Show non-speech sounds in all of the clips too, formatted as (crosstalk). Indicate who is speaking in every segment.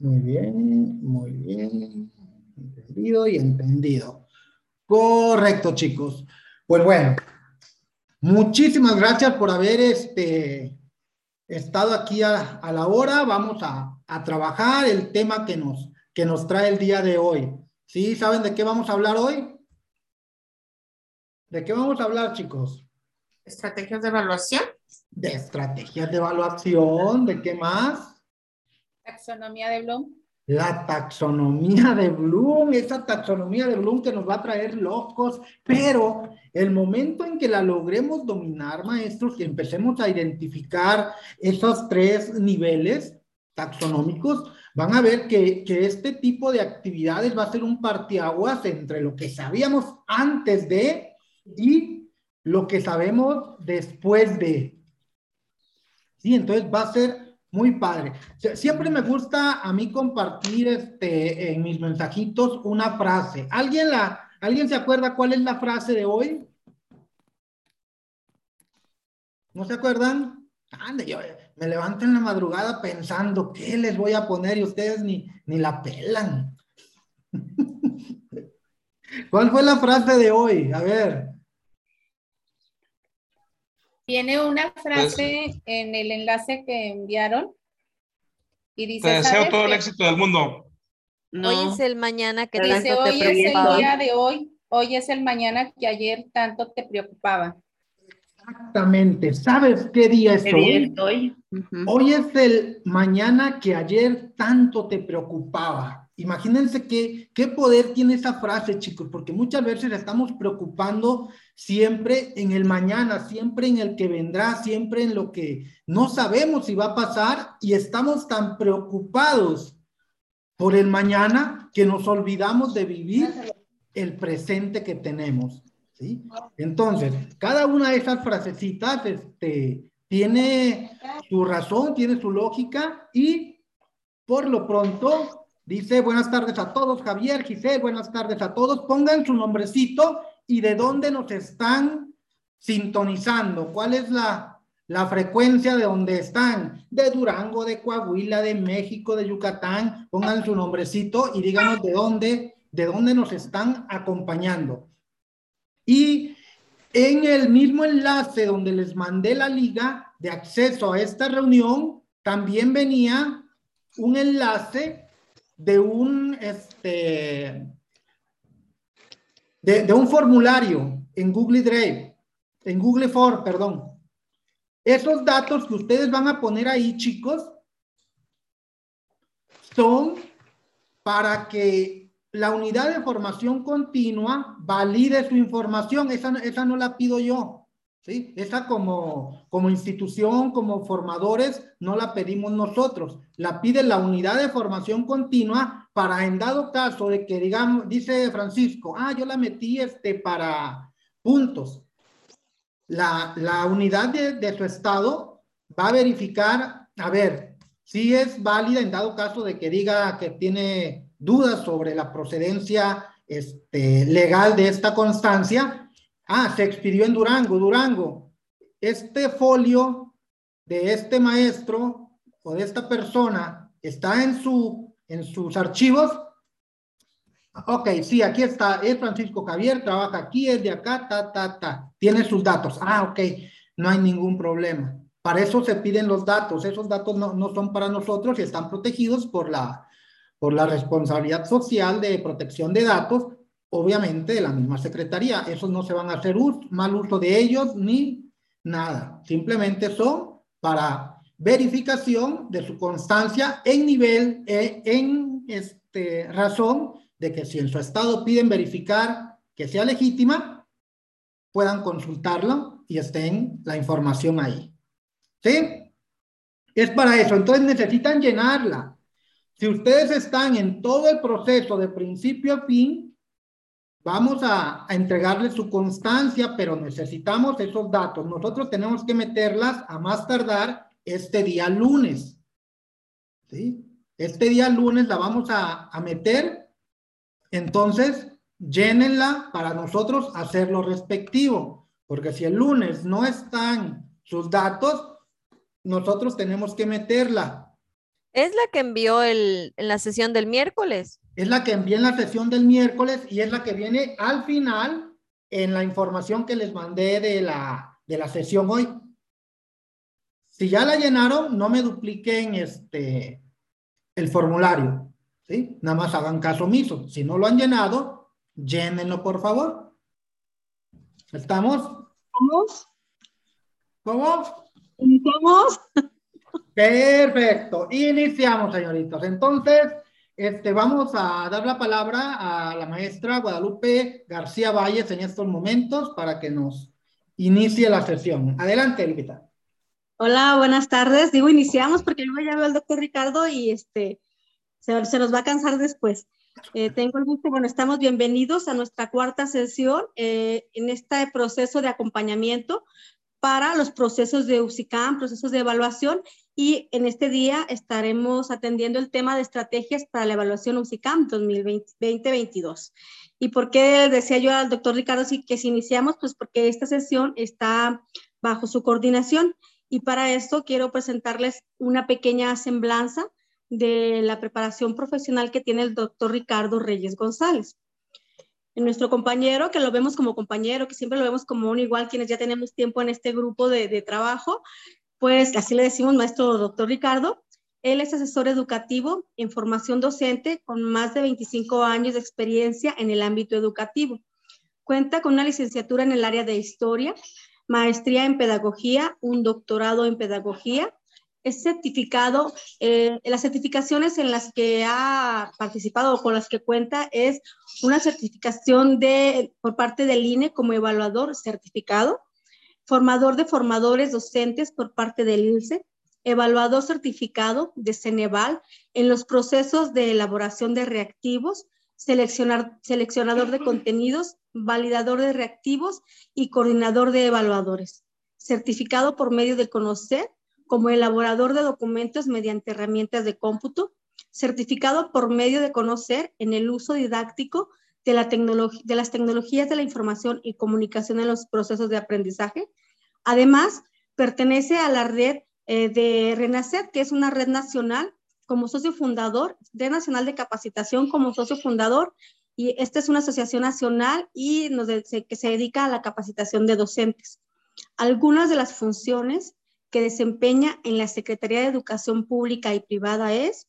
Speaker 1: Muy bien, muy bien. Entendido y entendido. Correcto, chicos. Pues bueno, muchísimas gracias por haber este, estado aquí a, la hora. Vamos a, a, trabajar el tema que nos, que nos trae el día de hoy. ¿Sí? ¿Saben de qué vamos a hablar hoy? ¿De qué vamos a hablar, chicos?
Speaker 2: Estrategias de evaluación.
Speaker 1: De estrategias de evaluación. ¿De qué más?
Speaker 3: Taxonomía de Bloom.
Speaker 1: La taxonomía de Bloom, esa taxonomía de Bloom que nos va a traer locos, pero el momento en que la logremos dominar, maestros, que empecemos a identificar esos tres niveles taxonómicos, van a ver que, que este tipo de actividades va a ser un partiaguas entre lo que sabíamos antes de y lo que sabemos después de. Sí, entonces va a ser muy padre. Siempre me gusta a mí compartir este, en mis mensajitos una frase. ¿Alguien, la, ¿Alguien se acuerda cuál es la frase de hoy? ¿No se acuerdan? Ande, yo me levanto en la madrugada pensando qué les voy a poner y ustedes ni, ni la pelan. (laughs) ¿Cuál fue la frase de hoy? A ver.
Speaker 3: Tiene una frase en el enlace que enviaron y dice...
Speaker 4: Te deseo todo el éxito del mundo.
Speaker 5: Hoy es el mañana que
Speaker 3: dice, hoy es el día de hoy, hoy es el mañana que ayer tanto te preocupaba.
Speaker 1: Exactamente. ¿Sabes qué día es hoy? Hoy? hoy es el mañana que ayer tanto te preocupaba. Imagínense qué, qué poder tiene esa frase, chicos, porque muchas veces estamos preocupando siempre en el mañana, siempre en el que vendrá, siempre en lo que no sabemos si va a pasar y estamos tan preocupados por el mañana que nos olvidamos de vivir el presente que tenemos. ¿sí? Entonces, cada una de esas frasecitas este, tiene su razón, tiene su lógica y por lo pronto Dice, buenas tardes a todos, Javier, Giselle, buenas tardes a todos. Pongan su nombrecito y de dónde nos están sintonizando. ¿Cuál es la, la frecuencia de dónde están? De Durango, de Coahuila, de México, de Yucatán. Pongan su nombrecito y díganos de dónde, de dónde nos están acompañando. Y en el mismo enlace donde les mandé la liga de acceso a esta reunión, también venía un enlace de un, este, de, un formulario en Google Drive, en Google Form, perdón. Esos datos que ustedes van a poner ahí, chicos, son para que la unidad de formación continua valide su información. Esa, esa no la pido yo. ¿Sí? Esa como, como institución, como formadores, no la pedimos nosotros, la pide la unidad de formación continua para en dado caso de que digamos, dice Francisco, ah, yo la metí este para puntos. La, la unidad de, de su estado va a verificar, a ver, si es válida en dado caso de que diga que tiene dudas sobre la procedencia este, legal de esta constancia, Ah, se expidió en Durango, Durango. Este folio de este maestro o de esta persona está en, su, en sus archivos. Ok, sí, aquí está, es Francisco Javier, trabaja aquí, es de acá, ta, ta, ta. Tiene sus datos. Ah, ok, no hay ningún problema. Para eso se piden los datos. Esos datos no, no son para nosotros y están protegidos por la, por la responsabilidad social de protección de datos obviamente de la misma secretaría. Esos no se van a hacer mal uso de ellos ni nada. Simplemente son para verificación de su constancia en nivel, e, en este, razón de que si en su estado piden verificar que sea legítima, puedan consultarlo y estén la información ahí. ¿Sí? Es para eso. Entonces necesitan llenarla. Si ustedes están en todo el proceso de principio a fin, Vamos a, entregarle su constancia, pero necesitamos esos datos. Nosotros tenemos que meterlas a más tardar este día lunes. ¿Sí? Este día lunes la vamos a, meter. Entonces, llénenla para nosotros hacer lo respectivo. Porque si el lunes no están sus datos, nosotros tenemos que meterla
Speaker 5: Es la que envió el, en la sesión del miércoles.
Speaker 1: Es la que envié en la sesión del miércoles y es la que viene al final en la información que les mandé de la, de la sesión hoy. Si ya la llenaron, no me dupliquen este, el formulario. ¿sí? Nada más hagan caso omiso. Si no lo han llenado, llénenlo, por favor. ¿Estamos?
Speaker 6: ¿Vamos?
Speaker 1: ¿Cómo?
Speaker 6: ¿Iniciamos?
Speaker 1: Perfecto. Iniciamos, señoritos. Entonces, este, vamos a dar la palabra a la maestra Guadalupe García Valles en estos momentos para que nos inicie la sesión. Adelante, Elvita.
Speaker 6: Hola, buenas tardes. Digo, iniciamos porque luego ya veo al doctor Ricardo y este, se, se nos va a cansar después. Eh, tengo el gusto, bueno, estamos bienvenidos a nuestra cuarta sesión eh, en este proceso de acompañamiento para los procesos de UCICAM, procesos de evaluación, y en este día estaremos atendiendo el tema de estrategias para la evaluación UCICAM 2020-2022. ¿Y por qué decía yo al doctor Ricardo que si iniciamos? Pues porque esta sesión está bajo su coordinación y para esto quiero presentarles una pequeña semblanza de la preparación profesional que tiene el doctor Ricardo Reyes González nuestro compañero, que lo vemos como compañero, que siempre lo vemos como un igual, quienes ya tenemos tiempo en este grupo de, de trabajo, pues así le decimos maestro doctor Ricardo. Él es asesor educativo en formación docente con más de 25 años de experiencia en el ámbito educativo. Cuenta con una licenciatura en el área de historia, maestría en pedagogía, un doctorado en pedagogía es certificado, eh, las certificaciones en las que ha participado o con las que cuenta es una certificación de, por parte del INE como evaluador certificado, formador de formadores docentes por parte del INSE, evaluador certificado de Ceneval en los procesos de elaboración de reactivos, seleccionador de contenidos, validador de reactivos y coordinador de evaluadores. Certificado por medio de conocer como elaborador de documentos mediante herramientas de cómputo, certificado por medio de conocer en el uso didáctico de, la de las tecnologías de la información y comunicación en los procesos de aprendizaje. Además, pertenece a la red eh, de Renacer, que es una red nacional como socio fundador, Red Nacional de Capacitación como socio fundador, y esta es una asociación nacional y que se dedica a la capacitación de docentes. Algunas de las funciones que desempeña en la Secretaría de Educación Pública y Privada es,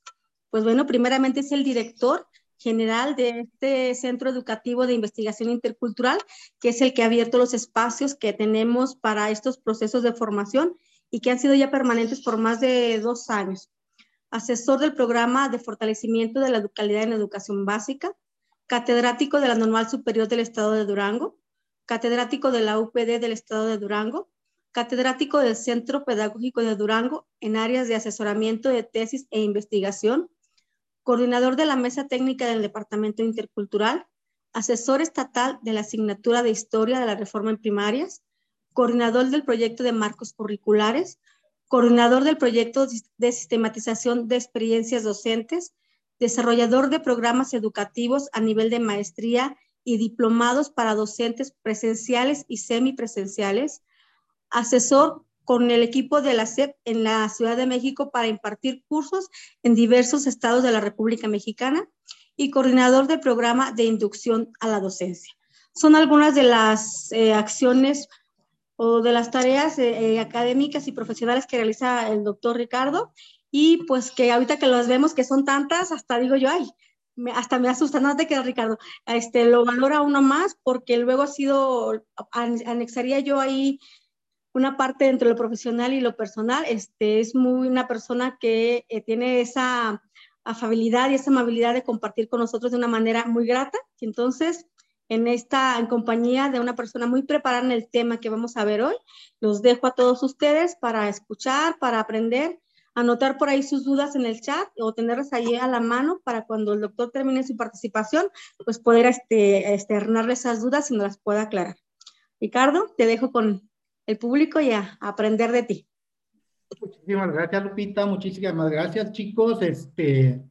Speaker 6: pues bueno, primeramente es el director general de este Centro Educativo de Investigación Intercultural, que es el que ha abierto los espacios que tenemos para estos procesos de formación y que han sido ya permanentes por más de dos años. Asesor del programa de fortalecimiento de la calidad en educación básica, catedrático de la Normal Superior del Estado de Durango, catedrático de la UPD del Estado de Durango, catedrático del Centro Pedagógico de Durango en áreas de asesoramiento de tesis e investigación, coordinador de la Mesa Técnica del Departamento Intercultural, asesor estatal de la asignatura de Historia de la Reforma en Primarias, coordinador del proyecto de marcos curriculares, coordinador del proyecto de sistematización de experiencias docentes, desarrollador de programas educativos a nivel de maestría y diplomados para docentes presenciales y semipresenciales, asesor con el equipo de la SEP en la Ciudad de México para impartir cursos en diversos estados de la República Mexicana y coordinador del programa de inducción a la docencia. Son algunas de las eh, acciones o de las tareas eh, eh, académicas y profesionales que realiza el doctor Ricardo. Y pues que ahorita que las vemos que son tantas, hasta digo yo, ay, hasta me asusta, no te queda Ricardo, este, lo valora uno más porque luego ha sido, anexaría yo ahí una parte entre lo profesional y lo personal. Este, es muy una persona que eh, tiene esa afabilidad y esa amabilidad de compartir con nosotros de una manera muy grata. Y entonces, en esta compañía de una persona muy preparada en el tema que vamos a ver hoy, los dejo a todos ustedes para escuchar, para aprender, anotar por ahí sus dudas en el chat o tenerlas ahí a la mano para cuando el doctor termine su participación, pues poder este, externarle esas dudas y nos las pueda aclarar. Ricardo, te dejo con el público y a, aprender de ti.
Speaker 1: Muchísimas gracias, Lupita. Muchísimas gracias, chicos. Este,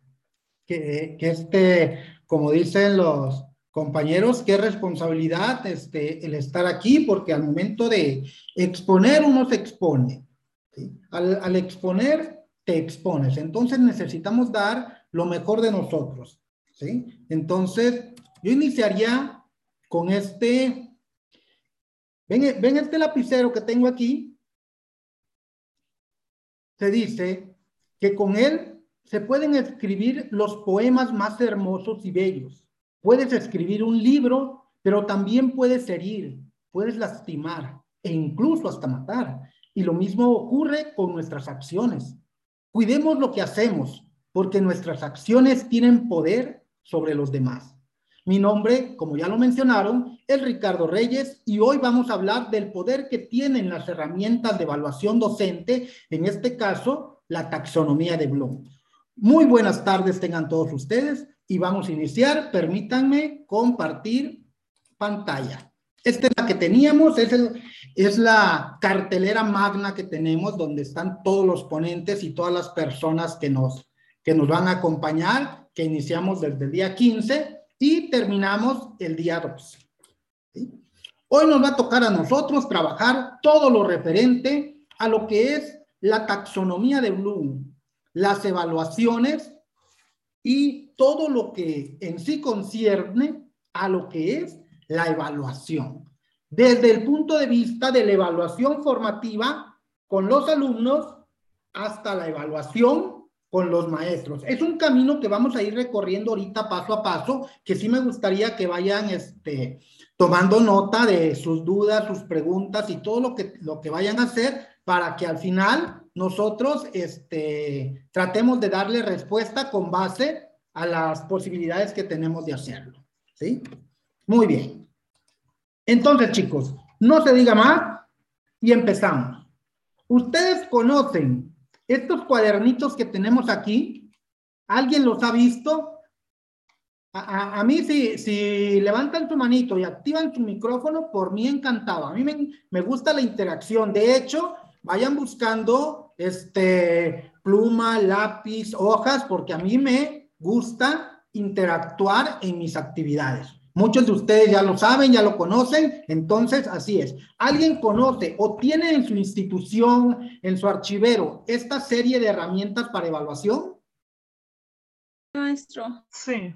Speaker 1: que, que este, como dicen los compañeros, qué responsabilidad este, el estar aquí, porque al momento de exponer uno se expone. Al, al, exponer te expones. Entonces necesitamos dar lo mejor de nosotros, ¿sí? Entonces, yo iniciaría con este, ven, ven este lapicero que tengo aquí, se dice que con él se pueden escribir los poemas más hermosos y bellos. Puedes escribir un libro, pero también puedes herir, puedes lastimar e incluso hasta matar. Y lo mismo ocurre con nuestras acciones. Cuidemos lo que hacemos, porque nuestras acciones tienen poder sobre los demás. Mi nombre, como ya lo mencionaron, es Ricardo Reyes y hoy vamos a hablar del poder que tienen las herramientas de evaluación docente, en este caso, la taxonomía de Bloom. Muy buenas tardes tengan todos ustedes y vamos a iniciar. Permítanme compartir pantalla. Esta es la que teníamos, es, la cartelera magna que tenemos donde están todos los ponentes y todas las personas que nos van a acompañar, que iniciamos desde el día 15 y terminamos el día 12. Hoy nos va a tocar a nosotros trabajar todo lo referente a lo que es la taxonomía de Bloom, las evaluaciones y todo lo que en sí concierne a lo que es la evaluación. Desde el punto de vista de la evaluación formativa con los alumnos hasta la evaluación con los maestros. Es un camino que vamos a ir recorriendo ahorita paso a paso, que sí me gustaría que vayan este, tomando nota de sus dudas, sus preguntas y todo lo que, lo que vayan a hacer para que al final nosotros este, tratemos de darle respuesta con base a las posibilidades que tenemos de hacerlo. ¿Sí? Muy bien. Entonces, chicos, no se diga más y empezamos. Ustedes conocen estos cuadernitos que tenemos aquí. ¿Alguien los ha visto? A, mí, si, si levantan su manito y activan su micrófono, por mí encantado. A mí me, me gusta la interacción. De hecho, vayan buscando este, pluma, lápiz, hojas, porque a mí me gusta interactuar en mis actividades. Muchos de ustedes ya lo saben, ya lo conocen, entonces así es. ¿Alguien conoce o tiene en su institución, en su archivero, esta serie de herramientas para evaluación?
Speaker 3: Maestro.
Speaker 7: Sí.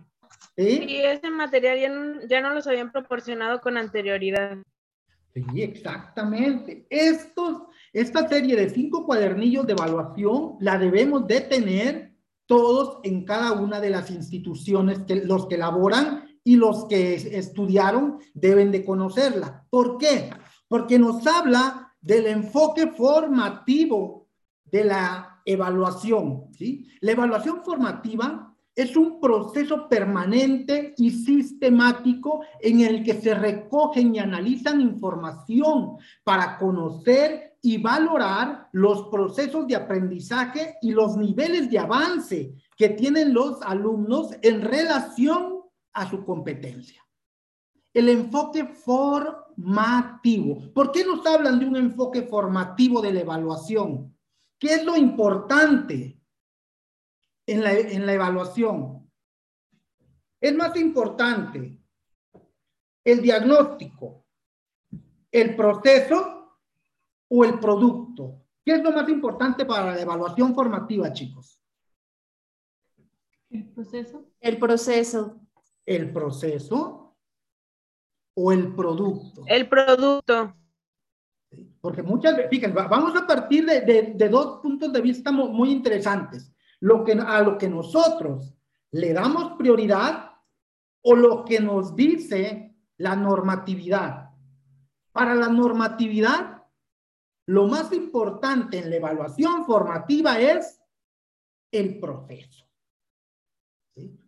Speaker 1: ¿Sí?
Speaker 7: Y ese material ya no, ya no los habían proporcionado con anterioridad.
Speaker 1: Sí, exactamente. Estos, esta serie de cinco cuadernillos de evaluación la debemos de tener todos en cada una de las instituciones que los que elaboran y los que estudiaron deben de conocerla. ¿Por qué? Porque nos habla del enfoque formativo de la evaluación, ¿sí? La evaluación formativa es un proceso permanente y sistemático en el que se recogen y analizan información para conocer y valorar los procesos de aprendizaje y los niveles de avance que tienen los alumnos en relación a su competencia. El enfoque formativo. ¿Por qué nos hablan de un enfoque formativo de la evaluación? ¿Qué es lo importante en la, en la evaluación? Es más importante el diagnóstico, el proceso o el producto. ¿Qué es lo más importante para la evaluación formativa, chicos?
Speaker 6: El proceso.
Speaker 3: El proceso.
Speaker 1: ¿El proceso o el producto?
Speaker 7: El producto.
Speaker 1: Porque muchas veces, fíjense, vamos a partir de, de, de dos puntos de vista muy, muy interesantes. Lo que, a lo que nosotros le damos prioridad o lo que nos dice la normatividad. Para la normatividad, lo más importante en la evaluación formativa es el proceso.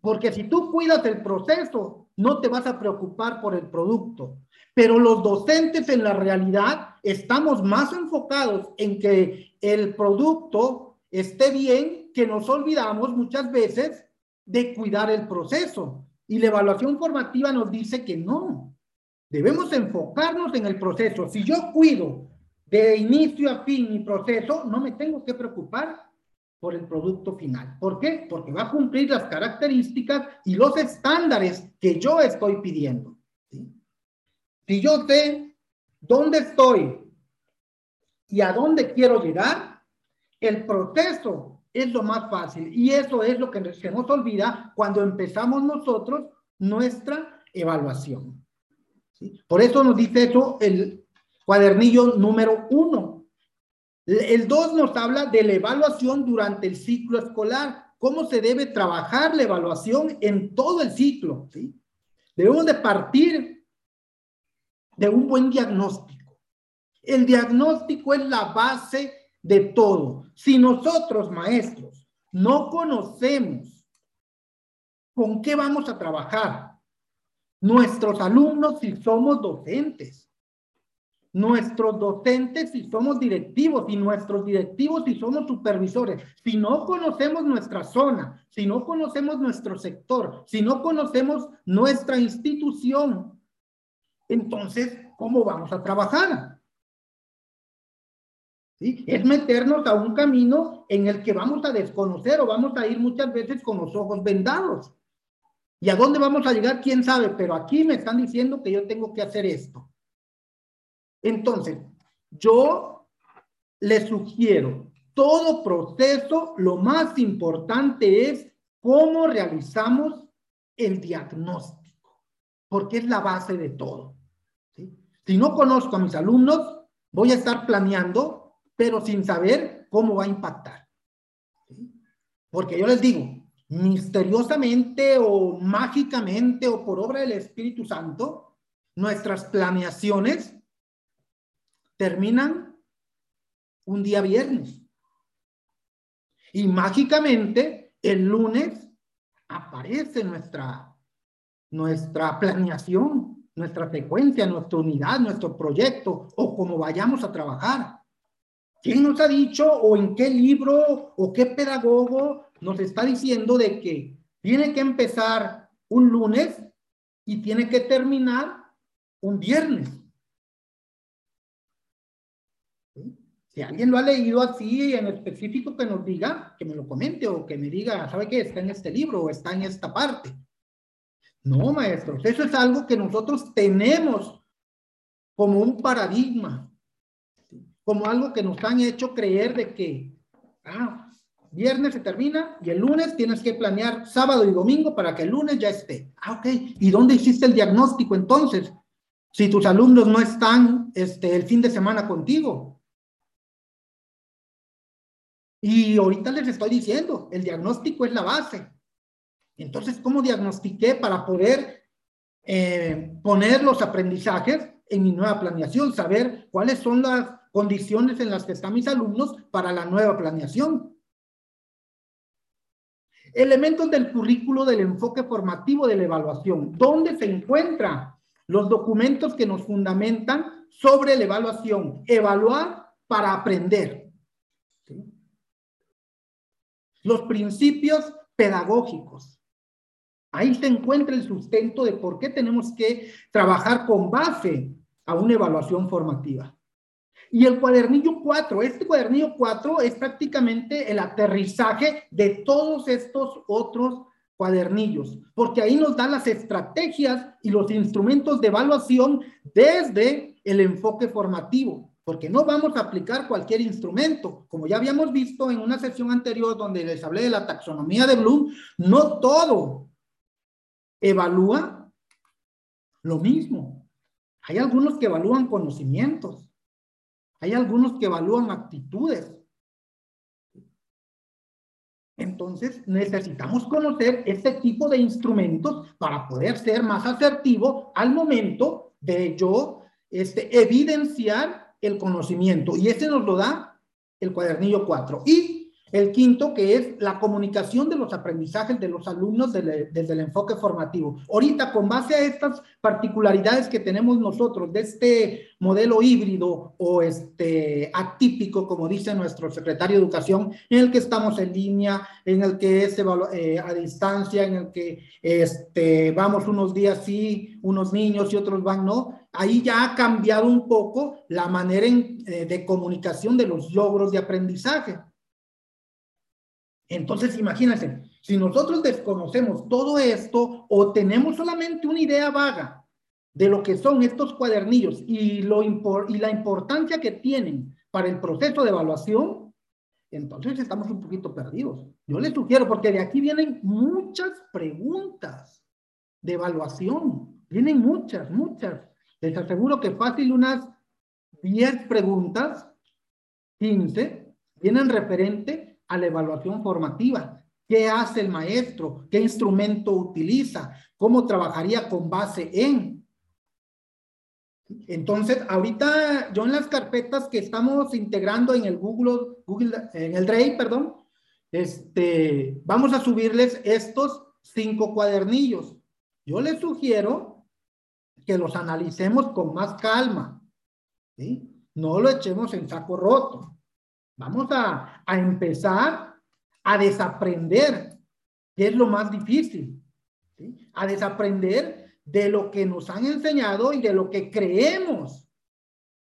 Speaker 1: Porque si tú cuidas el proceso, no te vas a preocupar por el producto. Pero los docentes en la realidad estamos más enfocados en que el producto esté bien que nos olvidamos muchas veces de cuidar el proceso. Y la evaluación formativa nos dice que no. Debemos enfocarnos en el proceso. Si yo cuido de inicio a fin mi proceso, no me tengo que preocupar por el producto final. ¿Por qué? Porque va a cumplir las características y los estándares que yo estoy pidiendo. Si yo sé dónde estoy y a dónde quiero llegar, el proceso es lo más fácil. Y eso es lo que se nos olvida cuando empezamos nosotros nuestra evaluación. Por eso nos dice eso el cuadernillo número uno. El dos nos habla de la evaluación durante el ciclo escolar. Cómo se debe trabajar la evaluación en todo el ciclo. Debemos de partir de un buen diagnóstico. El diagnóstico es la base de todo. Si nosotros, maestros, no conocemos con qué vamos a trabajar, nuestros alumnos si somos docentes, nuestros docentes si somos directivos y nuestros directivos si somos supervisores, si no conocemos nuestra zona, si no conocemos nuestro sector, si no conocemos nuestra institución, entonces, ¿cómo vamos a trabajar? ¿Sí? Es meternos a un camino en el que vamos a desconocer o vamos a ir muchas veces con los ojos vendados. ¿Y a dónde vamos a llegar? ¿Quién sabe? Pero aquí me están diciendo que yo tengo que hacer esto. Entonces, yo les sugiero, todo proceso, lo más importante es cómo realizamos el diagnóstico, porque es la base de todo. Si no conozco a mis alumnos, voy a estar planeando pero sin saber cómo va a impactar. Porque yo les digo, misteriosamente o mágicamente o por obra del Espíritu Santo, nuestras planeaciones terminan un día viernes. Y mágicamente el lunes aparece nuestra, nuestra planeación, nuestra secuencia, nuestra unidad, nuestro proyecto o cómo vayamos a trabajar. ¿Quién nos ha dicho o en qué libro o qué pedagogo nos está diciendo de que tiene que empezar un lunes y tiene que terminar un viernes? Alguien lo ha leído así en específico, que nos diga, que me lo comente o que me diga, ¿sabe qué? Está en este libro o está en esta parte. No, maestros, eso es algo que nosotros tenemos como un paradigma como algo que nos han hecho creer de que, ah, viernes se termina y el lunes tienes que planear sábado y domingo para que el lunes ya esté. Ah, ok. ¿Y dónde hiciste el diagnóstico entonces? Si tus alumnos no están este, el fin de semana contigo. Y ahorita les estoy diciendo, el diagnóstico es la base. Entonces, ¿cómo diagnostiqué para poder eh, poner los aprendizajes en mi nueva planeación? Saber cuáles son las condiciones en las que están mis alumnos para la nueva planeación. Elementos del currículo del enfoque formativo de la evaluación. ¿Dónde se encuentran los documentos que nos fundamentan sobre la evaluación? Evaluar para aprender. Los principios pedagógicos. Ahí se encuentra el sustento de por qué tenemos que trabajar con base a una evaluación formativa. Y el cuadernillo 4, este cuadernillo 4 es prácticamente el aterrizaje de todos estos otros cuadernillos, porque ahí nos da las estrategias y los instrumentos de evaluación desde el enfoque formativo, porque no vamos a aplicar cualquier instrumento. Como ya habíamos visto en una sesión anterior donde les hablé de la taxonomía de Bloom, no todo evalúa lo mismo. Hay algunos que evalúan conocimientos, hay algunos que evalúan actitudes. Entonces, necesitamos conocer este tipo de instrumentos para poder ser más asertivo al momento de yo este, evidenciar el conocimiento. Y ese nos lo da el cuadernillo 4. Y el quinto, que es la comunicación de los aprendizajes de los alumnos desde, el enfoque formativo. Ahorita, con base a estas particularidades que tenemos nosotros de este modelo híbrido o este atípico, como dice nuestro secretario de Educación, en el que estamos en línea, en el que es eh, a distancia, en el que este, vamos unos días sí, unos niños y otros van no, ahí ya ha cambiado un poco la manera eh, de comunicación de los logros de aprendizaje. Entonces, imagínense, si nosotros desconocemos todo esto o tenemos solamente una idea vaga de lo que son estos cuadernillos y, lo y la importancia que tienen para el proceso de evaluación, entonces estamos un poquito perdidos. Yo les sugiero, porque de aquí vienen muchas preguntas de evaluación. Vienen muchas, muchas. Les aseguro que fácil unas 10 preguntas, 15, vienen referente a la evaluación formativa. ¿Qué hace el maestro? ¿Qué instrumento utiliza? ¿Cómo trabajaría con base en? Entonces, ahorita yo en las carpetas que estamos integrando en el Google, Google en el Drive, perdón, este, vamos a subirles estos cinco cuadernillos. Yo les sugiero que los analicemos con más calma, ¿sí? No lo echemos en saco roto. Vamos a, a empezar a desaprender, que es lo más difícil, ¿sí? A desaprender de lo que nos han enseñado y de lo que creemos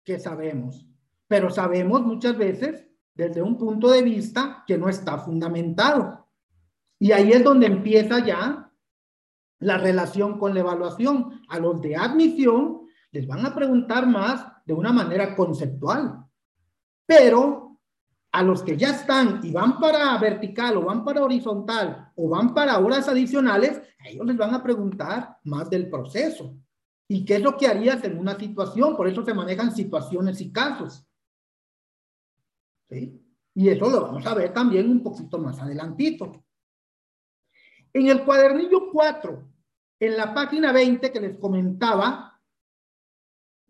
Speaker 1: que sabemos. Pero sabemos muchas veces desde un punto de vista que no está fundamentado. Y ahí es donde empieza ya la relación con la evaluación. A los de admisión les van a preguntar más de una manera conceptual. Pero a los que ya están y van para vertical o van para horizontal o van para horas adicionales, ellos les van a preguntar más del proceso. ¿Y qué es lo que harías en una situación? Por eso se manejan situaciones y casos. ¿Sí? Y eso lo vamos a ver también un poquito más adelantito. En el cuadernillo 4, en la página 20 que les comentaba,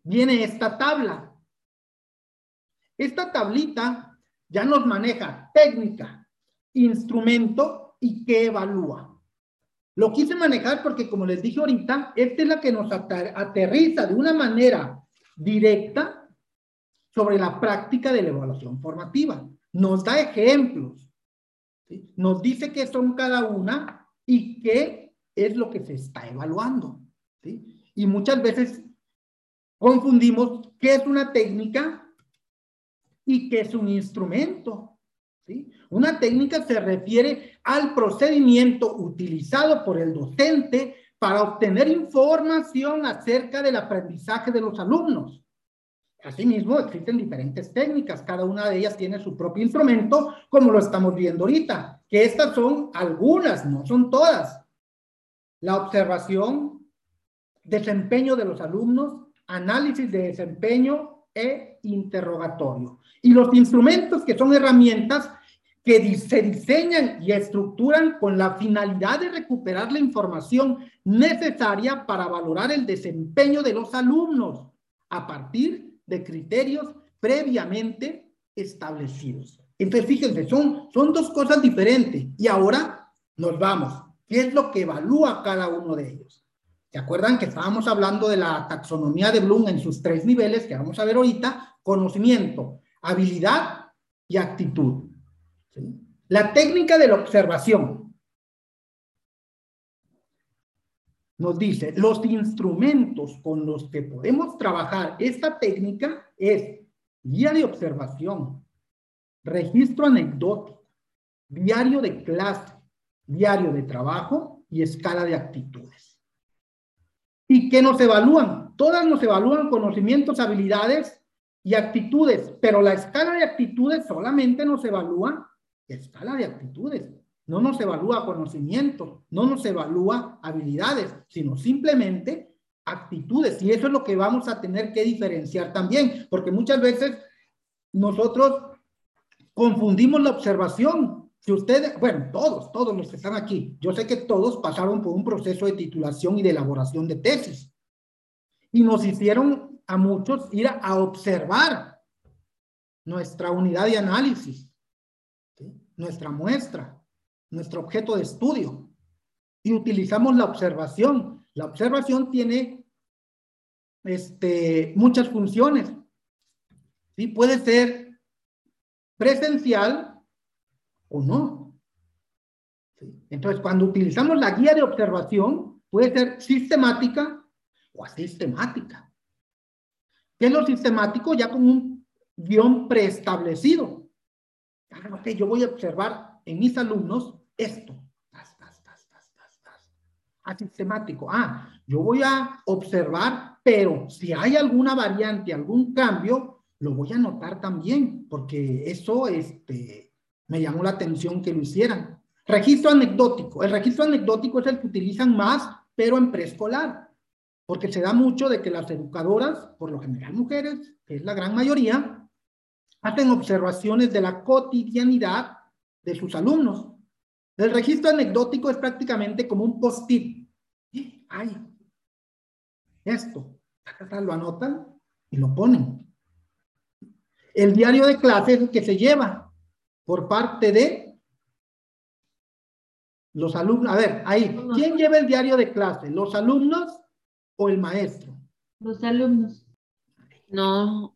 Speaker 1: viene esta tabla. Esta tablita ya nos maneja técnica, instrumento y qué evalúa. Lo quise manejar porque, como les dije ahorita, esta es la que nos aterriza de una manera directa sobre la práctica de la evaluación formativa. Nos da ejemplos, nos dice qué son cada una y qué es lo que se está evaluando. Y muchas veces confundimos qué es una técnica y que es un instrumento. ¿sí? Una técnica se refiere al procedimiento utilizado por el docente para obtener información acerca del aprendizaje de los alumnos. Asimismo, existen diferentes técnicas, cada una de ellas tiene su propio instrumento, como lo estamos viendo ahorita, que estas son algunas, no son todas. La observación, desempeño de los alumnos, análisis de desempeño e interrogatorio. Y los instrumentos que son herramientas que se diseñan y estructuran con la finalidad de recuperar la información necesaria para valorar el desempeño de los alumnos a partir de criterios previamente establecidos. Entonces, fíjense, son, son dos cosas diferentes. Y ahora nos vamos. ¿Qué es lo que evalúa cada uno de ellos? ¿Se acuerdan que estábamos hablando de la taxonomía de Bloom en sus tres niveles que vamos a ver ahorita? Conocimiento, habilidad y actitud. La técnica de la observación nos dice, los instrumentos con los que podemos trabajar esta técnica es guía de observación, registro anecdótico, diario de clase, diario de trabajo y escala de actitudes. ¿Y qué nos evalúan? Todas nos evalúan conocimientos, habilidades y actitudes, pero la escala de actitudes solamente nos evalúa escala de actitudes, no nos evalúa conocimiento, no nos evalúa habilidades, sino simplemente actitudes. Y eso es lo que vamos a tener que diferenciar también, porque muchas veces nosotros confundimos la observación. Si ustedes, bueno, todos, todos los que están aquí, yo sé que todos pasaron por un proceso de titulación y de elaboración de tesis. Y nos hicieron a muchos ir a, observar nuestra unidad de análisis, nuestra muestra, nuestro objeto de estudio. Y utilizamos la observación. La observación tiene este, muchas funciones. ¿sí? Puede ser presencial o no. Entonces, cuando utilizamos la guía de observación, puede ser sistemática o asistemática. ¿Qué es lo sistemático? Ya con un guion preestablecido. Ah, yo voy a observar en mis alumnos esto. Asistemático. Ah, yo voy a observar, pero si hay alguna variante, algún cambio, lo voy a notar también, porque eso este, Me llamó la atención que lo hicieran. Registro anecdótico. El registro anecdótico es el que utilizan más, pero en preescolar. Porque se da mucho de que las educadoras, por lo general mujeres, que es la gran mayoría, hacen observaciones de la cotidianidad de sus alumnos. El registro anecdótico es prácticamente como un post-it. Ay, esto, lo anotan y lo ponen. El diario de clases que se lleva por parte de los alumnos. A ver, ahí, ¿quién lleva el diario de clase? ¿Los alumnos o el maestro?
Speaker 8: Los alumnos.
Speaker 2: No,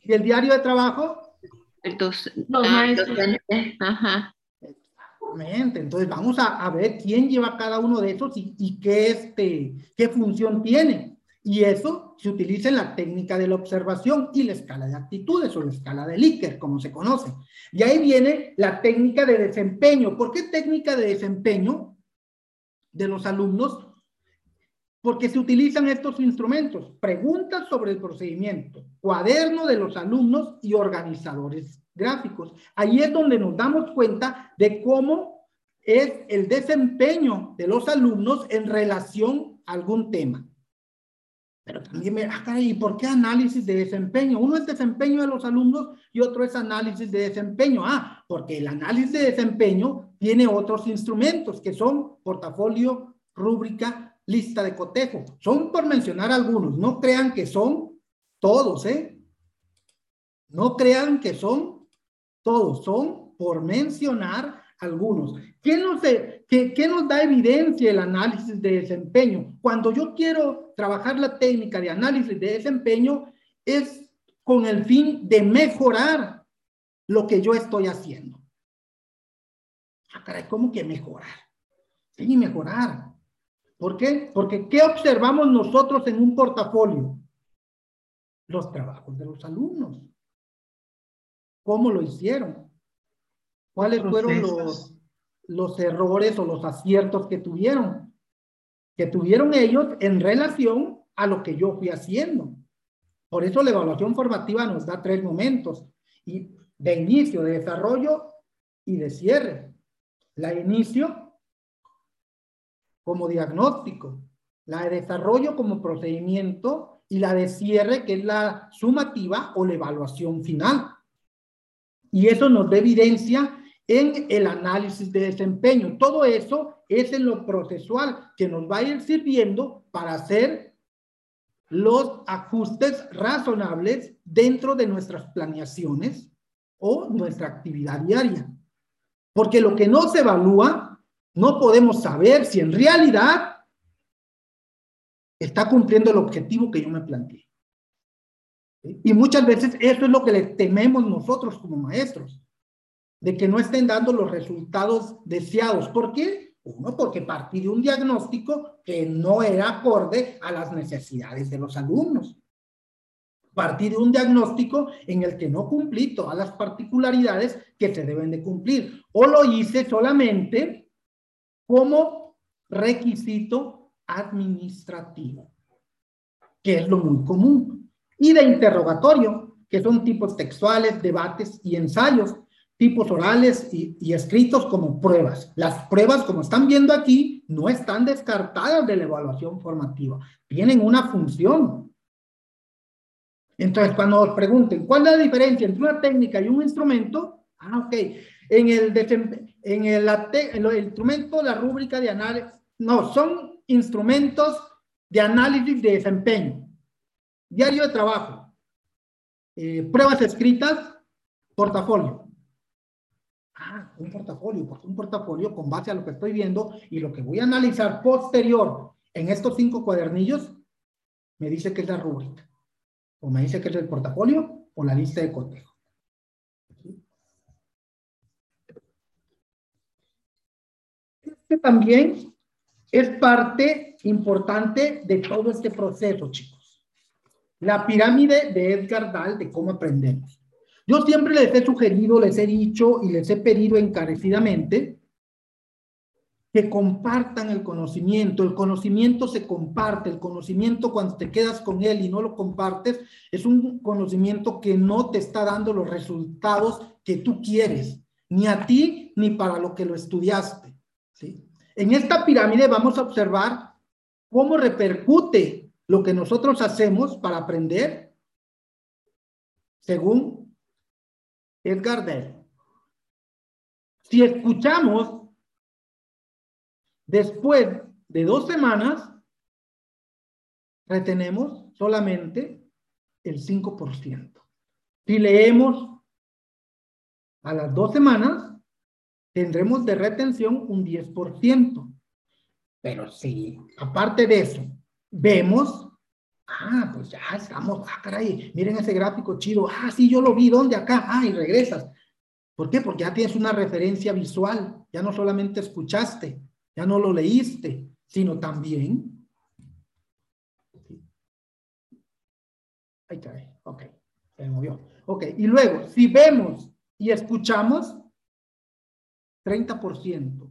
Speaker 1: ¿Y el diario de trabajo?
Speaker 2: entonces,
Speaker 8: Los
Speaker 2: ah,
Speaker 8: maestros.
Speaker 2: docente, Ajá.
Speaker 1: Exactamente. Entonces vamos a, a ver quién lleva cada uno de esos y, y qué, este, qué función tiene. Y eso se utiliza en la técnica de la observación y la escala de actitudes o la escala de Likert, como se conoce. Y ahí viene la técnica de desempeño. ¿Por qué técnica de desempeño de los alumnos? Porque se utilizan estos instrumentos, preguntas sobre el procedimiento, cuaderno de los alumnos y organizadores gráficos. Ahí es donde nos damos cuenta de cómo es el desempeño de los alumnos en relación a algún tema. Pero también me, ah, caray, ¿y por qué análisis de desempeño? Uno es desempeño de los alumnos y otro es análisis de desempeño. Ah, porque el análisis de desempeño tiene otros instrumentos que son portafolio, rúbrica, lista de cotejo. Son por mencionar algunos. No crean que son todos, ¿eh? No crean que son todos. Son por mencionar algunos. ¿Qué nos, qué, qué nos da evidencia el análisis de desempeño? Cuando yo quiero trabajar la técnica de análisis de desempeño, es con el fin de mejorar lo que yo estoy haciendo. Ah, caray, ¿cómo que mejorar? Sí, mejorar. ¿Por qué? Porque ¿qué observamos nosotros en un portafolio? Los trabajos de los alumnos. ¿Cómo lo hicieron? ¿Cuáles fueron los, los errores o los aciertos que tuvieron? Que tuvieron ellos en relación a lo que yo fui haciendo. Por eso la evaluación formativa nos da tres momentos. Y de inicio, de desarrollo y de cierre. La inicio como diagnóstico, la de desarrollo como procedimiento y la de cierre que es la sumativa o la evaluación final. Y eso nos da evidencia en el análisis de desempeño. Todo eso es en lo procesual que nos va a ir sirviendo para hacer los ajustes razonables dentro de nuestras planeaciones o nuestra actividad diaria. Porque lo que no se evalúa, no podemos saber si en realidad está cumpliendo el objetivo que yo me planteé. Y muchas veces eso es lo que le tememos nosotros como maestros de que no estén dando los resultados deseados. ¿Por qué? Uno, porque partí de un diagnóstico que no era acorde a las necesidades de los alumnos. Partí de un diagnóstico en el que no cumplí todas las particularidades que se deben de cumplir. O lo hice solamente como requisito administrativo, que es lo muy común. Y de interrogatorio, que son tipos textuales, debates y ensayos, tipos orales y, escritos como pruebas. Las pruebas, como están viendo aquí, no están descartadas de la evaluación formativa. Tienen una función. Entonces, cuando os pregunten, ¿cuál es la diferencia entre una técnica y un instrumento? Ah, ok. En el, en el, en el instrumento, la rúbrica de análisis, no, son instrumentos de análisis de desempeño. Diario de trabajo. Eh, pruebas escritas, portafolio. Ah, un portafolio, porque un portafolio con base a lo que estoy viendo y lo que voy a analizar posterior en estos cinco cuadernillos, me dice que es la rúbrica, o me dice que es el portafolio o la lista de cotejo. Este también es parte importante de todo este proceso, chicos. La pirámide de Edgar Dahl de cómo aprendemos. Yo siempre les he sugerido, les he dicho y les he pedido encarecidamente que compartan el conocimiento. El conocimiento se comparte. El conocimiento cuando te quedas con él y no lo compartes es un conocimiento que no te está dando los resultados que tú quieres. ni a ti ni para lo que lo estudiaste. ¿sí? En esta pirámide vamos a observar cómo repercute lo que nosotros hacemos para aprender según Edgar Dell. Si escuchamos después de dos semanas, retenemos solamente el 5%. Si leemos a las dos semanas, tendremos de retención un 10%. Pero si, aparte de eso, vemos, ah, pues ya estamos, ah, caray, miren ese gráfico chido, ah, sí, yo lo vi, ¿dónde? Acá, ah, y regresas. ¿Por qué? Porque ya tienes una referencia visual, ya no solamente escuchaste, ya no lo leíste, sino también. Ahí cae, ok, se movió. Ok, y luego, si vemos y escuchamos, 30%.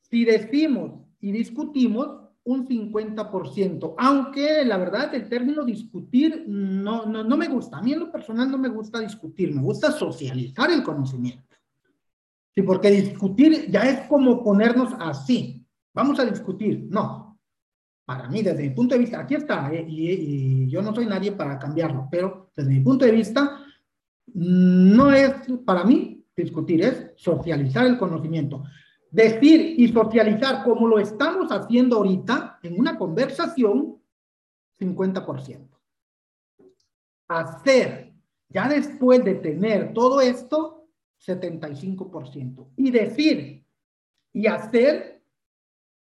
Speaker 1: Si decimos y discutimos, un 50%, aunque la verdad el término discutir no, no, no me gusta. A mí en lo personal no me gusta discutir, me gusta socializar el conocimiento. Sí, porque discutir ya es como ponernos así. Vamos a discutir. No. Para mí, desde mi punto de vista, aquí está, eh, y, y yo no soy nadie para cambiarlo, pero desde mi punto de vista, no es para mí discutir, es socializar el conocimiento. Decir y socializar como lo estamos haciendo ahorita en una conversación, 50%. Hacer, ya después de tener todo esto, 75%. Y decir y hacer,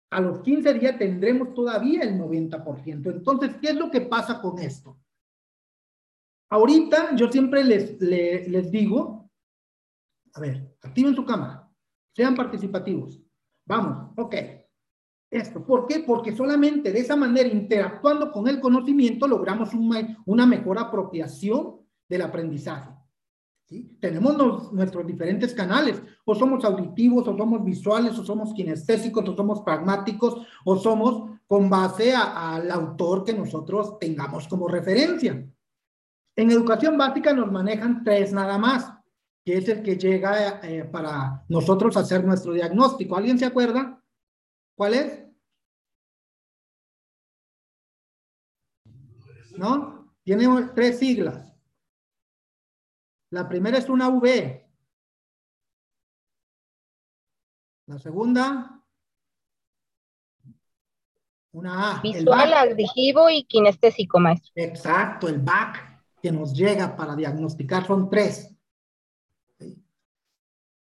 Speaker 1: a los 15 días tendremos todavía el 90%. Entonces, ¿qué es lo que pasa con esto? Ahorita yo siempre les, les, digo, a ver, activen su cámara, sean participativos. Vamos, ok. Esto, ¿por qué? Porque solamente de esa manera, interactuando con el conocimiento, logramos una, mejor apropiación del aprendizaje. Tenemos nuestros diferentes canales, o somos auditivos, o somos visuales, o somos kinestésicos, o somos pragmáticos, o somos con base al autor que nosotros tengamos como referencia. En educación básica nos manejan tres nada más, que es el que llega eh, para nosotros hacer nuestro diagnóstico. ¿Alguien se acuerda? ¿Cuál es? ¿No? Tiene tres siglas. La primera es una V. La segunda, una A.
Speaker 8: Visual, auditivo y kinestésico, maestro.
Speaker 1: Exacto, el BAC que nos llega para diagnosticar son tres.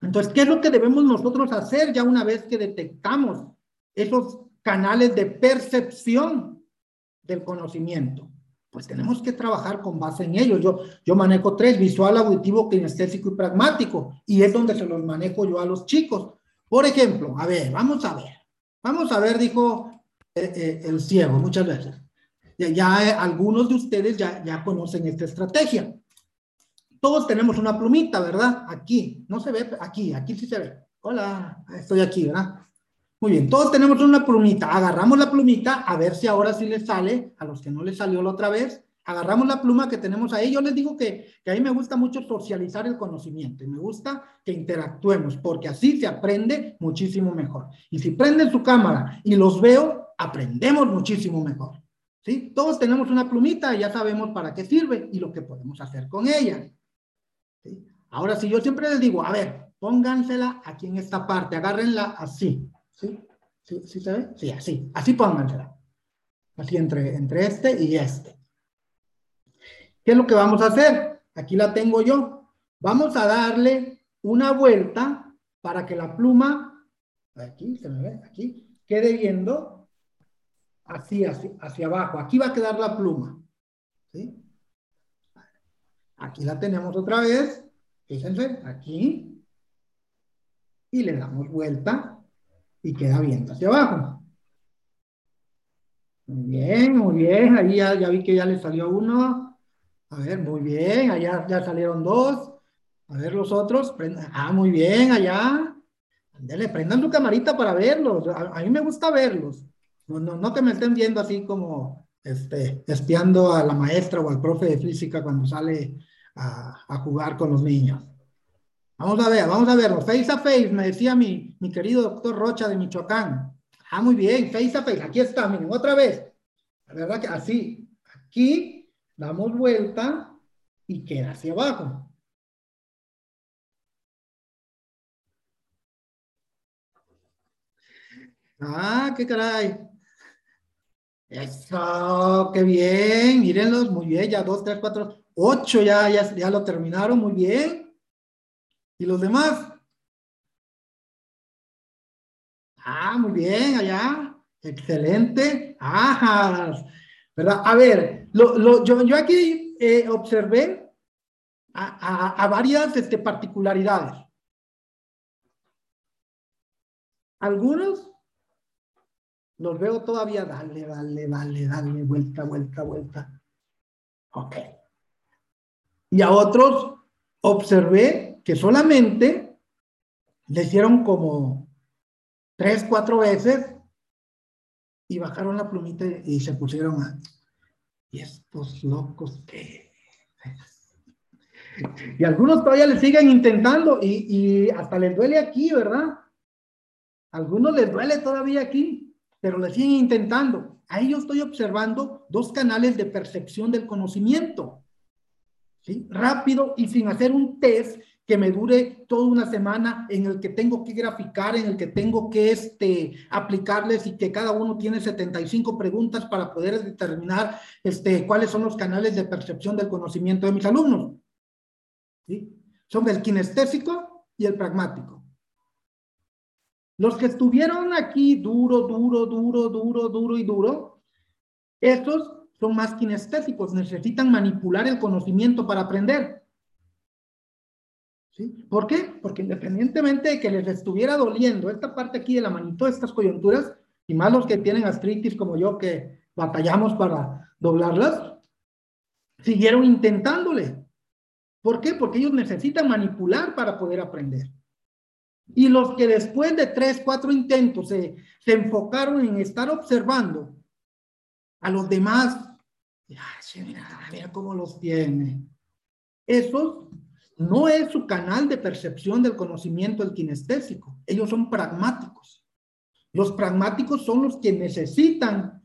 Speaker 1: Entonces, ¿qué es lo que debemos nosotros hacer ya una vez que detectamos esos canales de percepción del conocimiento? Pues tenemos que trabajar con base en ellos. Yo, yo manejo tres, visual, auditivo, kinestésico y pragmático, y es donde se los manejo yo a los chicos. Por ejemplo, a ver, vamos a ver. Vamos a ver, dijo eh, eh, el ciego muchas veces. Ya, ya eh, algunos de ustedes ya, ya conocen esta estrategia. Todos tenemos una plumita, ¿verdad? Aquí, no se ve, aquí, aquí sí se ve. Hola, estoy aquí, ¿verdad? Muy bien, todos tenemos una plumita. Agarramos la plumita, a ver si ahora sí les sale, a los que no les salió la otra vez. Agarramos la pluma que tenemos ahí. Yo les digo que, que a mí me gusta mucho socializar el conocimiento y me gusta que interactuemos porque así se aprende muchísimo mejor. Y si prenden su cámara y los veo, aprendemos muchísimo mejor. ¿Sí? Todos tenemos una plumita y ya sabemos para qué sirve y lo que podemos hacer con ella. Ahora, si yo siempre les digo, a ver, póngansela aquí en esta parte, agárrenla así. ¿Sí? ¿Sí, ¿Sí se ve? Sí, así. Así póngansela. Así entre, entre este y este. ¿Qué es lo que vamos a hacer? Aquí la tengo yo. Vamos a darle una vuelta para que la pluma, aquí, se me ve, aquí, quede viendo así, así, hacia abajo. Aquí va a quedar la pluma. ¿sí? Aquí la tenemos otra vez. Fíjense, aquí. Y le damos vuelta y queda viendo hacia abajo. Muy bien, muy bien. Ahí ya, vi que ya le salió uno. A ver, muy bien. Allá ya salieron dos. A ver los otros. Ah, muy bien, allá. Andele, prendan su camarita para verlos. A, a mí me gusta verlos. No, no, no que me estén viendo así como este, espiando a la maestra o al profe de física cuando sale a, jugar con los niños. Vamos a ver, vamos a verlo. Face a face, me decía mi, mi querido doctor Rocha de Michoacán. Ah, muy bien, face a face. Aquí está, miren, otra vez. La verdad que así, aquí damos vuelta y queda hacia abajo. Ah, qué caray. Eso, qué bien. Mírenlos, muy bien. Ya dos, tres, cuatro, ocho ya, ya, ya lo terminaron, muy bien. ¿Y los demás? Ah, muy bien, allá. Excelente. Ajá. ¿Verdad? A ver, lo, lo, yo, yo aquí eh, observé a, a, a varias este, particularidades. Algunos los veo todavía, dale, dale, dale, dale, vuelta, vuelta, vuelta. Ok. Y a otros observé que solamente le hicieron como tres, cuatro veces y bajaron la plumita y se pusieron a... Y estos locos que... Y algunos todavía le siguen intentando y, y hasta les duele aquí, ¿verdad? algunos les duele todavía aquí, pero le siguen intentando. Ahí yo estoy observando dos canales de percepción del conocimiento. ¿sí? Rápido y sin hacer un test que me dure toda una semana en el que tengo que graficar, en el que tengo que este, aplicarles y que cada uno tiene 75 preguntas para poder determinar este, cuáles son los canales de percepción del conocimiento de mis alumnos. ¿sí? Son el kinestésico y el pragmático. Los que estuvieron aquí duro, duro, duro, duro, duro y duro, estos son más kinestésicos, necesitan manipular el conocimiento para aprender. ¿Sí? ¿Por qué? Porque independientemente de que les estuviera doliendo esta parte aquí de la manito, estas coyunturas, y más los que tienen gastritis como yo, que batallamos para doblarlas, siguieron intentándole. ¿Por qué? Porque ellos necesitan manipular para poder aprender. Y los que después de tres, cuatro intentos se, se enfocaron en estar observando a los demás, ay, mira, mira cómo los tiene. Esos no es su canal de percepción del conocimiento el kinestésico. Ellos son pragmáticos. Los pragmáticos son los que necesitan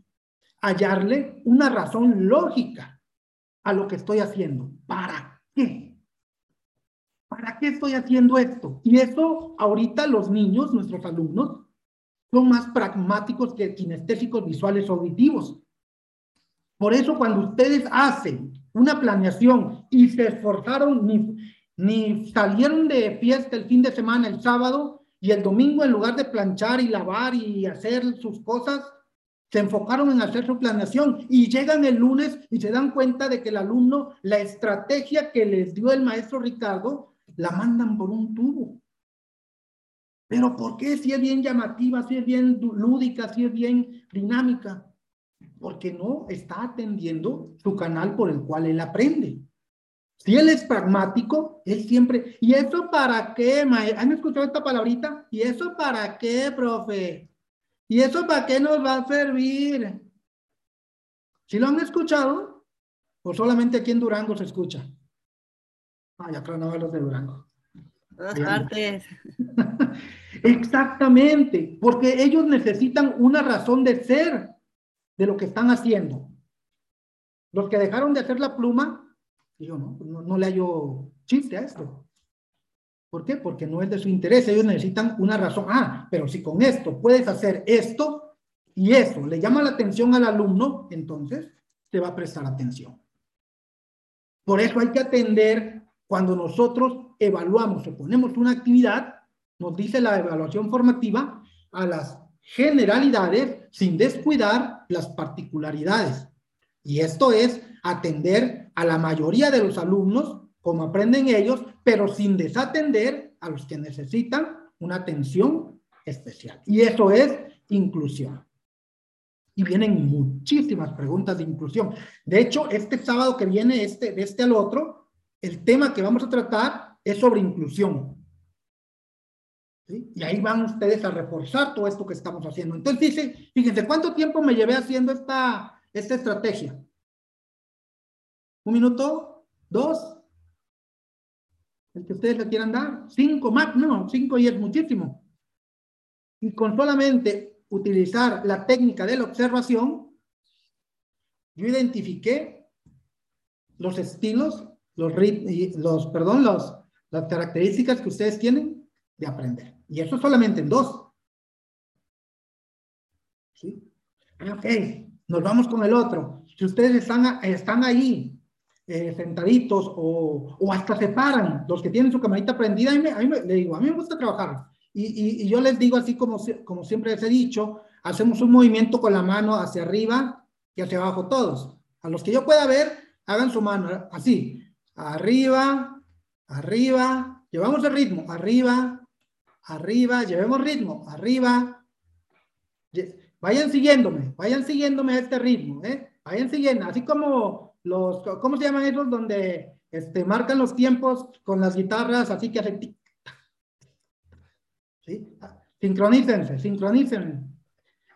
Speaker 1: hallarle una razón lógica a lo que estoy haciendo. ¿Para qué? ¿Para qué estoy haciendo esto? Y eso ahorita los niños, nuestros alumnos, son más pragmáticos que kinestésicos visuales o auditivos. Por eso cuando ustedes hacen una planeación y se esforzaron, ni, ni salieron de fiesta el fin de semana, el sábado, y el domingo en lugar de planchar y lavar y hacer sus cosas, se enfocaron en hacer su planeación y llegan el lunes y se dan cuenta de que el alumno, la estrategia que les dio el maestro Ricardo, la mandan por un tubo. Pero ¿por qué si es bien llamativa, si es bien lúdica, si es bien dinámica? Porque no está atendiendo su canal por el cual él aprende. Si él es pragmático, él siempre, ¿y eso para qué, ¿Han escuchado esta palabrita? ¿Y eso para qué, profe? ¿Y eso para qué nos va a servir? ¿Si lo han escuchado? ¿O solamente aquí en Durango se escucha? Ah, ya no los de Durango.
Speaker 5: Todas partes. (laughs)
Speaker 1: Exactamente, porque ellos necesitan una razón de ser de lo que están haciendo. Los que dejaron de hacer la pluma, yo no, no, no le hallo chiste a esto. ¿Por qué? Porque no es de su interés, ellos necesitan una razón. Ah, pero si con esto puedes hacer esto y eso le llama la atención al alumno, entonces te va a prestar atención. Por eso hay que atender cuando nosotros evaluamos o ponemos una actividad, nos dice la evaluación formativa, a las generalidades sin descuidar las particularidades. Y esto es atender a la mayoría de los alumnos, como aprenden ellos, pero sin desatender a los que necesitan una atención especial. Y eso es inclusión. Y vienen muchísimas preguntas de inclusión. De hecho, este sábado que viene, este, de este al otro, el tema que vamos a tratar es sobre inclusión. Y ahí van ustedes a reforzar todo esto que estamos haciendo. Entonces, fíjense, ¿cuánto tiempo me llevé haciendo esta, esta estrategia? ¿Un minuto? ¿Dos? el que ustedes le quieran dar. Cinco más, no, cinco y es muchísimo. Y con solamente utilizar la técnica de la observación, yo identifiqué los estilos, los, y los perdón, los, las características que ustedes tienen de aprender. Y eso solamente en dos. ¿Sí? Ah, Ok, nos vamos con el otro. Si ustedes están, están ahí eh, sentaditos o, o hasta se paran, los que tienen su camarita prendida, a mí, a mí le digo, a mí me gusta trabajar. Y, y- yo les digo así como, como siempre les he dicho, hacemos un movimiento con la mano hacia arriba y hacia abajo todos. A los que yo pueda ver, hagan su mano así, arriba, arriba, llevamos el ritmo, arriba, arriba, llevemos ritmo, arriba. Vayan siguiéndome, vayan siguiéndome a este ritmo, ¿eh? Vayan siguiendo, así como los, ¿cómo se llaman esos? Donde este, marcan los tiempos con las guitarras, así que tic, ¿sí? Ah, Sincronícense, sincronícense.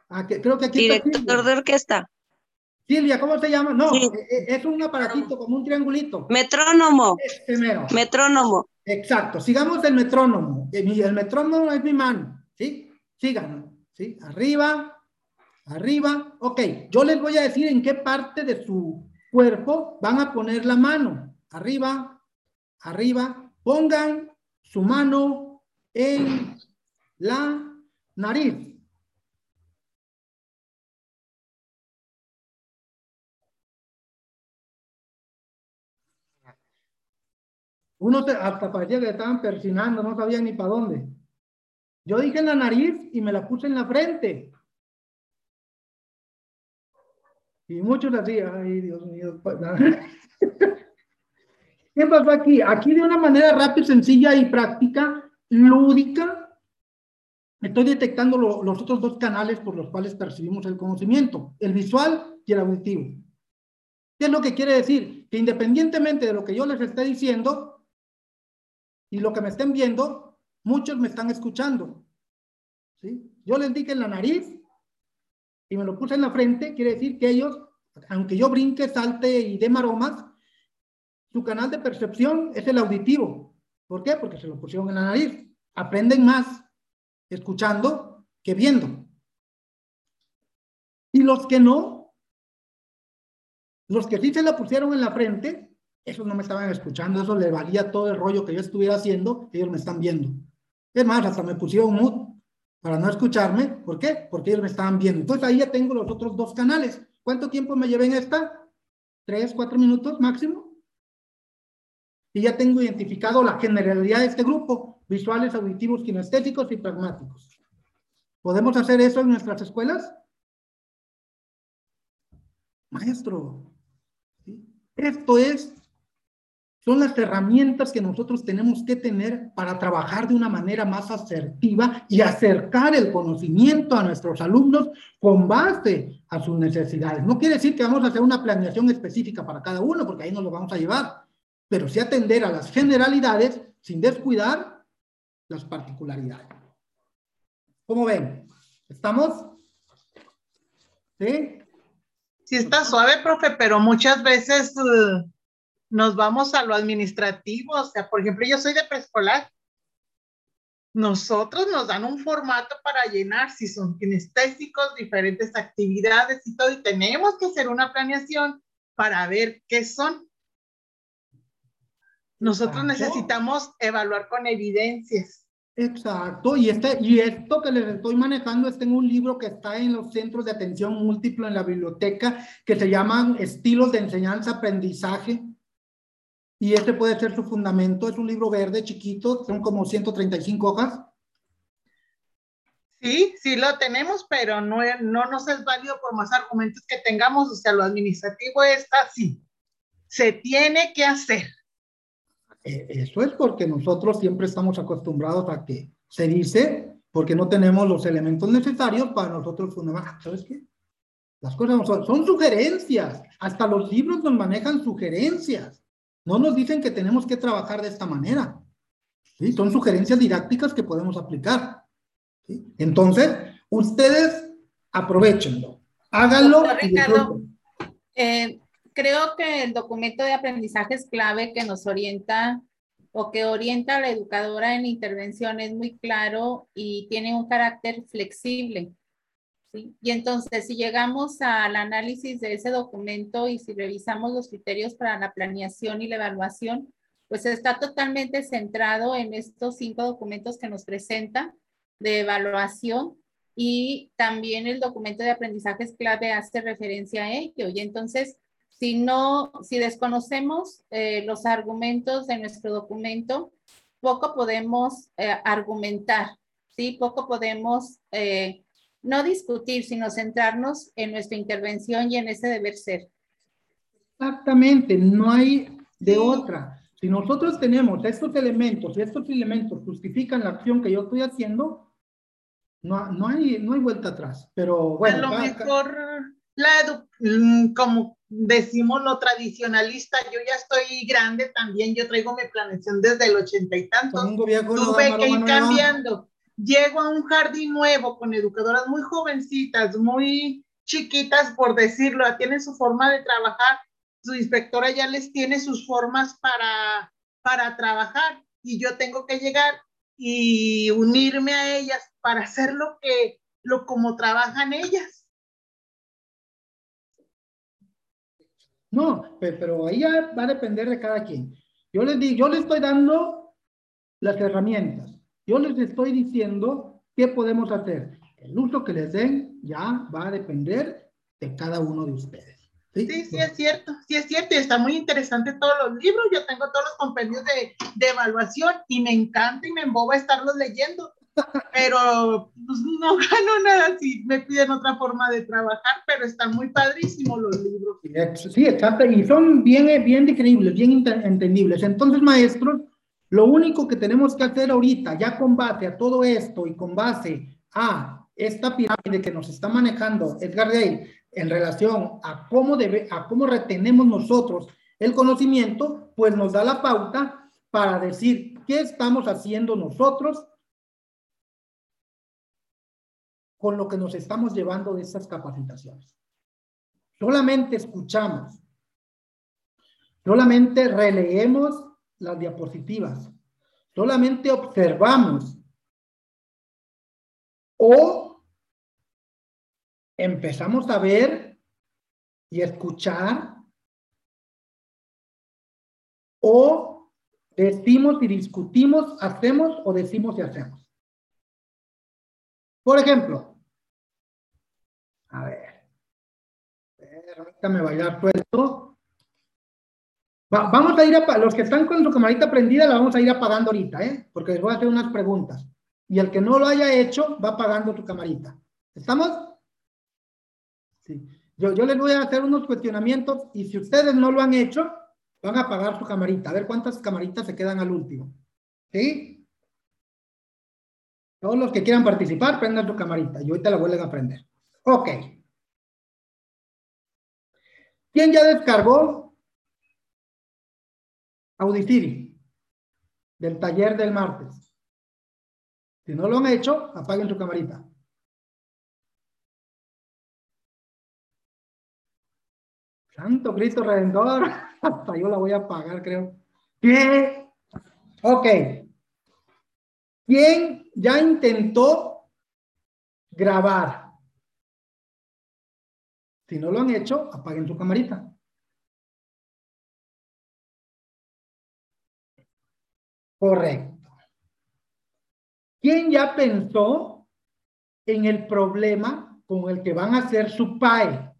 Speaker 1: Ah, que- creo que aquí
Speaker 5: Director de orquesta.
Speaker 1: Silvia, ¿cómo se llama? No,
Speaker 5: Sí.
Speaker 1: e- e- es un aparatito como un triangulito.
Speaker 5: Metrónomo.
Speaker 1: Este mero.
Speaker 5: Metrónomo.
Speaker 1: Exacto, sigamos el metrónomo. El, mi- el metrónomo es mi mano, ¿sí? Síganlo, ¿sí? Arriba, arriba. Ok, yo les voy a decir en qué parte de su cuerpo van a poner la mano. Arriba, arriba. Pongan su mano en la nariz. Uno se- hasta parecía que estaban persinando, no sabían ni para dónde. Yo dije en la nariz y me la puse en la frente. Y muchos así, ay Dios mío. (laughs) ¿Qué pasó aquí? Aquí de una manera rápida, sencilla y práctica, lúdica, estoy detectando lo- los otros dos canales por los cuales percibimos el conocimiento, el visual y el auditivo. ¿Qué es lo que quiere decir? Que independientemente de lo que yo les esté diciendo y lo que me estén viendo, muchos me están escuchando. ¿sí? Yo les dije en la nariz y me lo puse en la frente, quiere decir que ellos, aunque yo brinque, salte y dé maromas, su canal de percepción es el auditivo. ¿Por qué? Porque se lo pusieron en la nariz. Aprenden más escuchando que viendo. Y los que no, los que sí se la pusieron en la frente, esos no me estaban escuchando, eso le valía todo el rollo que yo estuviera haciendo, ellos me están viendo. Es más, hasta me pusieron mute para no escucharme. ¿Por qué? Porque ellos me estaban viendo. Entonces ahí ya tengo los otros dos canales. ¿Cuánto tiempo me llevé en esta? ¿Tres, cuatro minutos máximo? Y ya tengo identificado la generalidad de este grupo, visuales, auditivos, kinestéticos y pragmáticos. ¿Podemos hacer eso en nuestras escuelas? Maestro, esto es, son las herramientas que nosotros tenemos que tener para trabajar de una manera más asertiva y acercar el conocimiento a nuestros alumnos con base a sus necesidades. No quiere decir que vamos a hacer una planeación específica para cada uno, porque ahí nos lo vamos a llevar, pero sí atender a las generalidades sin descuidar las particularidades. ¿Cómo ven? ¿Estamos? ¿Sí?
Speaker 9: Sí está suave, profe, pero muchas veces eh, nos vamos a lo administrativo. O sea, por ejemplo, yo soy de preescolar. Nosotros nos dan un formato para llenar, si son kinestésicos, diferentes actividades y todo, y tenemos que hacer una planeación para ver qué son. Nosotros
Speaker 1: Exacto.
Speaker 9: necesitamos evaluar con evidencias.
Speaker 1: Exacto, y, este, y esto que les estoy manejando está en un libro que está en los centros de atención múltiple en la biblioteca, que se llaman Estilos de Enseñanza-Aprendizaje, y este puede ser su fundamento, es un libro verde chiquito, son como 135 hojas.
Speaker 9: Sí, sí lo tenemos, pero no, no nos es válido por más argumentos que tengamos. O sea, lo administrativo está así. Se tiene que hacer.
Speaker 1: Eh, Eso es porque nosotros siempre estamos acostumbrados a que se dice, porque no tenemos los elementos necesarios para nosotros fundamentar. ¿Sabes qué? Las cosas no son, son sugerencias. Hasta los libros nos manejan sugerencias. No nos dicen que tenemos que trabajar de esta manera. ¿sí? Son sugerencias didácticas que podemos aplicar. ¿sí? Entonces, ustedes aprovechenlo. Háganlo.
Speaker 3: Doctor Ricardo. Eh, creo que el documento de aprendizaje es clave que nos orienta o que orienta a la educadora en intervención es muy claro y tiene un carácter flexible. ¿Sí? Y entonces, si llegamos al análisis de ese documento y si revisamos los criterios para la planeación y la evaluación, pues está totalmente centrado en estos cinco documentos que nos presenta de evaluación y también el documento de aprendizajes clave hace referencia a ello. Y entonces, si no, si desconocemos eh, los argumentos de nuestro documento, poco podemos eh, argumentar, ¿sí? Poco podemos eh, no discutir, sino centrarnos en nuestra intervención y en ese deber ser.
Speaker 1: Exactamente, no hay de otra. Si nosotros tenemos estos elementos y estos elementos justifican la acción que yo estoy haciendo, no, no, hay, no hay vuelta atrás. Pero bueno.
Speaker 9: A lo mejor, la mm, como decimos lo tradicionalista, yo ya estoy grande también, yo traigo mi planeación desde el ochenta y tantos. Tuve que ir cambiando. Llego a un jardín nuevo con educadoras muy jovencitas, muy chiquitas, por decirlo, tienen su forma de trabajar, su inspectora ya les tiene sus formas para, para trabajar y yo tengo que llegar y unirme a ellas para hacer lo que, lo como trabajan ellas.
Speaker 1: No, pero ahí va a depender de cada quien. Yo les digo, yo les estoy dando las herramientas. Yo les estoy diciendo qué podemos hacer. El uso que les den ya va a depender de cada uno de ustedes.
Speaker 9: Sí, sí, es cierto, sí es cierto, y está muy interesante todos los libros, yo tengo todos los compendios de, de evaluación y me encanta y me emboba estarlos leyendo, (laughs) pero pues, no (laughs) gano nada si me piden otra forma de trabajar, pero están muy padrísimos los libros.
Speaker 1: Sí, exacto, y son bien, bien digeribles, bien entendibles. Entonces, maestros, lo único que tenemos que hacer ahorita, ya con base a todo esto y con base a esta pirámide que nos está manejando Edgar Day, en relación a cómo, debe, a cómo retenemos nosotros el conocimiento, pues nos da la pauta para decir qué estamos haciendo nosotros con lo que nos estamos llevando de estas capacitaciones. Solamente escuchamos, solamente releemos las diapositivas, solamente observamos o empezamos a ver y escuchar o decimos y discutimos, hacemos o decimos y hacemos. Por ejemplo, a ver, permítame bailar suelto. Vamos a ir a, los que están con su camarita prendida, la vamos a ir apagando ahorita, ¿eh? Porque les voy a hacer unas preguntas. Y el que no lo haya hecho, va apagando tu camarita. ¿Estamos? Sí. Yo, yo les voy a hacer unos cuestionamientos y si ustedes no lo han hecho, van a apagar su camarita. A ver cuántas camaritas se quedan al último. ¿Sí? Todos los que quieran participar, prendan su camarita y ahorita la vuelven a prender. Ok. ¿Quién ya descargó Audiciri del taller del martes? Si no lo han hecho, apaguen su camarita. Santo Cristo Redentor, (laughs) hasta yo la voy a pagar, creo. ¿Qué? Ok. ¿Quién ya intentó grabar? Si no lo han hecho, apaguen su camarita. Correcto. ¿Quién ya pensó en el problema con el que van a hacer su PAE?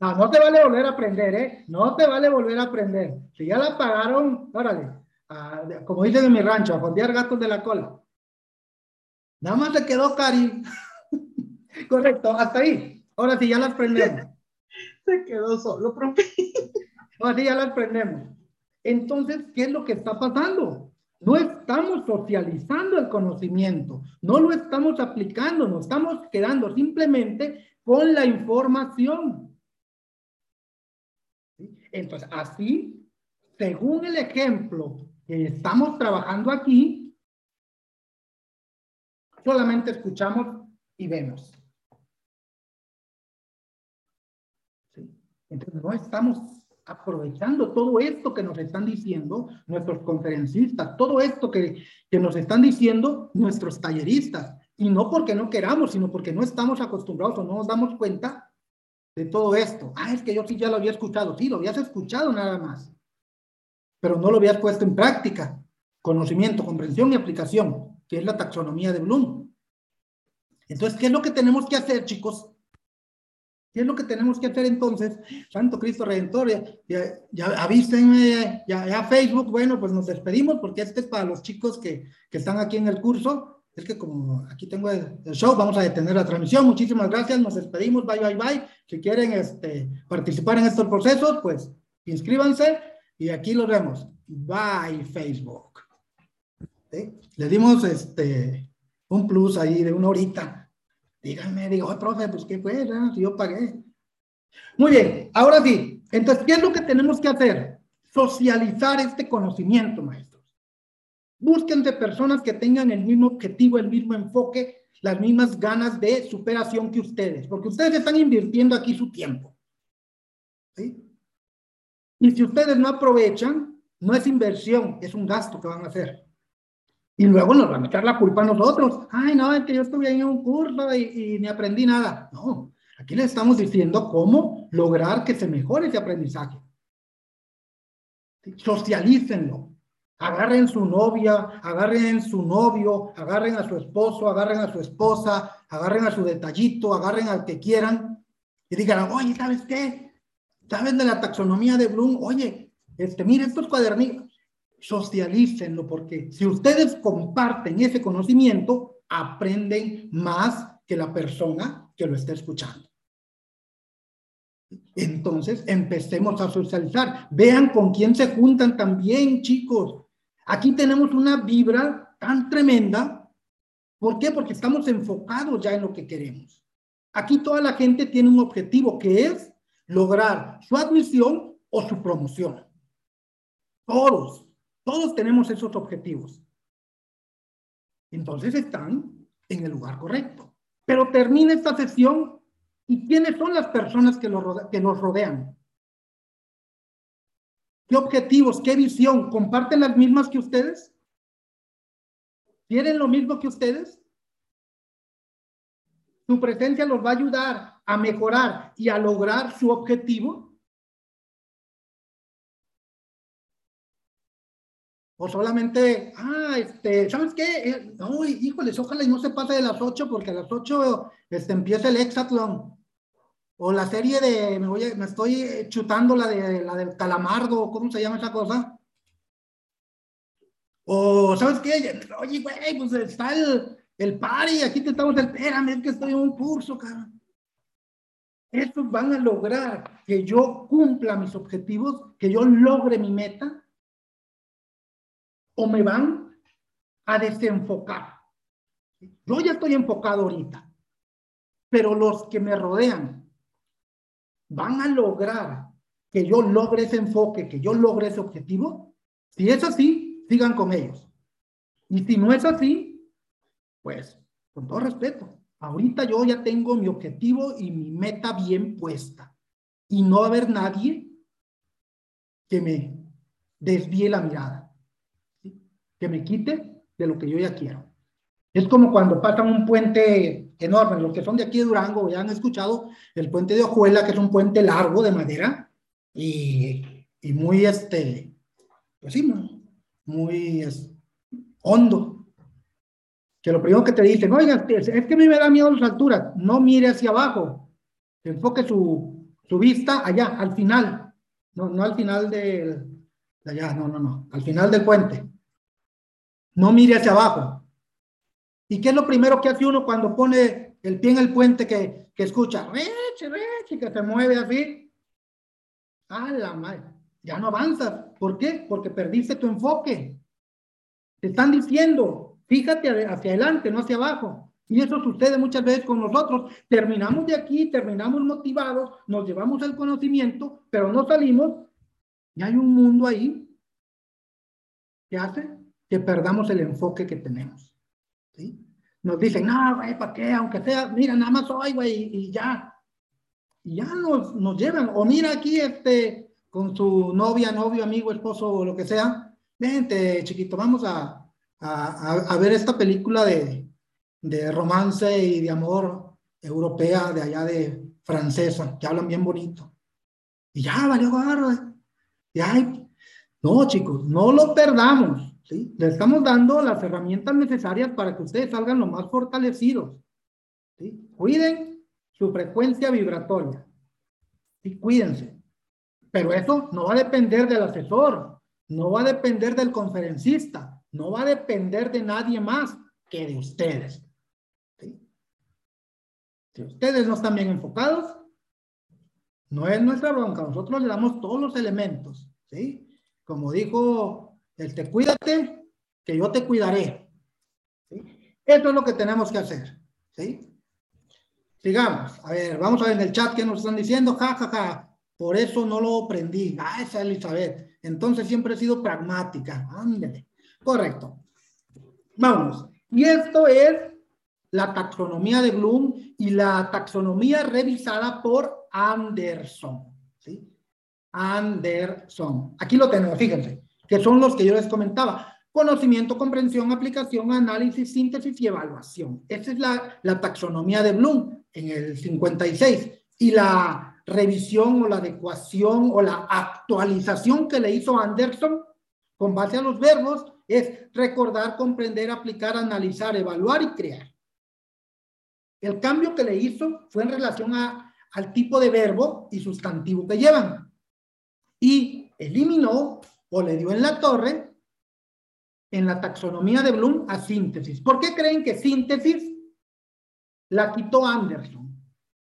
Speaker 1: No, no te vale volver a aprender, ¿eh? No te vale volver a aprender. Si ya la pagaron, órale, como dicen en mi rancho, a fondear gatos de la cola. Nada más se quedó Cari. (laughs) Correcto, hasta ahí. Ahora sí, ya las prendemos.
Speaker 9: Se quedó solo, profe. (laughs)
Speaker 1: Ahora ya las prendemos. Entonces, ¿qué es lo que está pasando? No estamos socializando el conocimiento, no lo estamos aplicando, nos estamos quedando simplemente con la información. Entonces, así, según el ejemplo que estamos trabajando aquí, solamente escuchamos y vemos. Entonces no estamos aprovechando todo esto que nos están diciendo nuestros conferencistas, todo esto que, que nos están diciendo nuestros talleristas. Y no porque no queramos, sino porque no estamos acostumbrados o no nos damos cuenta de todo esto. Ah, es que yo sí ya lo había escuchado. Sí, lo habías escuchado nada más. Pero no lo habías puesto en práctica. Conocimiento, comprensión y aplicación, que es la taxonomía de Bloom. Entonces, ¿qué es lo que tenemos que hacer, chicos? ¿Qué es lo que tenemos que hacer entonces? Santo Cristo Redentor, ya, ya, ya avísenme, ya, ya, Facebook, bueno, pues nos despedimos porque este es para los chicos que, que están aquí en el curso. Es que como aquí tengo el, show, vamos a detener la transmisión. Muchísimas gracias, nos despedimos, bye, bye, bye. Si quieren este, participar en estos procesos, pues inscríbanse y aquí los vemos. Bye, Facebook. Le dimos este, un plus ahí de una horita. Díganme, digo, oh, profe, pues qué fue, si yo pagué. Muy bien, ahora sí. Entonces, ¿qué es lo que tenemos que hacer? Socializar este conocimiento, maestros. Búsquense personas que tengan el mismo objetivo, el mismo enfoque, las mismas ganas de superación que ustedes, porque ustedes están invirtiendo aquí su tiempo. ¿Sí? Y si ustedes no aprovechan, no es inversión, es un gasto que van a hacer. Y luego nos van a echar la culpa a nosotros. Ay, no, es que yo estuve ahí en un curso y, y ni aprendí nada. No, aquí les estamos diciendo cómo lograr que se mejore ese aprendizaje. Socialícenlo. Agarren su novia, agarren su novio, agarren a su esposo, agarren a su esposa, agarren a su detallito, agarren al que quieran y digan, oye, ¿sabes qué? ¿Sabes de la taxonomía de Bloom? Oye, este, mira estos cuadernillos socialícenlo, porque si ustedes comparten ese conocimiento, aprenden más que la persona que lo está escuchando. Entonces, empecemos a socializar. Vean con quién se juntan también, chicos. Aquí tenemos una vibra tan tremenda. ¿Por qué? Porque estamos enfocados ya en lo que queremos. Aquí toda la gente tiene un objetivo que es lograr su admisión o su promoción. Todos. Todos tenemos esos objetivos. Entonces están en el lugar correcto. Pero termina esta sesión y ¿quiénes son las personas que, que nos rodean? ¿Qué objetivos, qué visión? ¿Comparten las mismas que ustedes? ¿Quieren lo mismo que ustedes? ¿Su presencia los va a ayudar a mejorar y a lograr su objetivo? O solamente, ah, este, ¿sabes qué? Eh, no, híjoles, ojalá y no se pase de las 8 porque a las 8 este, empieza el hexatlón. O la serie de, me, voy me estoy chutando la, de, la del calamardo, ¿cómo se llama esa cosa? O, ¿sabes qué? Oye, güey, pues está el, el party, aquí te estamos, espérame, es que estoy en un curso, cara. Estos van a lograr que yo cumpla mis objetivos, que yo logre mi meta o me van a desenfocar. Yo ya estoy enfocado ahorita, pero los que me rodean van a lograr que yo logre ese enfoque, que yo logre ese objetivo. Si es así, sigan con ellos. Y si no es así, pues con todo respeto, ahorita yo ya tengo mi objetivo y mi meta bien puesta. Y no va a haber nadie que me desvíe la mirada que me quite de lo que yo ya quiero. Es como cuando pasan un puente enorme, los que son de aquí de Durango ya han escuchado el puente de Ojuela, que es un puente largo de madera y, y muy, este, pues sí, muy hondo. Que lo primero que te dicen, oiga, es que a mí me da miedo las alturas, no mire hacia abajo, enfoque su, su vista allá, al final, no, no al final de, de allá, no, no, no, al final del puente. No mire hacia abajo. ¿Y qué es lo primero que hace uno cuando pone el pie en el puente que, que escucha? Reche, reche, que se mueve así. A la madre. Ya no avanzas. ¿Por qué? Porque perdiste tu enfoque. Te están diciendo, fíjate hacia adelante, no hacia abajo. Y eso sucede muchas veces con nosotros. Terminamos de aquí, terminamos motivados, nos llevamos el conocimiento, pero no salimos. Y hay un mundo ahí. ¿Qué hace? Que perdamos el enfoque que tenemos. Nos dicen, no, güey, ¿para qué? Aunque sea, mira, nada más hoy, güey, y ya. y ya nos, nos llevan. O mira aquí este, con su novia, novio, amigo, esposo o lo que sea. Vente, chiquito, vamos a, a, a ver esta película de, de romance y de amor europea de allá de francesa, que hablan bien bonito. Y ya, valió agarro. Ya, no, chicos, no lo perdamos. ¿Sí? Le estamos dando las herramientas necesarias para que ustedes salgan lo más fortalecidos. ¿sí? Cuiden su frecuencia vibratoria. y Cuídense. Pero eso no va a depender del asesor, no va a depender del conferencista, no va a depender de nadie más que de ustedes. Si ustedes no están bien enfocados, no es nuestra bronca. Nosotros le damos todos los elementos, ¿sí? Como dijo, el te cuídate, que yo te cuidaré. ¿sí? Eso es lo que tenemos que hacer, ¿sí? Sigamos. A ver, vamos a ver en el chat qué nos están diciendo. Ja, ja, ja. Por eso no lo aprendí. Ah, esa Elizabeth. Entonces siempre he sido pragmática. Ándale. Correcto. Vamos. Y esto es la taxonomía de Bloom y la taxonomía revisada por Anderson. ¿sí? Anderson. Aquí lo tenemos, fíjense, que son los que yo les comentaba. Conocimiento, comprensión, aplicación, análisis, síntesis y evaluación. Esa es la, la taxonomía de Bloom en el 56. Y la revisión o la adecuación o la actualización que le hizo Anderson con base a los verbos es recordar, comprender, aplicar, analizar, evaluar y crear. El cambio que le hizo fue en relación a, al tipo de verbo y sustantivo que llevan. Y eliminó o le dio en la torre en la taxonomía de Bloom a síntesis. ¿Por qué creen que síntesis la quitó Anderson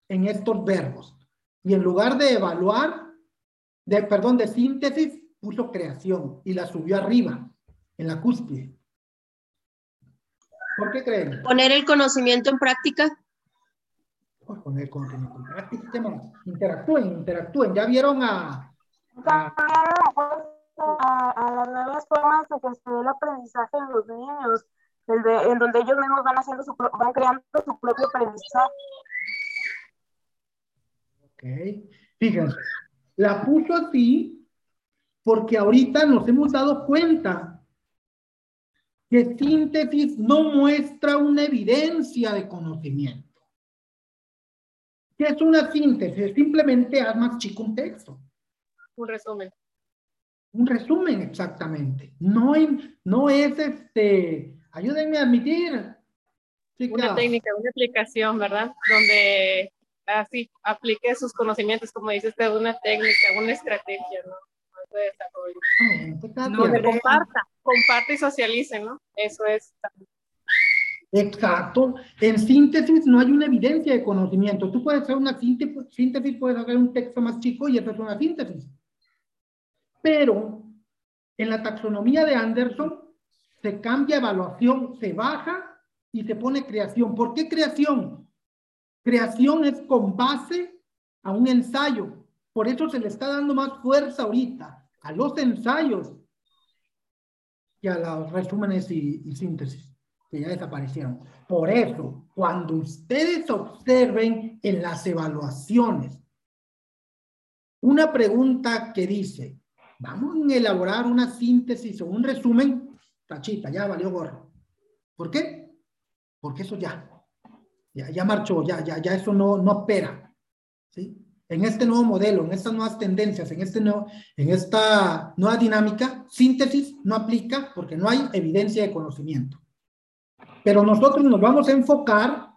Speaker 1: en estos verbos? Y en lugar de evaluar, de, perdón, de síntesis, puso creación y la subió arriba, en la cúspide. ¿Por qué creen?
Speaker 10: Poner el conocimiento en práctica
Speaker 1: poner contenido Interactúen, interactúen. Ya vieron a, a,
Speaker 7: a, las nuevas formas de que se el aprendizaje de los niños, el de, en donde ellos mismos van haciendo su, van creando su propio aprendizaje.
Speaker 1: Ok, fíjense, la puso así porque ahorita nos hemos dado cuenta que síntesis no muestra una evidencia de conocimiento. ¿Qué es una síntesis? Simplemente haz más chico un texto.
Speaker 7: Un resumen.
Speaker 1: Un resumen, exactamente. No, no es este, ayúdenme a admitir.
Speaker 7: Una técnica, una aplicación, ¿verdad? Donde así aplique sus conocimientos, como dice usted, una técnica, una estrategia, ¿no? No, no comparta, comparte y socialice, ¿no? Eso es
Speaker 1: Exacto. En síntesis no hay una evidencia de conocimiento. Tú puedes hacer una síntesis, puedes hacer un texto más chico y eso es una síntesis. Pero en la taxonomía de Anderson se cambia evaluación, se baja y se pone creación. ¿Por qué creación? Creación es con base a un ensayo. Por eso se le está dando más fuerza ahorita a los ensayos que a los resúmenes y síntesis que ya desaparecieron. Por eso, cuando ustedes observen en las evaluaciones una pregunta que dice, vamos a elaborar una síntesis o un resumen, tachita, ya valió gorro. ¿Por qué? Porque eso ya, ya, ya marchó, ya, ya, ya eso no, no opera. ¿sí? En este nuevo modelo, en estas nuevas tendencias, en, este nuevo, en esta nueva dinámica, síntesis no aplica porque no hay evidencia de conocimiento. Pero nosotros nos vamos a enfocar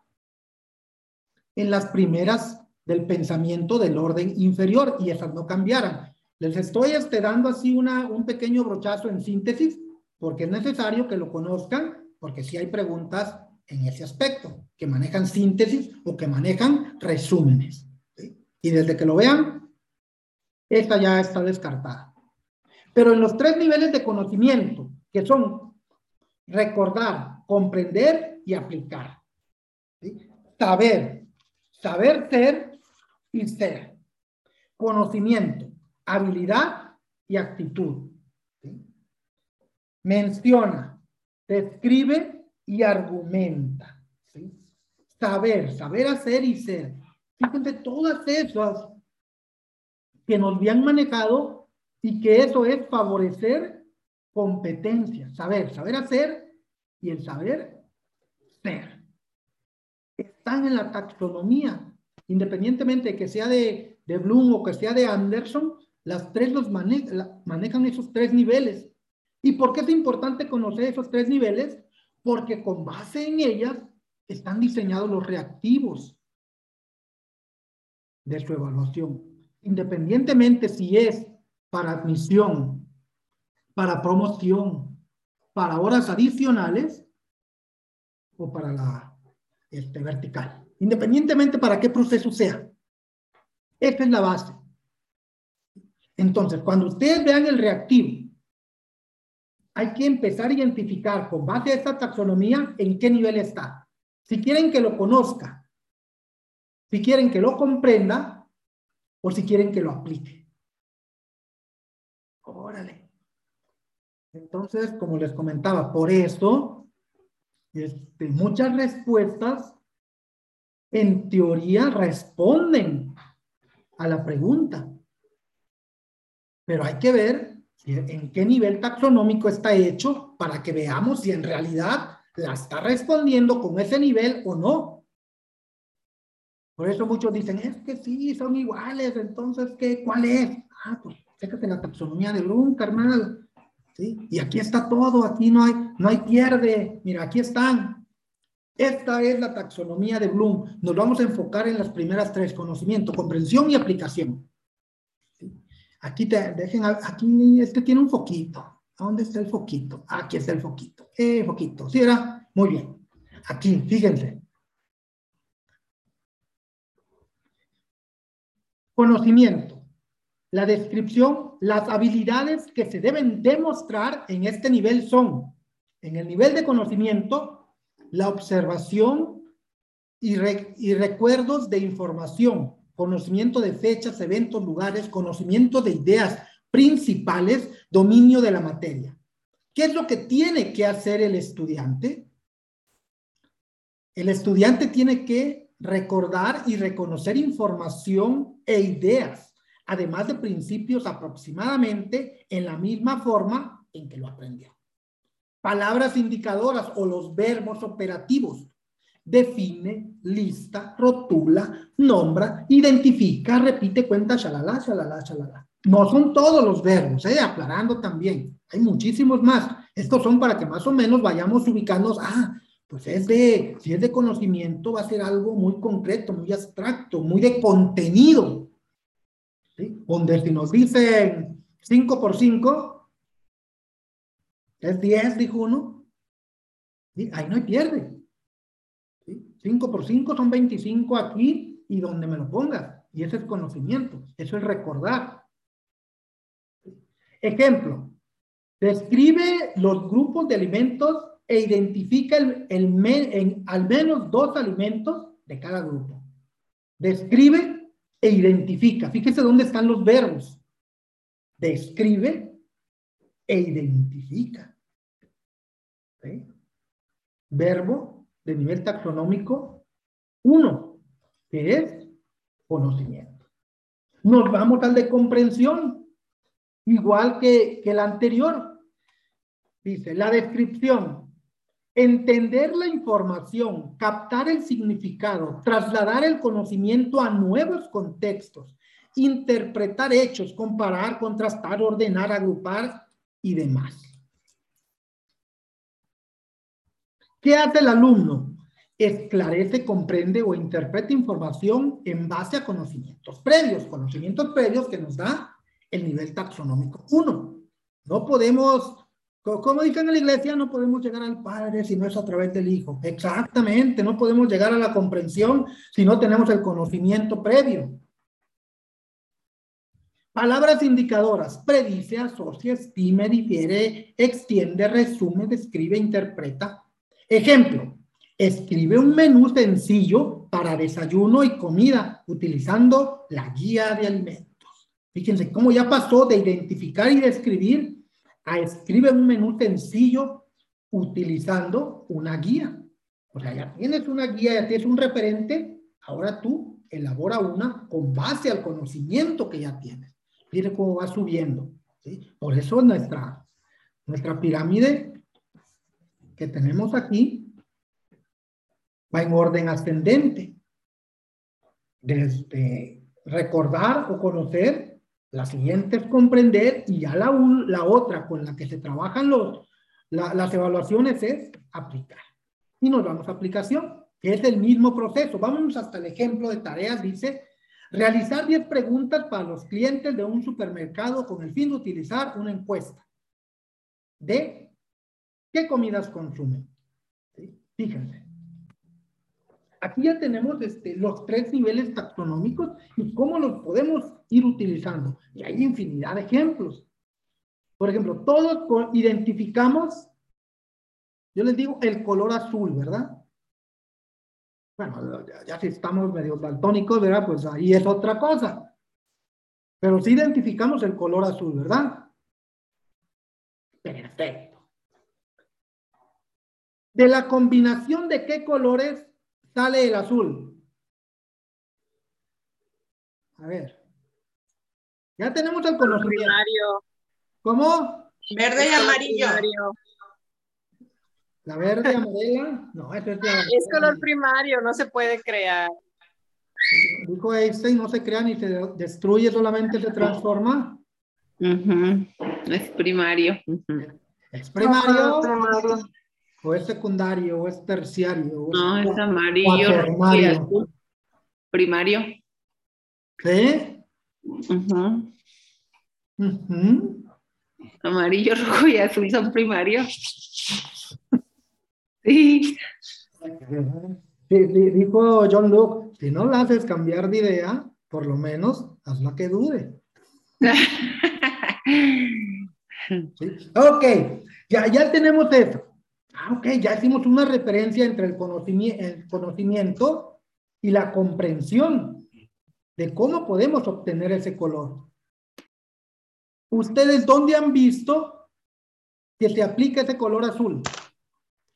Speaker 1: en las primeras del pensamiento del orden inferior y esas no cambiaran. Les estoy este, dando así una, un pequeño brochazo en síntesis porque es necesario que lo conozcan porque si hay preguntas en ese aspecto, que manejan síntesis o que manejan resúmenes. Y desde que lo vean, esta ya está descartada. Pero en los tres niveles de conocimiento, que son recordar, comprender y aplicar. Saber, saber ser y ser. Conocimiento, habilidad y actitud. Menciona, describe y argumenta. Saber, saber hacer y ser. Fíjense todas esas que nos habían manejado y que eso es favorecer competencia, saber, saber hacer y el saber ser. Están en la taxonomía, independientemente de que sea de, de Bloom o que sea de Anderson, las tres los manejan esos tres niveles. ¿Y por qué es importante conocer esos tres niveles? Porque con base en ellas están diseñados los reactivos de su evaluación. Independientemente si es para admisión, para promoción, para horas adicionales o para la este, vertical. Independientemente para qué proceso sea. Esta es la base. Entonces, cuando ustedes vean el reactivo, hay que empezar a identificar con base a esta taxonomía en qué nivel está. Si quieren que lo conozca, si quieren que lo comprenda o si quieren que lo aplique. Órale. Entonces, como les comentaba, por eso este, muchas respuestas en teoría responden a la pregunta. Pero hay que ver en qué nivel taxonómico está hecho para que veamos si en realidad la está respondiendo con ese nivel o no. Por eso muchos dicen, es que sí, son iguales, entonces, ¿qué? ¿cuál es? Ah, pues, fíjate la taxonomía de Bloom, carnal. ¿Sí? Y aquí está todo, aquí no hay, no hay pierde. Mira, aquí están. Esta es la taxonomía de Bloom. Nos vamos a enfocar en las primeras tres, conocimiento, comprensión y aplicación. Aquí te dejen, aquí este tiene un foquito. ¿Dónde está el foquito? Aquí está el foquito. Eh, foquito. ¿Sí era? Muy bien. Aquí, fíjense. Conocimiento. La descripción, las habilidades que se deben demostrar en este nivel son, en el nivel de conocimiento, la observación y, y recuerdos de información, conocimiento de fechas, eventos, lugares, conocimiento de ideas principales, dominio de la materia. ¿Qué es lo que tiene que hacer el estudiante? El estudiante tiene que recordar y reconocer información e ideas, además de principios aproximadamente en la misma forma en que lo aprendió. Palabras indicadoras o los verbos operativos define, lista, rotula, nombra, identifica, repite, cuenta, shalala, shalala, shalala. No son todos los verbos, ¿eh? aclarando también. Hay muchísimos más. Estos son para que más o menos vayamos ubicando, ah, pues es de, si es de conocimiento, va a ser algo muy concreto, muy abstracto, muy de contenido. ¿sí? Donde si nos dicen 5 por 5, es 10, dijo uno. ¿sí? Ahí no hay pierde. 5 por 5 son 25 aquí y donde me lo pongas. Y ese es conocimiento, eso es recordar. Ejemplo, describe los grupos de alimentos e identifica el, al menos dos alimentos de cada grupo. Describe e identifica. Fíjese dónde están los verbos. Describe e identifica. Verbo de nivel taxonómico uno, que es conocimiento. Nos vamos al de comprensión, igual que, que el anterior. Dice, la descripción, entender la información, captar el significado, trasladar el conocimiento a nuevos contextos, interpretar hechos, comparar, contrastar, ordenar, agrupar y demás. ¿Qué hace el alumno? Esclarece, comprende o interpreta información en base a conocimientos previos, conocimientos previos que nos da el nivel taxonómico 1. No podemos, como dicen en la iglesia, no podemos llegar al Padre si no es a través del Hijo. Exactamente, no podemos llegar a la comprensión si no tenemos el conocimiento previo. Palabras indicadoras, predice, asocia, estime, difiere, extiende, resume, describe, interpreta, Ejemplo, escribe un menú sencillo para desayuno y comida utilizando la guía de alimentos. Fíjense cómo ya pasó de identificar y describir a escribe un menú sencillo utilizando una guía. O sea, ya tienes una guía, ya tienes un referente, ahora tú elabora una con base al conocimiento que ya tienes. Mire cómo va subiendo. ¿sí? Por eso nuestra, nuestra pirámide que tenemos aquí va en orden ascendente. Desde recordar o conocer, la siguiente es comprender y ya la, la otra con la que se trabajan los, las evaluaciones es aplicar. Y nos vamos a aplicación, que es el mismo proceso. Vámonos hasta el ejemplo de tareas, dice, realizar 10 preguntas para los clientes de un supermercado con el fin de utilizar una encuesta de qué comidas consumen. Fíjense. Aquí ya tenemos este, los tres niveles taxonómicos y cómo los podemos ir utilizando. Y hay infinidad de ejemplos. Por ejemplo, todos identificamos, yo les digo, el color azul, ¿verdad? Bueno, ya, si estamos medio daltónicos, ¿verdad? Pues ahí es otra cosa. Pero sí identificamos el color azul, ¿verdad? Perfecto. De la combinación de qué colores sale el azul. A ver. Ya tenemos el conocimiento. ¿Cómo?
Speaker 5: Verde y amarillo.
Speaker 1: La verde y amarilla. No,
Speaker 5: es, es color primario, no se puede crear.
Speaker 1: Dijo Einstein, no se crea ni se destruye, solamente se transforma.
Speaker 2: Es primario.
Speaker 1: Es primario. O es secundario, o es terciario.
Speaker 2: no, es, amarillo. Primario.
Speaker 1: ¿Sí?
Speaker 2: Amarillo, (laughs) rojo y azul son primarios. Sí.
Speaker 1: Dijo John Luke, si no la haces cambiar de idea, por lo menos hazla que dude. (laughs) Ok, ya, ya tenemos eso. Ah, ok, ya hicimos una referencia entre el conocimiento, y la comprensión de cómo podemos obtener ese color. ¿Ustedes dónde han visto que se aplica ese color azul?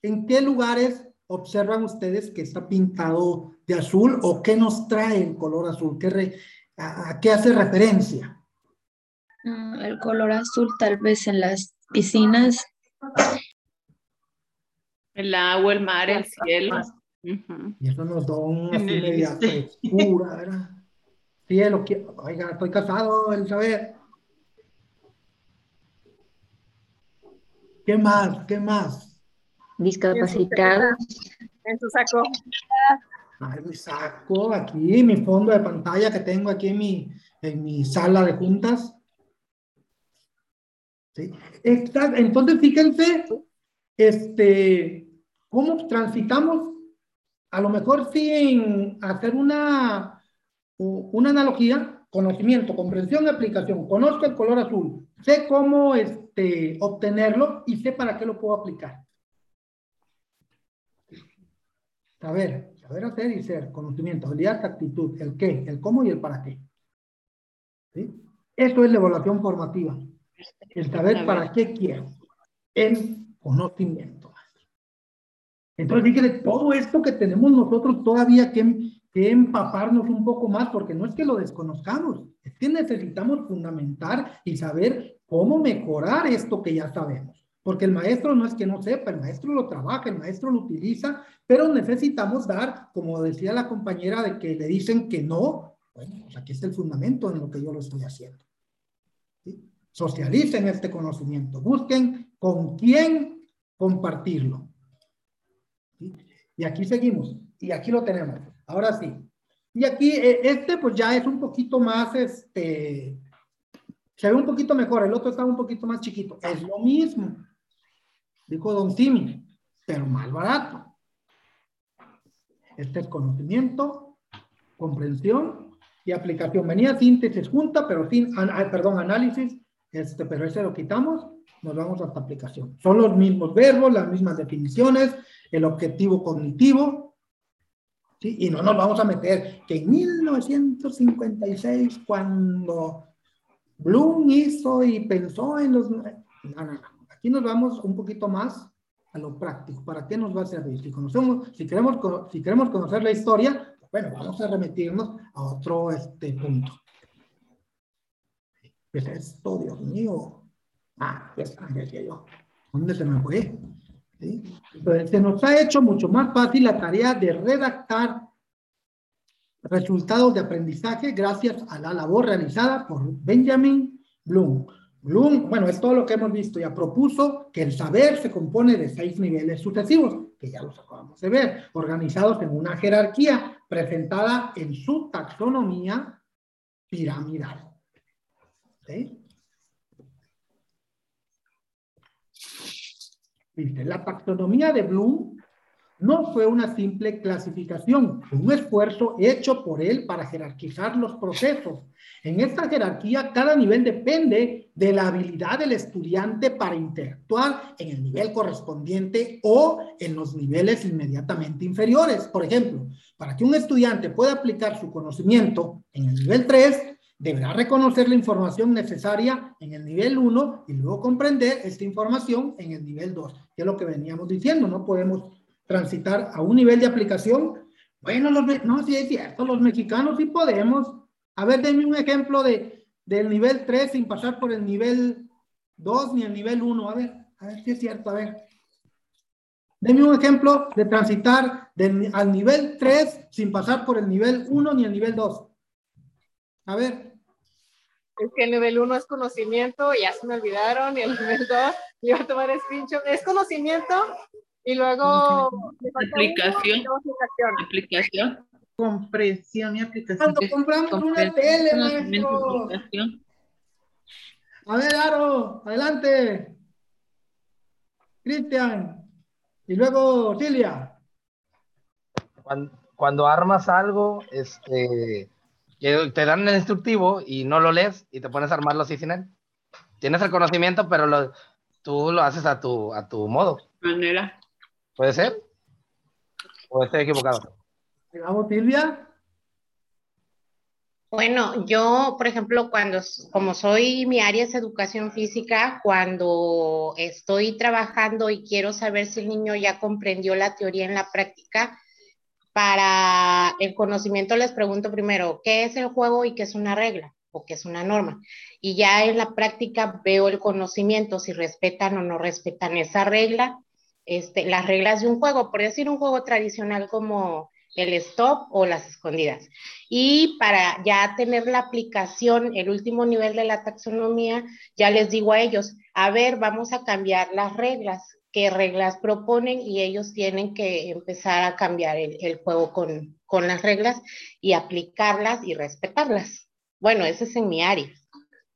Speaker 1: ¿En qué lugares observan ustedes que está pintado de azul o qué nos trae el color azul? ¿Qué a, qué hace referencia?
Speaker 10: Mm, el color azul tal vez en las piscinas.
Speaker 2: El agua, el mar, el cielo.
Speaker 1: Y eso nos da una media frescura, ¿verdad? Cielo, oiga, estoy casado, el saber. ¿Qué más? ¿Qué más?
Speaker 10: Discapacitados.
Speaker 5: En su saco.
Speaker 1: Ay, mi saco, aquí, mi fondo de pantalla que tengo aquí en mi, en mi sala de juntas. ¿Sí? Entonces, fíjense, este, cómo transitamos, a lo mejor sin hacer una, una analogía, conocimiento, comprensión y aplicación. Conozco el color azul, sé cómo, es, este, obtenerlo y sé para qué lo puedo aplicar. Saber, saber hacer y ser, conocimiento, habilidad, actitud, el qué, el cómo y el para qué. ¿Sí? Eso es la evaluación formativa. El saber para qué quiero. El conocimiento. Entonces, fíjense, todo esto que tenemos nosotros todavía que, que empaparnos un poco más, porque no es que lo desconozcamos, es que necesitamos fundamentar y saber cómo mejorar esto que ya sabemos. Porque el maestro no es que no sepa, el maestro lo trabaja, el maestro lo utiliza, pero necesitamos dar, como decía la compañera de que le dicen que no, bueno, pues aquí está el fundamento en lo que yo lo estoy haciendo. Socialicen este conocimiento, busquen con quién compartirlo. Y aquí seguimos, y aquí lo tenemos. Ahora sí. Y aquí, eh, este pues ya es un poquito más, este, se ve un poquito mejor, el otro está un poquito más chiquito. Es lo mismo, dijo Don Timmy, pero más barato. Este es conocimiento, comprensión y aplicación. Venía síntesis junta, pero sin, perdón, análisis, este, pero ese lo quitamos, nos vamos hasta aplicación. Son los mismos verbos, las mismas definiciones, el objetivo cognitivo, ¿sí? y no nos vamos a meter que en 1956, cuando Bloom hizo y pensó en los... No, no, no. Aquí nos vamos un poquito más a lo práctico. ¿Para qué nos va a servir? Si, conocemos, si, queremos, si queremos conocer la historia, Bueno, vamos a remitirnos a otro este, punto. ¿Qué es esto, Dios mío? Ah, ya está, decía yo. ¿Dónde se me fue? Entonces, se nos ha hecho mucho más fácil la tarea de redactar resultados de aprendizaje gracias a la labor realizada por Benjamin Bloom. Bloom, bueno, es todo lo que hemos visto, ya propuso que el saber se compone de seis niveles sucesivos, que ya los acabamos de ver, organizados en una jerarquía presentada en su taxonomía piramidal. ¿Sí? La taxonomía de Bloom no fue una simple clasificación, un esfuerzo hecho por él para jerarquizar los procesos. En esta jerarquía, cada nivel depende de la habilidad del estudiante para interactuar en el nivel correspondiente o en los niveles inmediatamente inferiores. Por ejemplo, para que un estudiante pueda aplicar su conocimiento en el nivel 3, deberá reconocer la información necesaria en el nivel 1 y luego comprender esta información en el nivel 2, que es lo que veníamos diciendo, no podemos transitar a un nivel de aplicación. Bueno, los, no, sí es cierto, los mexicanos sí podemos. A ver, denme un ejemplo de, del nivel 3 sin pasar por el nivel 2 ni el nivel 1. A ver, a ver si es cierto, a ver. Denme un ejemplo de transitar al nivel 3 sin pasar por el nivel 1 ni el nivel 2. A ver.
Speaker 5: Es que el nivel 1 es conocimiento, ya se me olvidaron, y el nivel 2, iba a tomar screenshot, es conocimiento, y luego...
Speaker 2: Aplicación. Aplicación.
Speaker 9: Compresión y aplicación.
Speaker 1: Cuando compramos una tele, maestro. A ver, Aro, adelante. Cristian. Y luego Silvia.
Speaker 11: Cuando, cuando armas algo, este que te dan el instructivo y no lo lees y te pones a armarlo así sin él. Tienes el conocimiento, pero lo, tú lo haces a tu, a tu modo.
Speaker 2: Manera.
Speaker 11: ¿Puede ser? ¿O estoy equivocado?
Speaker 1: Vamos, Silvia.
Speaker 12: Bueno, yo, por ejemplo, cuando, como soy, mi área es educación física, cuando estoy trabajando y quiero saber si el niño ya comprendió la teoría en la práctica, para el conocimiento les pregunto primero, ¿qué es el juego y qué es una regla o qué es una norma? Y ya en la práctica veo el conocimiento, si respetan o no respetan esa regla, este, las reglas de un juego, por decir un juego tradicional como el stop o las escondidas. Y para ya tener la aplicación, el último nivel de la taxonomía, ya les digo a ellos, a ver, vamos a cambiar las reglas qué reglas proponen y ellos tienen que empezar a cambiar el, juego con, con, las reglas y aplicarlas y respetarlas. Bueno, ese es en mi área.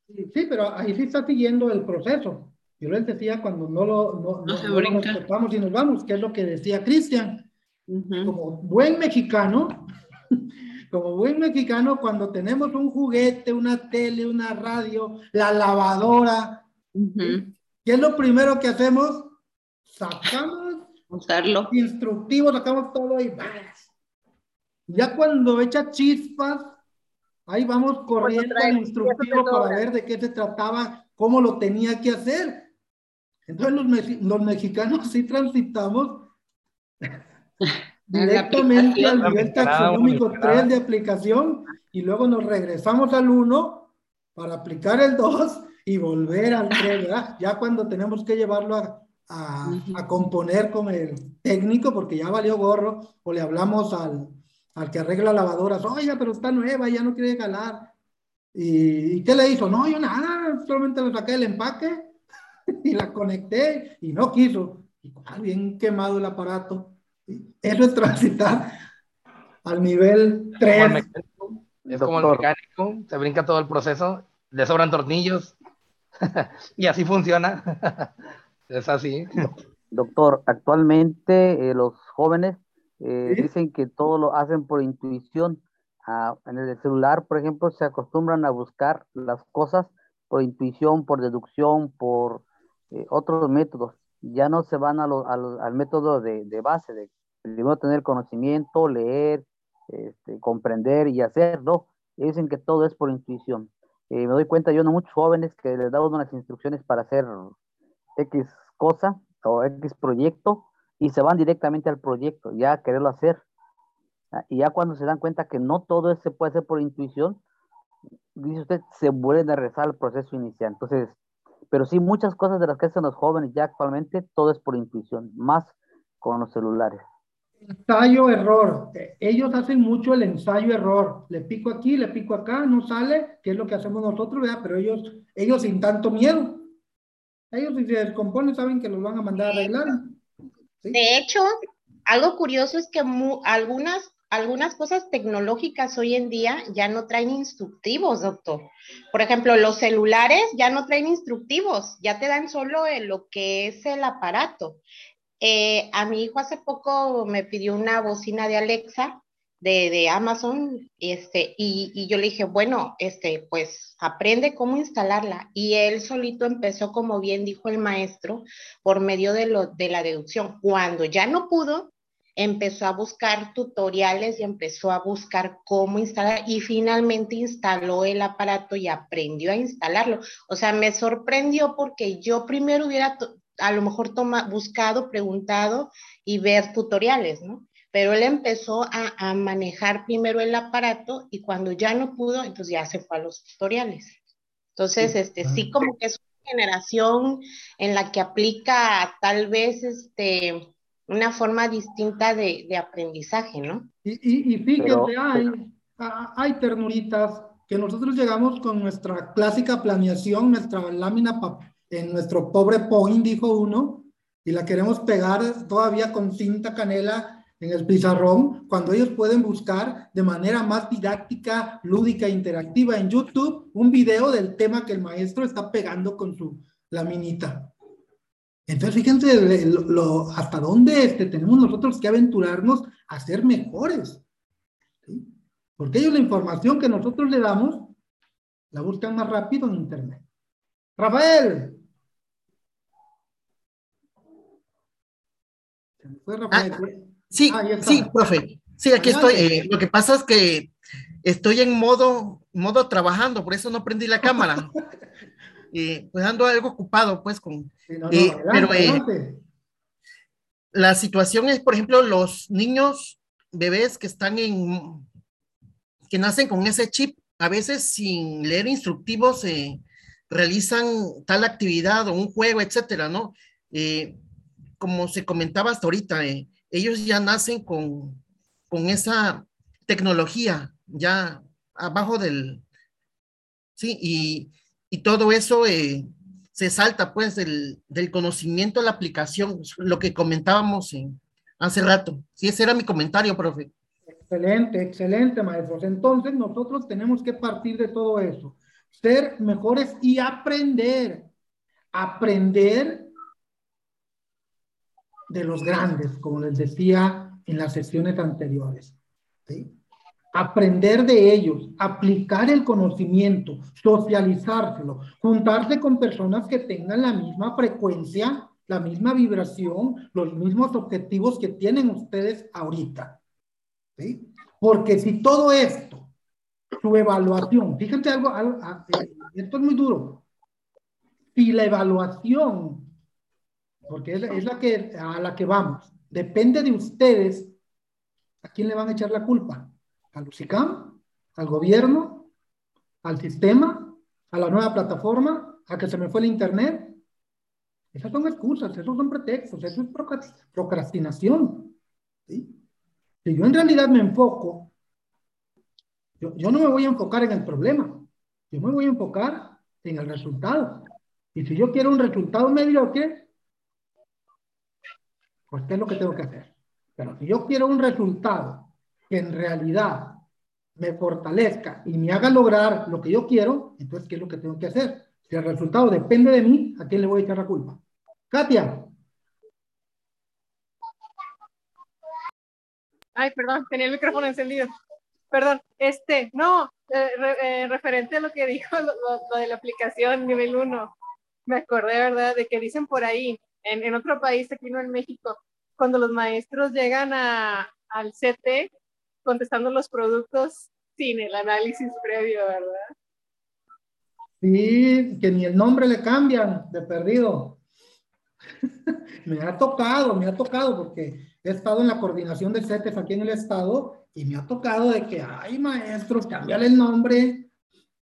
Speaker 1: Sí, pero ahí sí está siguiendo el proceso. Yo les decía cuando no lo no, nos topamos y nos vamos, que es lo que decía Cristian. Como buen mexicano, (laughs) como buen mexicano, cuando tenemos un juguete, una tele, una radio, la lavadora, ¿qué es lo primero que hacemos? Sacamos
Speaker 2: Usarlo.
Speaker 1: instructivo, sacamos todo y Ya cuando echa chispas, ahí vamos corriendo al instructivo para ver de qué se trataba, cómo lo tenía que hacer. Entonces los, mexicanos (laughs) sí transitamos (laughs) directamente al nivel taxonómico 3 de aplicación y luego nos regresamos al 1 para aplicar el 2 y volver al 3, ¿verdad? Ya cuando tenemos que llevarlo a, a, componer con el técnico porque ya valió gorro, o le hablamos al, al que arregla lavadoras, oye, pero está nueva, ya no quiere calar. ¿Y, qué le hizo? No, yo nada, solamente le saqué el empaque (laughs) y la conecté y no quiso. Y bien quemado el aparato. Eso es transitar al nivel 3.
Speaker 11: Es como el mecánico, se brinca todo el proceso, le sobran tornillos (laughs) y así funciona. (laughs) Es así.
Speaker 13: Doctor, actualmente eh, los jóvenes eh, dicen que todo lo hacen por intuición. Ah, en el celular, por ejemplo, se acostumbran a buscar las cosas por intuición, por deducción, por eh, otros métodos. Ya no se van a al método de, base, de primero tener conocimiento, leer, este, comprender y hacer, ¿no? Dicen que todo es por intuición. me doy cuenta, yo no muchos jóvenes que les damos unas instrucciones para hacer X cosa o X proyecto y se van directamente al proyecto, ya a quererlo hacer. Ah, y ya cuando se dan cuenta que no todo se puede hacer por intuición, dice usted, se vuelven a regresar al proceso inicial. Entonces, pero sí, muchas cosas de las que hacen los jóvenes ya actualmente, todo es por intuición, más con los celulares.
Speaker 1: Ensayo, error. Ellos hacen mucho el ensayo, error. Le pico aquí, le pico acá, no sale, que es lo que hacemos nosotros, ¿verdad? Pero ellos, ellos sin tanto miedo. Ellos si se descomponen saben que los van a mandar a arreglar.
Speaker 12: De hecho, algo curioso es que algunas, algunas cosas tecnológicas hoy en día ya no traen instructivos, doctor. Por ejemplo, los celulares ya no traen instructivos, ya te dan solo lo que es el aparato. Eh, a mi hijo hace poco me pidió una bocina de Alexa de, Amazon, este, y, yo le dije, bueno, este, pues aprende cómo instalarla. Y él solito empezó, como bien dijo el maestro, por medio de, lo, de la deducción. Cuando ya no pudo, empezó a buscar tutoriales y empezó a buscar cómo instalar y finalmente instaló el aparato y aprendió a instalarlo. O sea, me sorprendió porque yo primero hubiera a lo mejor toma, buscado, preguntado y ver tutoriales, ¿no? Pero él empezó a, a, manejar primero el aparato y cuando ya no pudo, entonces ya se fue a los tutoriales. Entonces, este, sí como que es una generación en la que aplica tal vez este, una forma distinta de, de aprendizaje, ¿no?
Speaker 1: Y, y, y fíjate, hay, hay ternuritas que nosotros llegamos con nuestra clásica planeación, nuestra lámina en nuestro pobre point, dijo uno, y la queremos pegar todavía con cinta canela en el pizarrón, cuando ellos pueden buscar de manera más didáctica, lúdica, interactiva en YouTube un video del tema que el maestro está pegando con su laminita. Entonces, fíjense lo, hasta dónde este, tenemos nosotros que aventurarnos a ser mejores. Porque ellos la información que nosotros le damos, la buscan más rápido en Internet. Rafael,
Speaker 14: Ah, sí, sí, profe. Sí, aquí estoy. Eh, lo que pasa es que estoy en modo, modo trabajando, por eso no prendí la cámara. (laughs) eh, pues ando algo ocupado, pues, con... Eh, pero eh, la situación es, por ejemplo, los niños, bebés que están en... que nacen con ese chip, a veces sin leer instructivos, realizan tal actividad o un juego, etcétera, ¿no? Como se comentaba hasta ahorita, eh, ellos ya nacen con, con esa tecnología ya abajo del, sí, y, y todo eso eh, se salta pues del, del, conocimiento de la aplicación, lo que comentábamos hace rato. Sí, ese era mi comentario, profe.
Speaker 1: Excelente, excelente, maestros. Entonces nosotros tenemos que partir de todo eso, ser mejores y aprender, aprender de los grandes, como les decía en las sesiones anteriores. Aprender de ellos, aplicar el conocimiento, socializárselo, juntarse con personas que tengan la misma frecuencia, la misma vibración, los mismos objetivos que tienen ustedes ahorita. ¿sí? Porque si todo esto, su evaluación, fíjense algo, algo eh, esto es muy duro, si la evaluación porque es, la que, a la que vamos. Depende de ustedes a quién le van a echar la culpa. ¿Al UCICAM? ¿Al gobierno? ¿Al sistema? ¿A la nueva plataforma? ¿A que se me fue el internet? Esas son excusas, esos son pretextos, eso es procrastinación. Si yo en realidad me enfoco, yo, yo no me voy a enfocar en el problema, yo me voy a enfocar en el resultado. Y si yo quiero un resultado mediocre, pues ¿qué es lo que tengo que hacer? Pero si yo quiero un resultado que en realidad me fortalezca y me haga lograr lo que yo quiero, entonces ¿qué es lo que tengo que hacer? Si el resultado depende de mí, ¿a quién le voy a echar la culpa? Katia.
Speaker 5: Ay, perdón, tenía el micrófono encendido. Perdón, este, no, eh, eh, referente a lo que dijo lo, lo, de la aplicación nivel 1, me acordé, ¿verdad? De que dicen por ahí, en, otro país, aquí no en México, cuando los maestros llegan a, al CT contestando los productos sin el análisis previo, ¿verdad?
Speaker 1: Sí, que ni el nombre le cambian de perdido. (laughs) me ha tocado, me ha tocado porque he estado en la coordinación de CETES aquí en el estado Y me ha tocado de que, ay, maestros, cambiar el nombre.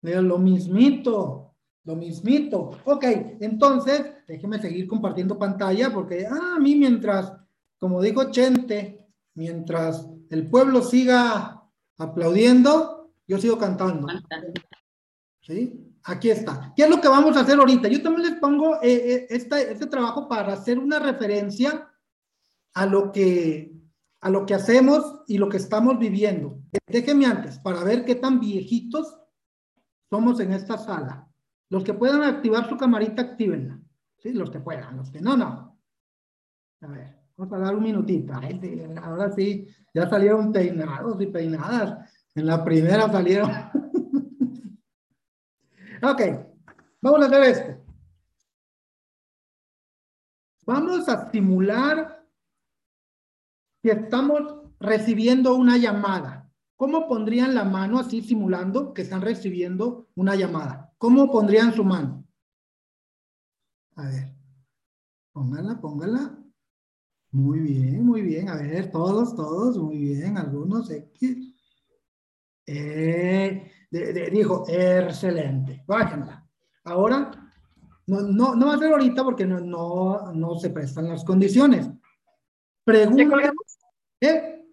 Speaker 1: de lo mismito, lo mismito. Ok, entonces, déjeme seguir compartiendo pantalla porque, ah, a mí mientras, como dijo Chente, mientras el pueblo siga aplaudiendo, yo sigo cantando. ¿Sí? Aquí está. ¿Qué es lo que vamos a hacer ahorita? Yo también les pongo eh, este trabajo para hacer una referencia a lo que a lo que hacemos y lo que estamos viviendo. Déjenme antes para ver qué tan viejitos somos en esta sala. Los que puedan activar su camarita, actívenla. Sí, los que puedan, los que no, no. A ver, vamos a dar un minutito. ahora sí, ya salieron peinados y peinadas. En la primera salieron. (laughs) ok, vamos a hacer esto. Vamos a simular si estamos recibiendo una llamada, ¿cómo pondrían la mano así simulando que están recibiendo una llamada? ¿Cómo pondrían su mano? A ver, póngala, póngala. Muy bien, muy bien. A ver, todos, todos, muy bien. Algunos X. Eh, dijo, excelente. Bájenla. Ahora, no, no, no va a ser ahorita porque no, no, no se prestan las condiciones. Pregunta.
Speaker 5: ¿Eh?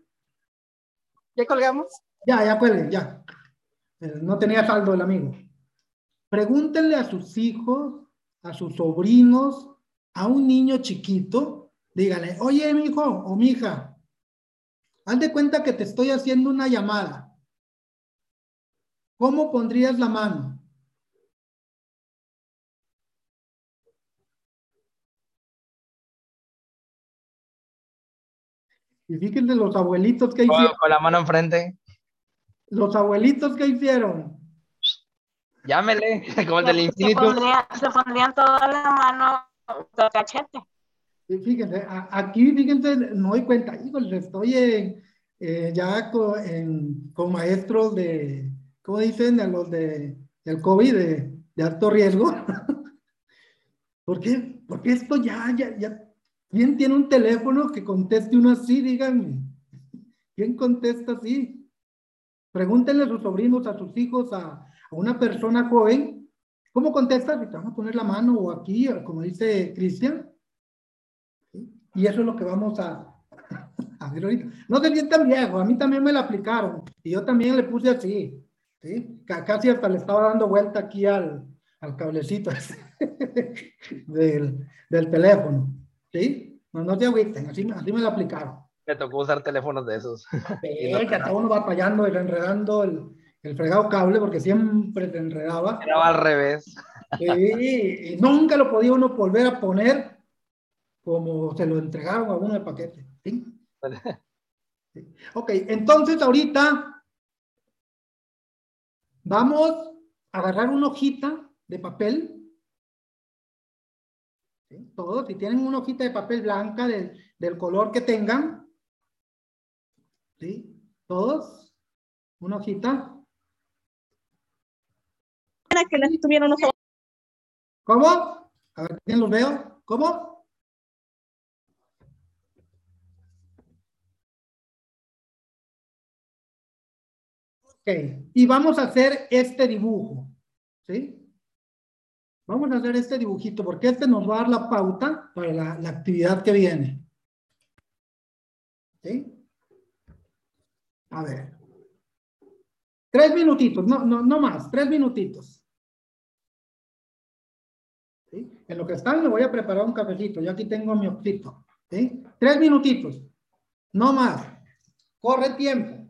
Speaker 5: ¿Ya colgamos?
Speaker 1: Ya, ya pueden, ya. No tenía saldo el amigo. Pregúntenle a sus hijos, a sus sobrinos, a un niño chiquito, díganle, oye, mi hijo o mi hija, haz de cuenta que te estoy haciendo una llamada. ¿Cómo pondrías la mano? Y fíjense los abuelitos que hicieron.
Speaker 11: Con la mano enfrente.
Speaker 1: Los abuelitos que hicieron.
Speaker 11: Llámele, (laughs) como el del infinito.
Speaker 7: Se pondrían, toda la mano de cachete.
Speaker 1: Y fíjense, aquí, fíjense, no doy cuenta, híjole, estoy eh, ya con, con, maestros de, ¿cómo dicen? De los de, del COVID, de, de alto riesgo. (laughs) ¿Por qué? Porque esto ya, ya, ya ¿Quién tiene un teléfono que conteste uno así? Díganme. ¿Quién contesta así? Pregúntenle a sus sobrinos, a sus hijos, a, una persona joven. ¿Cómo contesta? Te vamos a poner la mano o aquí, como dice Cristian. Y eso es lo que vamos a, (laughs) a ver ahorita. No se sientan viejo, a mí también me la aplicaron. Y yo también le puse así. ¿sí? Casi hasta le estaba dando vuelta aquí al, al cablecito (laughs) del, del teléfono. ¿Sí? No, no te agüiten, así, así me lo aplicaron.
Speaker 11: Me tocó usar teléfonos de esos. (laughs)
Speaker 1: Sí, que hasta uno va fallando y enredando el, el, fregado cable porque siempre te enredaba.
Speaker 11: Era al revés.
Speaker 1: Y nunca lo podía uno volver a poner como se lo entregaron a uno de paquete. ¿sí? sí. Ok, entonces ahorita vamos a agarrar una hojita de papel todos, si tienen una hojita de papel blanca del color que tengan, ¿sí? Todos, una hojita.
Speaker 6: Que las tuvieron
Speaker 1: ¿Cómo? A ver, ¿quién los veo? ¿Cómo? Ok, y vamos a hacer este dibujo, ¿sí? Vamos a hacer este dibujito porque este nos va a dar la pauta para la, actividad que viene. ¿Sí? A ver. Tres minutitos, no, no, no más, tres minutitos. En lo que están me voy a preparar un cafecito. Yo aquí tengo mi objeto. ¿Sí? Tres minutitos, no más. Corre tiempo.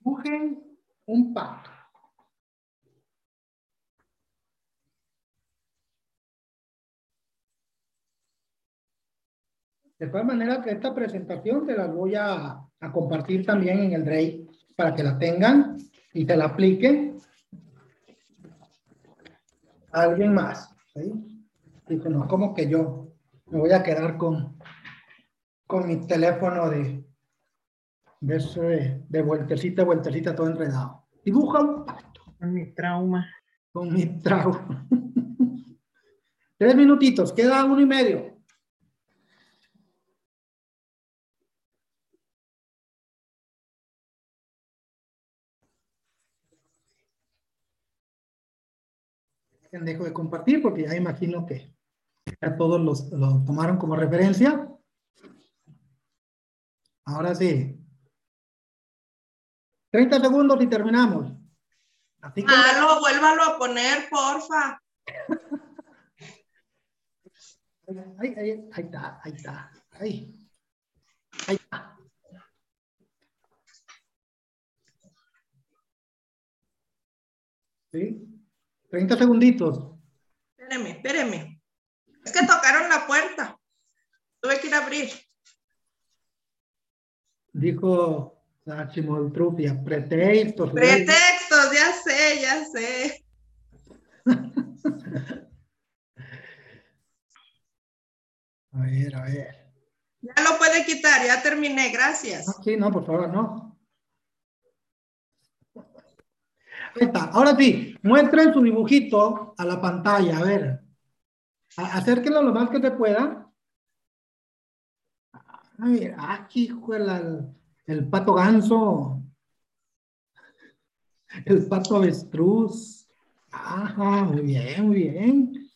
Speaker 1: Dibujen un pato. De todas maneras, que esta presentación te la voy a, a compartir también en el Drake para que la tengan y te la apliquen. alguien más. ¿sí? Dijo, no, como que yo me voy a quedar con, con mi teléfono de, de, ese, de vueltecita, vueltecita, todo enredado. Dibuja un pato.
Speaker 9: Con mi trauma.
Speaker 1: Con mi trauma. Tres minutitos, queda uno y medio. dejo de compartir porque ya imagino que ya todos los, lo tomaron como referencia. Ahora sí. 30 segundos y terminamos.
Speaker 15: Así que... Malo, vuélvalo a poner, porfa.
Speaker 1: Ahí, ahí, ahí está, ahí está. Ahí. Ahí está. ¿Sí? 30 segunditos.
Speaker 15: Espéreme, espéreme. Es que tocaron la puerta. Tuve que ir a abrir.
Speaker 1: Dijo Trupia, pretextos.
Speaker 15: Pretextos, ya sé, ya sé. (laughs)
Speaker 1: a ver, a ver.
Speaker 15: Ya lo puede quitar, ya terminé, gracias.
Speaker 1: sí, no, por favor, no. Ahí está. Ahora sí, muestren su dibujito a la pantalla. A ver. Acérquenlo lo más que se pueda. A ver, aquí juega el, pato ganso. El pato avestruz. Ajá, muy bien, muy bien.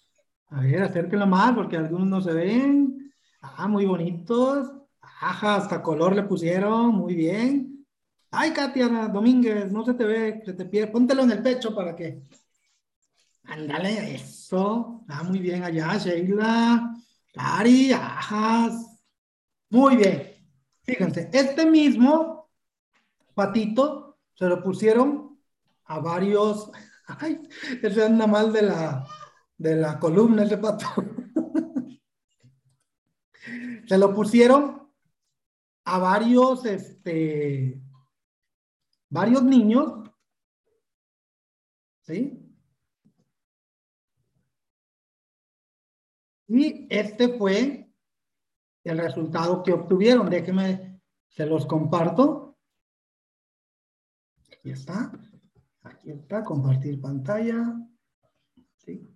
Speaker 1: A ver, acérquenlo más porque algunos no se ven. Ajá, muy bonitos. Ajá, hasta color le pusieron. Muy bien. Ay, Katia Domínguez, no se te ve, se te pierde. Póntelo en el pecho para que. Ándale, eso. Ah, muy bien allá, Sheila. Cari, ajas. Muy bien. Fíjense, este mismo patito se lo pusieron a varios. (laughs) Ay, ese anda mal de la, de la columna, ese pato. (laughs) se lo pusieron a varios, este, varios niños, ¿sí? Y este fue el resultado que obtuvieron. Déjenme, se los comparto. Aquí está. Aquí está, compartir pantalla. ¿Sí?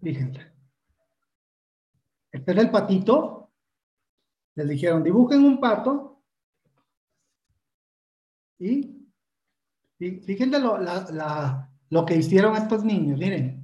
Speaker 1: Fíjense. Este es el patito. Les dijeron, dibujen un pato y, fíjense lo, lo que hicieron estos niños, miren.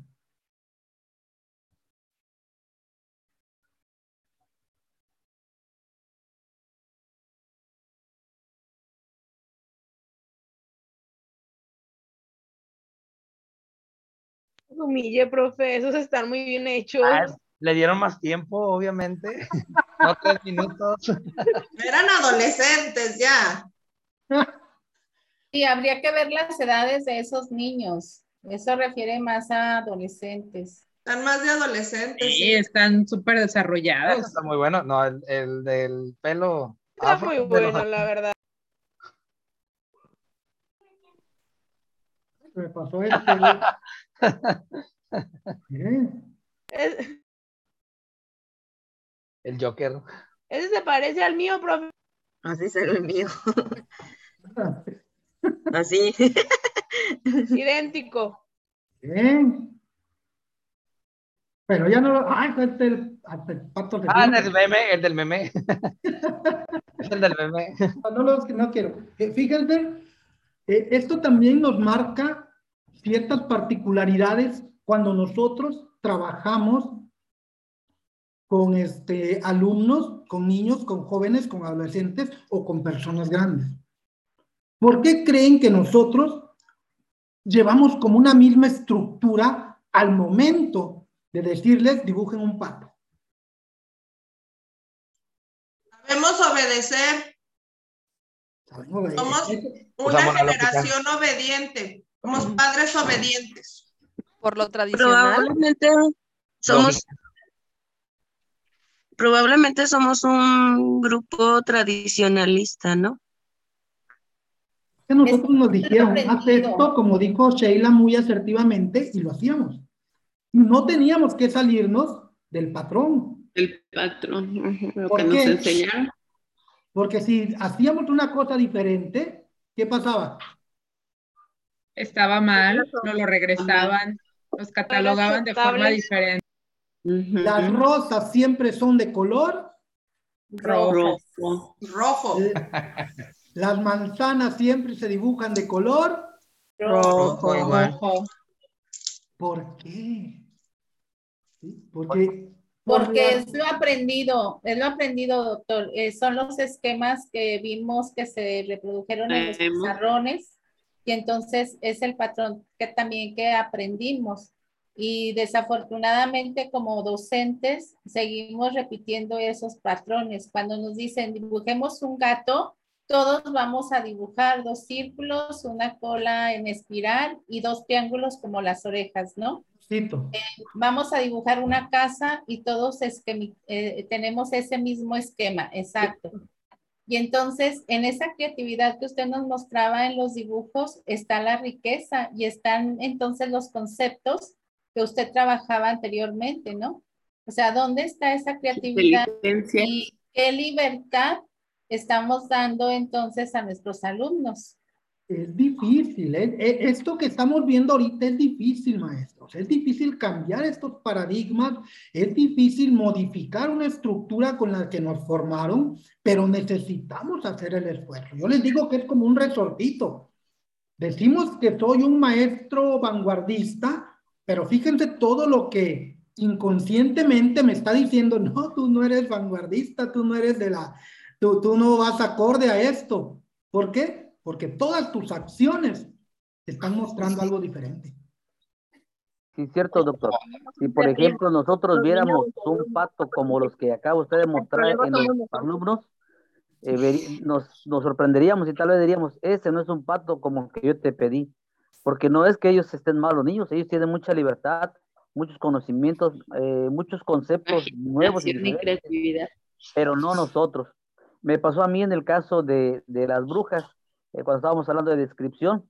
Speaker 5: Humille, profe, esos están muy bien hechos. Ah,
Speaker 11: le dieron más tiempo, obviamente. (laughs) no tres minutos.
Speaker 15: Eran adolescentes ya. (laughs)
Speaker 3: Y habría que ver las edades de esos niños. Eso refiere más a adolescentes.
Speaker 15: Están más de adolescentes.
Speaker 5: Sí, están súper desarrollados.
Speaker 11: Está muy bueno. No, el, el del pelo.
Speaker 5: Está muy bueno, la verdad.
Speaker 1: Me pasó este. (laughs) (laughs)
Speaker 11: El Joker.
Speaker 5: Ese se parece al mío, profe.
Speaker 8: Así es el mío. (laughs) Así.
Speaker 5: Idéntico.
Speaker 1: Bien. Pero ya no lo. Ay, este el, el pato
Speaker 11: Ah, el del meme, el del meme. (laughs) el del meme.
Speaker 1: No, no, lo, no quiero. Eh, fíjense, eh, esto también nos marca ciertas particularidades cuando nosotros trabajamos con este, alumnos, con niños, con jóvenes, con adolescentes o con personas grandes. ¿Por qué creen que nosotros llevamos como una misma estructura al momento de decirles dibujen un pato?
Speaker 15: Sabemos obedecer. Somos una generación obediente. Somos padres obedientes.
Speaker 5: Por lo tradicional.
Speaker 8: Probablemente somos probablemente somos un grupo tradicionalista, ¿no?
Speaker 1: nosotros nos dijeron, haz esto, como dijo Sheila muy asertivamente, y lo hacíamos. No teníamos que salirnos del patrón.
Speaker 2: El patrón, lo que nos enseñaron.
Speaker 1: Porque si hacíamos una cosa diferente, ¿qué pasaba?
Speaker 16: Estaba mal, no lo regresaban, los catalogaban de forma diferente.
Speaker 1: Las rosas siempre son de color
Speaker 15: rojo. Rojo. (laughs)
Speaker 1: Las manzanas siempre se dibujan de color
Speaker 16: rojo. rojo.
Speaker 1: ¿Por qué? Porque
Speaker 3: porque es lo aprendido, es lo aprendido, doctor. Eh, son los esquemas que vimos que se reprodujeron en los pizarrones y entonces es el patrón que también que aprendimos. Y desafortunadamente como docentes seguimos repitiendo esos patrones. Cuando nos dicen dibujemos un gato, todos vamos a dibujar dos círculos, una cola en espiral y dos triángulos como las orejas, ¿no? Eh, vamos a dibujar una casa y todos eh, tenemos ese mismo esquema, exacto. Y entonces, en esa creatividad que usted nos mostraba en los dibujos, está la riqueza y están entonces los conceptos que usted trabajaba anteriormente, ¿no? O sea, ¿dónde está esa creatividad y qué libertad estamos dando entonces a nuestros alumnos?
Speaker 1: Es difícil, ¿eh? Esto que estamos viendo ahorita es difícil, maestros. Es difícil cambiar estos paradigmas, es difícil modificar una estructura con la que nos formaron, pero necesitamos hacer el esfuerzo. Yo les digo que es como un resortito. Decimos que soy un maestro vanguardista, pero fíjense todo lo que inconscientemente me está diciendo, no, tú no eres vanguardista, tú no eres de la, tú, tú no vas acorde a esto. ¿Por qué? Porque todas tus acciones están mostrando algo diferente.
Speaker 13: Sí, cierto, doctor. Si, por ejemplo, nosotros viéramos un pato como los que acaba usted de mostrar en los alumnos, eh, nos, nos sorprenderíamos y tal vez diríamos, ese no es un pato como que yo te pedí, porque no es que ellos estén malos niños, ellos tienen mucha libertad, muchos conocimientos, eh, muchos conceptos nuevos y creatividad. pero no nosotros. Me pasó a mí en el caso de, de las brujas, eh, cuando estábamos hablando de descripción,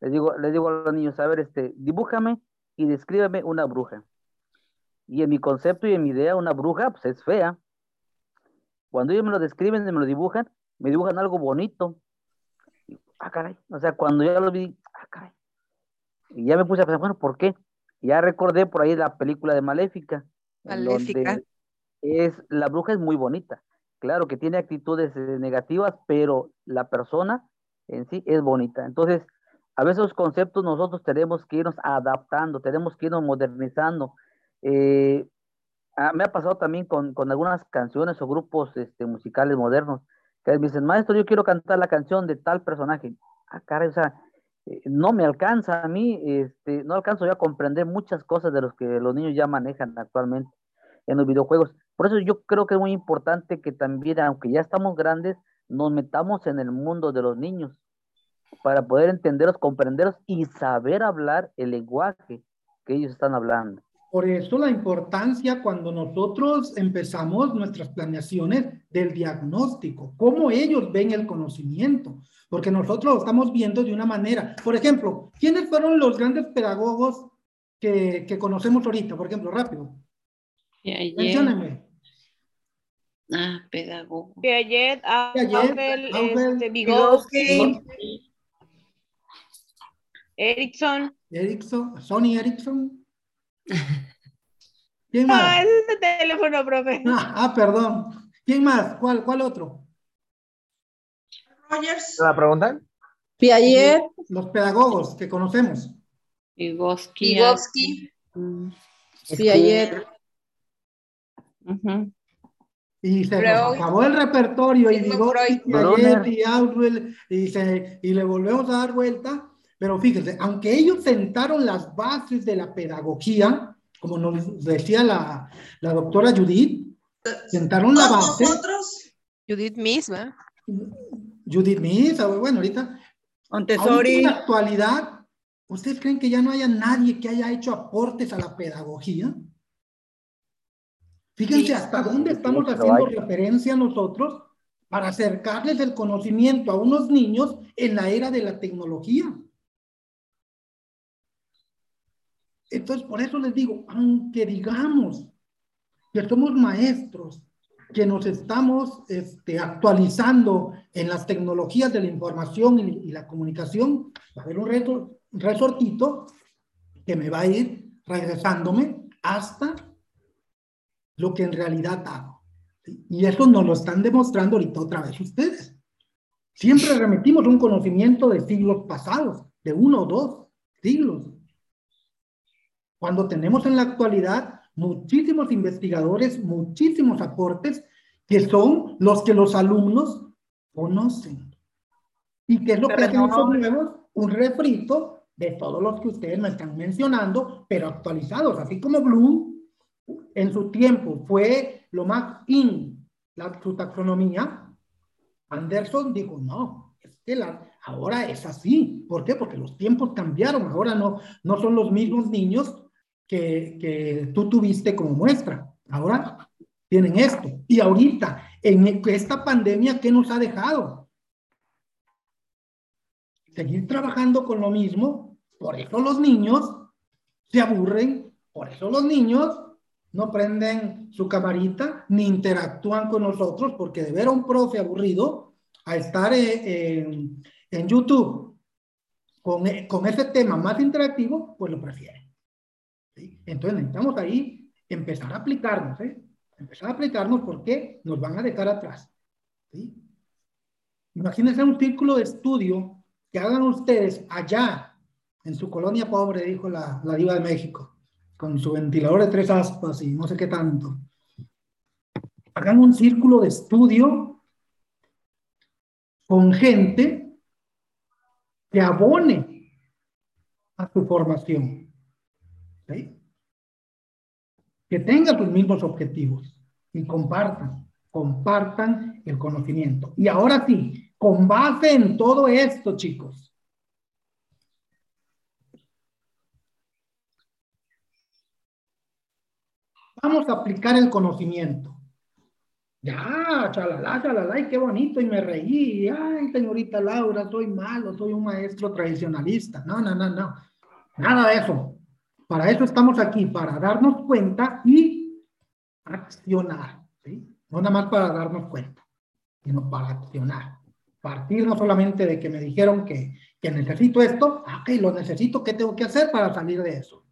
Speaker 13: les digo, les digo a los niños, a ver, este, dibújame y descríbeme una bruja. Y en mi concepto y en mi idea, una bruja, pues es fea. Cuando ellos me lo describen y me lo dibujan, me dibujan algo bonito. ah, caray. O sea, cuando ya lo vi, ah, caray. Y ya me puse a pensar, bueno, ¿por qué? ya recordé por ahí la película de Maléfica. Maléfica. Es, la bruja es muy bonita. Claro que tiene actitudes eh, negativas, pero la persona en sí es bonita. Entonces, a veces los conceptos nosotros tenemos que irnos adaptando, tenemos que irnos modernizando. Eh, ah, me ha pasado también con, con, algunas canciones o grupos este, musicales modernos que me dicen, maestro, yo quiero cantar la canción de tal personaje. Ah, caray, o sea, eh, no me alcanza a mí, este, no alcanzo ya a comprender muchas cosas de los que los niños ya manejan actualmente en los videojuegos. Por eso yo creo que es muy importante que también, aunque ya estamos grandes, nos metamos en el mundo de los niños para poder entenderlos, comprenderlos y saber hablar el lenguaje que ellos están hablando.
Speaker 1: Por eso la importancia cuando nosotros empezamos nuestras planeaciones del diagnóstico, cómo ellos ven el conocimiento, porque nosotros lo estamos viendo de una manera. Por ejemplo, ¿quiénes fueron los grandes pedagogos que, que conocemos ahorita? Por ejemplo, rápido. Menciónenme.
Speaker 2: Ah, pedagogo.
Speaker 16: Piaget, Augel, este, Vygotsky, Erickson.
Speaker 1: Erickson, Sony Erickson.
Speaker 16: ¿Quién más? Ah, ese es el teléfono, profe.
Speaker 1: Ah, ah, perdón. ¿Quién más? ¿Cuál, cuál otro?
Speaker 15: Rogers.
Speaker 11: ¿La preguntan?
Speaker 6: Piaget.
Speaker 1: Los pedagogos que conocemos.
Speaker 2: Vygotsky.
Speaker 16: Vygotsky.
Speaker 6: Piaget.
Speaker 1: Y se acabó el repertorio y digo, y, Outwell, y, se, y le volvemos a dar vuelta. Pero fíjense, aunque ellos sentaron las bases de la pedagogía, como nos decía la, la doctora Judith, sentaron la base.
Speaker 16: ¿Nosotros? Judith misma.
Speaker 1: Judith misma, bueno, ahorita.
Speaker 16: Montessori.
Speaker 1: En la actualidad, ¿ustedes creen que ya no haya nadie que haya hecho aportes a la pedagogía? Fíjense hasta dónde estamos haciendo referencia nosotros para acercarles el conocimiento a unos niños en la era de la tecnología. Entonces, por eso les digo, aunque digamos que somos maestros, que nos estamos este, actualizando en las tecnologías de la información y, la comunicación, va a haber un, resortito que me va a ir regresándome hasta lo que en realidad hago. Y eso nos lo están demostrando ahorita otra vez ustedes. Siempre remitimos un conocimiento de siglos pasados, de uno o dos siglos. Cuando tenemos en la actualidad muchísimos investigadores, muchísimos aportes que son los que los alumnos conocen. ¿Y qué es lo que hacen esos nuevos? Un refrito de todos los que ustedes me están mencionando, pero actualizados, así como Bloom en su tiempo fue lo más in, la, su taxonomía, Anderson dijo, no, es que la, ahora es así. ¿Por qué? Porque los tiempos cambiaron, ahora no, no son los mismos niños que, que tú tuviste como muestra. Ahora tienen esto. Y ahorita, en esta pandemia, ¿qué nos ha dejado? Seguir trabajando con lo mismo. Por eso los niños se aburren. Por eso los niños no prenden su camarita ni interactúan con nosotros, porque de ver a un profe aburrido a estar eh, en, en YouTube con, con, ese tema más interactivo, pues lo prefieren. Entonces necesitamos ahí empezar a aplicarnos, ¿eh? empezar a aplicarnos porque nos van a dejar atrás. ¿sí? Imagínense un círculo de estudio que hagan ustedes allá en su colonia pobre, dijo la, la diva de México con su ventilador de tres aspas y no sé qué tanto. Hagan un círculo de estudio con gente que abone a su formación. Que tenga sus mismos objetivos y compartan, compartan el conocimiento. Y ahora sí, con base en todo esto, chicos, Vamos a aplicar el conocimiento. Ya, chalala, chalala, ay, qué bonito, y me reí. Ay, señorita Laura, soy malo, soy un maestro tradicionalista. No, no, no, no. Nada de eso. Para eso estamos aquí, para darnos cuenta y accionar. ¿sí? No nada más para darnos cuenta, sino para accionar. Partir no solamente de que me dijeron que, que necesito esto, ah, ok, lo necesito, ¿qué tengo que hacer para salir de eso?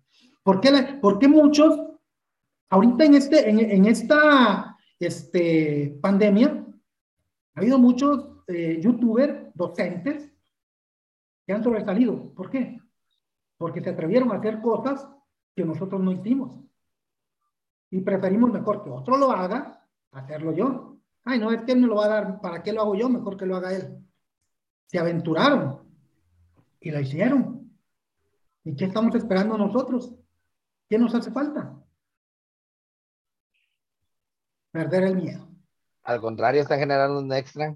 Speaker 1: ¿Por qué, por qué muchos Ahorita en, este, en, esta este, pandemia, ha habido muchos eh, youtubers, docentes, que han sobresalido. ¿Por qué? Porque se atrevieron a hacer cosas que nosotros no hicimos. Y preferimos mejor que otro lo haga, hacerlo yo. Ay, no, es que él me lo va a dar, ¿para qué lo hago yo? Mejor que lo haga él. Se aventuraron y lo hicieron. ¿Y qué estamos esperando nosotros? ¿Qué nos hace falta? Perder el miedo.
Speaker 11: Al contrario, está generando un extra.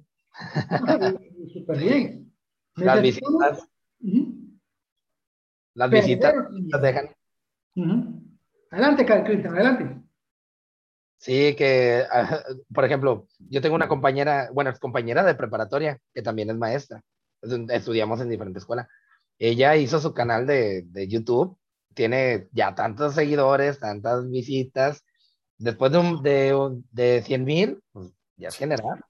Speaker 1: Súper bien.
Speaker 11: Las visitas. Las visitas las dejan.
Speaker 1: Adelante, Cristian, adelante.
Speaker 11: Sí, que, ah, por ejemplo, yo tengo una compañera, bueno, es compañera de preparatoria, que también es maestra. Estudiamos en diferentes escuelas. Ella hizo su canal de, de YouTube, tiene ya tantos seguidores, tantas visitas, después de, un, de, de 100 mil, pues ya es general.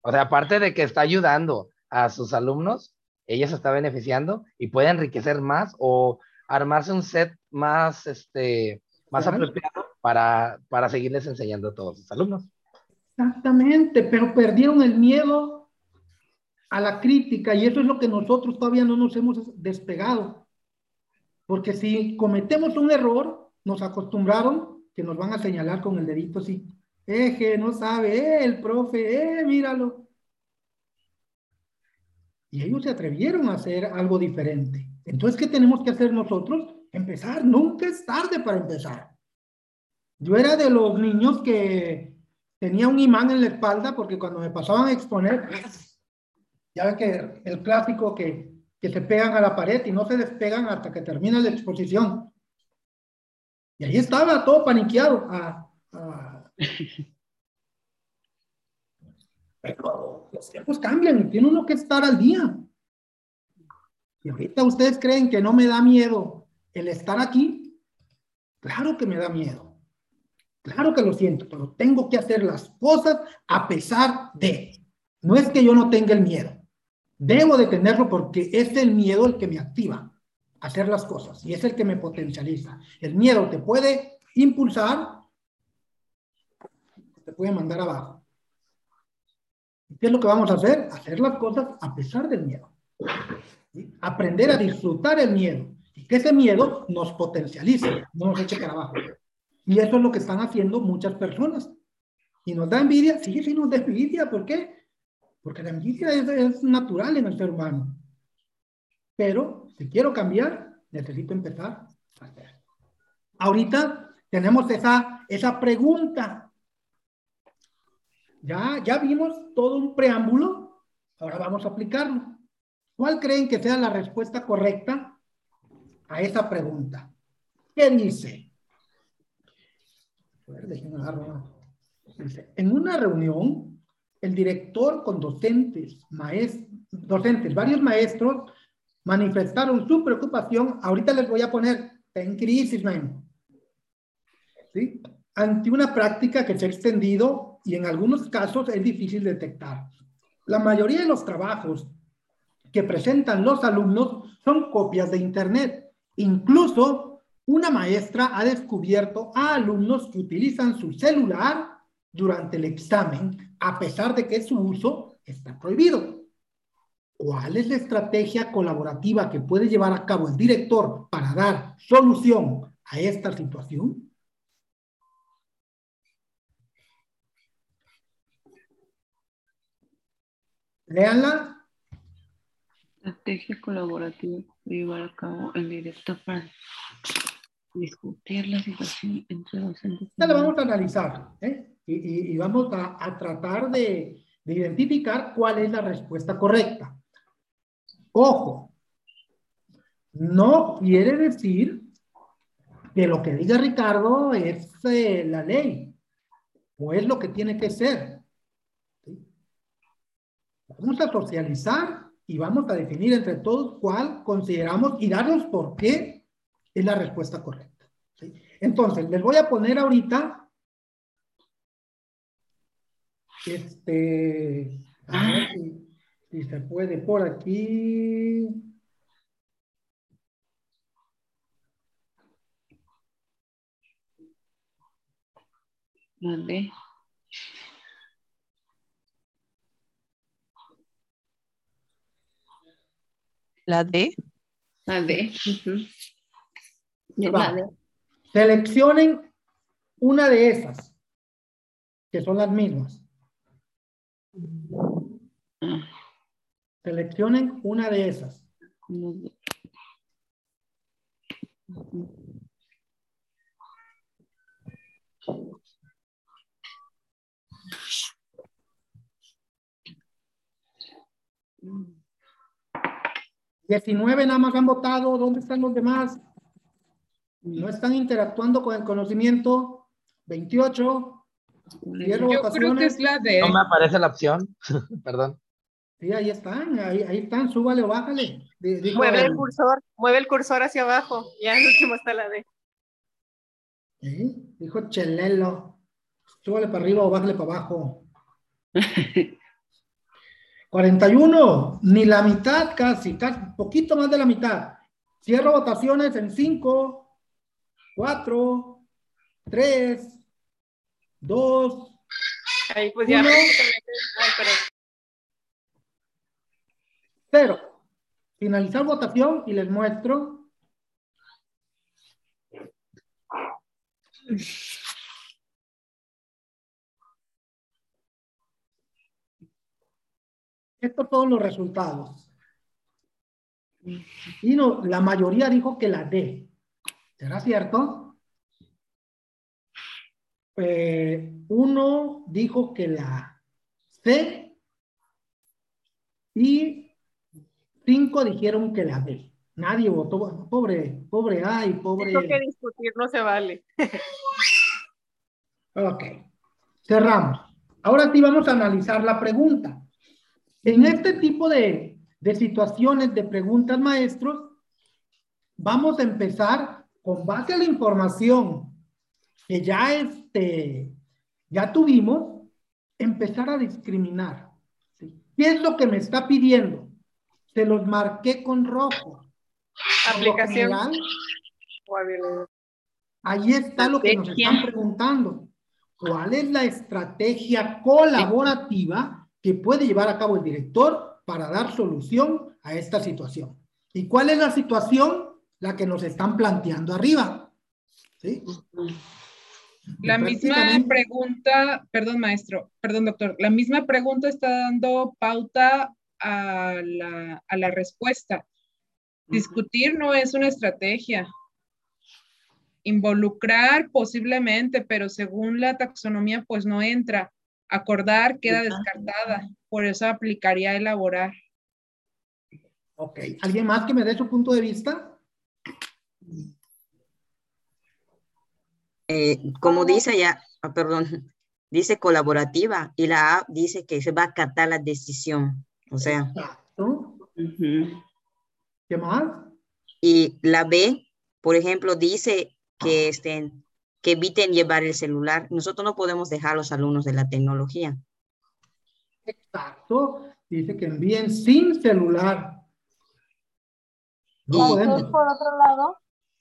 Speaker 11: O sea, aparte de que está ayudando a sus alumnos, ella se está beneficiando y puede enriquecer más o armarse un set más, este, más apropiado para, para seguirles enseñando a todos sus alumnos.
Speaker 1: Exactamente, pero perdieron el miedo a la crítica y eso es lo que nosotros todavía no nos hemos despegado. Porque si cometemos un error, nos acostumbraron que nos van a señalar con el dedito así. Eje, no sabe, eh, el profe, eh, míralo. Y ellos se atrevieron a hacer algo diferente. Entonces, ¿qué tenemos que hacer nosotros? Empezar. Nunca es tarde para empezar. Yo era de los niños que tenía un imán en la espalda porque cuando me pasaban a exponer, ya que el clásico que, que se pegan a la pared y no se despegan hasta que termina la exposición. Y ahí estaba todo paniqueado. Ah, ah. (laughs) Pero los tiempos cambian y tiene uno que estar al día. Y ahorita ustedes creen que no me da miedo el estar aquí, claro que me da miedo. Claro que lo siento, pero tengo que hacer las cosas a pesar de. No es que yo no tenga el miedo. Debo de tenerlo porque es el miedo el que me activa hacer las cosas y es el que me potencializa. El miedo te puede impulsar, te puede mandar abajo. ¿Qué es lo que vamos a hacer? Hacer las cosas a pesar del miedo. Aprender a disfrutar el miedo y que ese miedo nos potencialice, no nos eche para abajo. Y eso es lo que están haciendo muchas personas. Y nos da envidia, sí, sí nos da envidia, ¿por qué? Porque la envidia es, natural en el ser humano. Pero si quiero cambiar, necesito empezar a hacer. Ahorita tenemos esa, esa pregunta. Ya, ya vimos todo un preámbulo, ahora vamos a aplicarlo. ¿Cuál creen que sea la respuesta correcta a esa pregunta? ¿Qué dice? En una reunión, el director con docentes, docentes, varios maestros manifestaron su preocupación. Ahorita les voy a poner en crisis, man. ¿Sí? Ante una práctica que se ha extendido y en algunos casos es difícil detectar. La mayoría de los trabajos que presentan los alumnos son copias de Internet. Incluso una maestra ha descubierto a alumnos que utilizan su celular durante el examen, a pesar de que su uso está prohibido. ¿Cuál es la estrategia colaborativa que puede llevar a cabo el director para dar solución a esta situación? Leanla.
Speaker 2: Estrategia colaborativa que llevar a cabo el director para discutir la situación entre docentes.
Speaker 1: Ya la vamos a analizar ¿eh? y, y, vamos a, a tratar de, de, identificar cuál es la respuesta correcta. Ojo, no quiere decir que lo que diga Ricardo es eh, la ley o es lo que tiene que ser. ¿sí? Vamos a socializar y vamos a definir entre todos cuál consideramos y darnos por qué es la respuesta correcta. ¿sí? Entonces, les voy a poner ahorita, este, a ver si, si se puede por aquí.
Speaker 8: La D.
Speaker 2: La D. Uh -huh.
Speaker 1: Seleccionen una de esas, que son las mismas. Seleccionen una de esas. Diecinueve nada más han votado. ¿Dónde están los demás? no están interactuando con el conocimiento. 28.
Speaker 16: Yo creo que es la de...
Speaker 11: No me aparece la opción. (laughs) Perdón.
Speaker 1: Sí, ahí están, ahí, ahí están, súbale o bájale.
Speaker 5: Dijo, mueve el cursor, mueve el cursor hacia abajo. Ya en último está la D.
Speaker 1: Dijo Chelelo. Súbale para arriba o bájale para abajo. (laughs) 41, ni la mitad casi, casi, poquito más de la mitad. Cierro votaciones en 5, cuatro, tres, dos,
Speaker 5: Ahí pues ya
Speaker 1: uno, cero. Finalizar votación y les muestro. Estos son los resultados. Y no, la mayoría dijo que la D. ¿Será cierto? Eh, uno dijo que la C y cinco dijeron que la D. Nadie votó, pobre, pobre A y pobre.
Speaker 5: Esto que discutir no se vale. (laughs)
Speaker 1: ok, cerramos. Ahora sí vamos a analizar la pregunta. En este tipo de, de situaciones de preguntas, maestros, vamos a empezar con base a la información que ya, este, ya tuvimos, empezar a discriminar. ¿Qué es lo que me está pidiendo? Se los marqué con rojo.
Speaker 5: Aplicación.
Speaker 1: ahí está lo que nos están preguntando. ¿Cuál es la estrategia colaborativa que puede llevar a cabo el director para dar solución a esta situación? ¿Y cuál es la situación? La que nos están planteando arriba. ¿Sí?
Speaker 16: La misma pregunta, perdón maestro, perdón doctor, la misma pregunta está dando pauta a la, a la respuesta. Discutir no es una estrategia. Involucrar posiblemente, pero según la taxonomía, pues no entra. Acordar queda descartada. Por eso aplicaría elaborar.
Speaker 1: Ok. ¿Alguien más que me dé su punto de vista?
Speaker 8: Eh, como dice ya, ah, perdón, dice colaborativa y la A dice que se va a acatar la decisión. O sea.
Speaker 1: ¿Qué más?
Speaker 8: Y la B, por ejemplo, dice que, estén, que eviten llevar el celular. Nosotros no podemos dejar a los alumnos de la tecnología.
Speaker 1: Exacto. Dice que envíen sin celular.
Speaker 7: No por otro lado,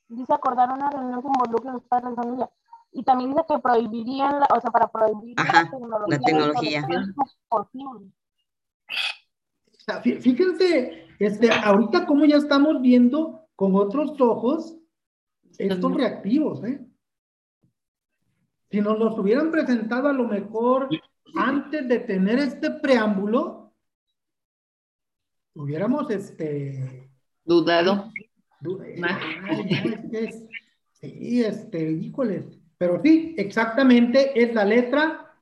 Speaker 7: dice acordar una reunión que involucre a los padres de familia. Y también dice que prohibirían, o sea, para prohibir
Speaker 8: la tecnología. La tecnología.
Speaker 1: Fíjense, este, ahorita como ya estamos viendo con otros ojos estos reactivos, ¿eh? Si nos los hubieran presentado a lo mejor antes de tener este preámbulo, hubiéramos este
Speaker 2: dudado.
Speaker 1: sí, este, híjole. Pero sí, exactamente es la letra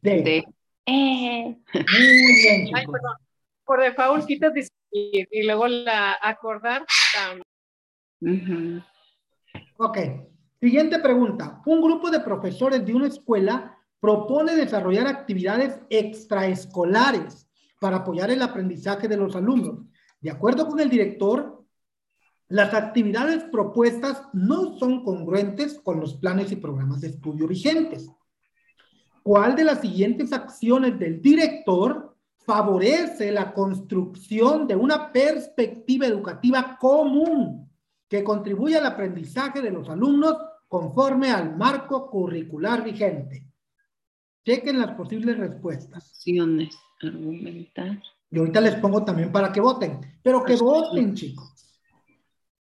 Speaker 1: D.
Speaker 5: Eh. Muy bien. Ay, perdón por default quitas discutir y luego la acordar.
Speaker 1: Ok. Siguiente pregunta. Un grupo de profesores de una escuela propone desarrollar actividades extraescolares para apoyar el aprendizaje de los alumnos. De acuerdo con el director, las actividades propuestas no son congruentes con los planes y programas de estudio vigentes. ¿Cuál de las siguientes acciones del director favorece la construcción de una perspectiva educativa común que contribuye al aprendizaje de los alumnos conforme al marco curricular vigente. Chequen las posibles respuestas.
Speaker 2: Acciones, argumentar.
Speaker 1: Y ahorita les pongo también para que voten, pero que voten, chicos.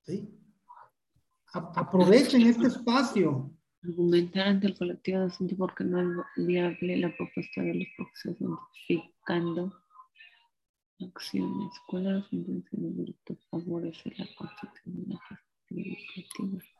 Speaker 1: ¿Sí? aprovechen este espacio.
Speaker 2: Argumentar ante el colectivo docente porque no es viable la propuesta de los profesores científicos acciones. ¿Cuál es la intención de favorecer la construcción de una perspectiva educativa?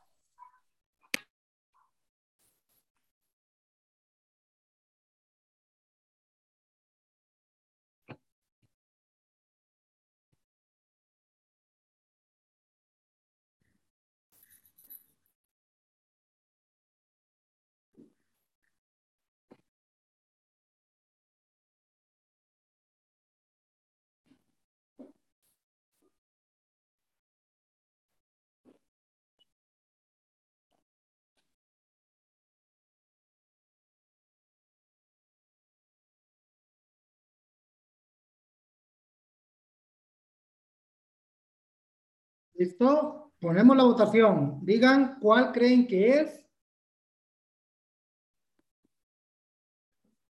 Speaker 1: ¿Listo? Ponemos la votación. Digan cuál creen que es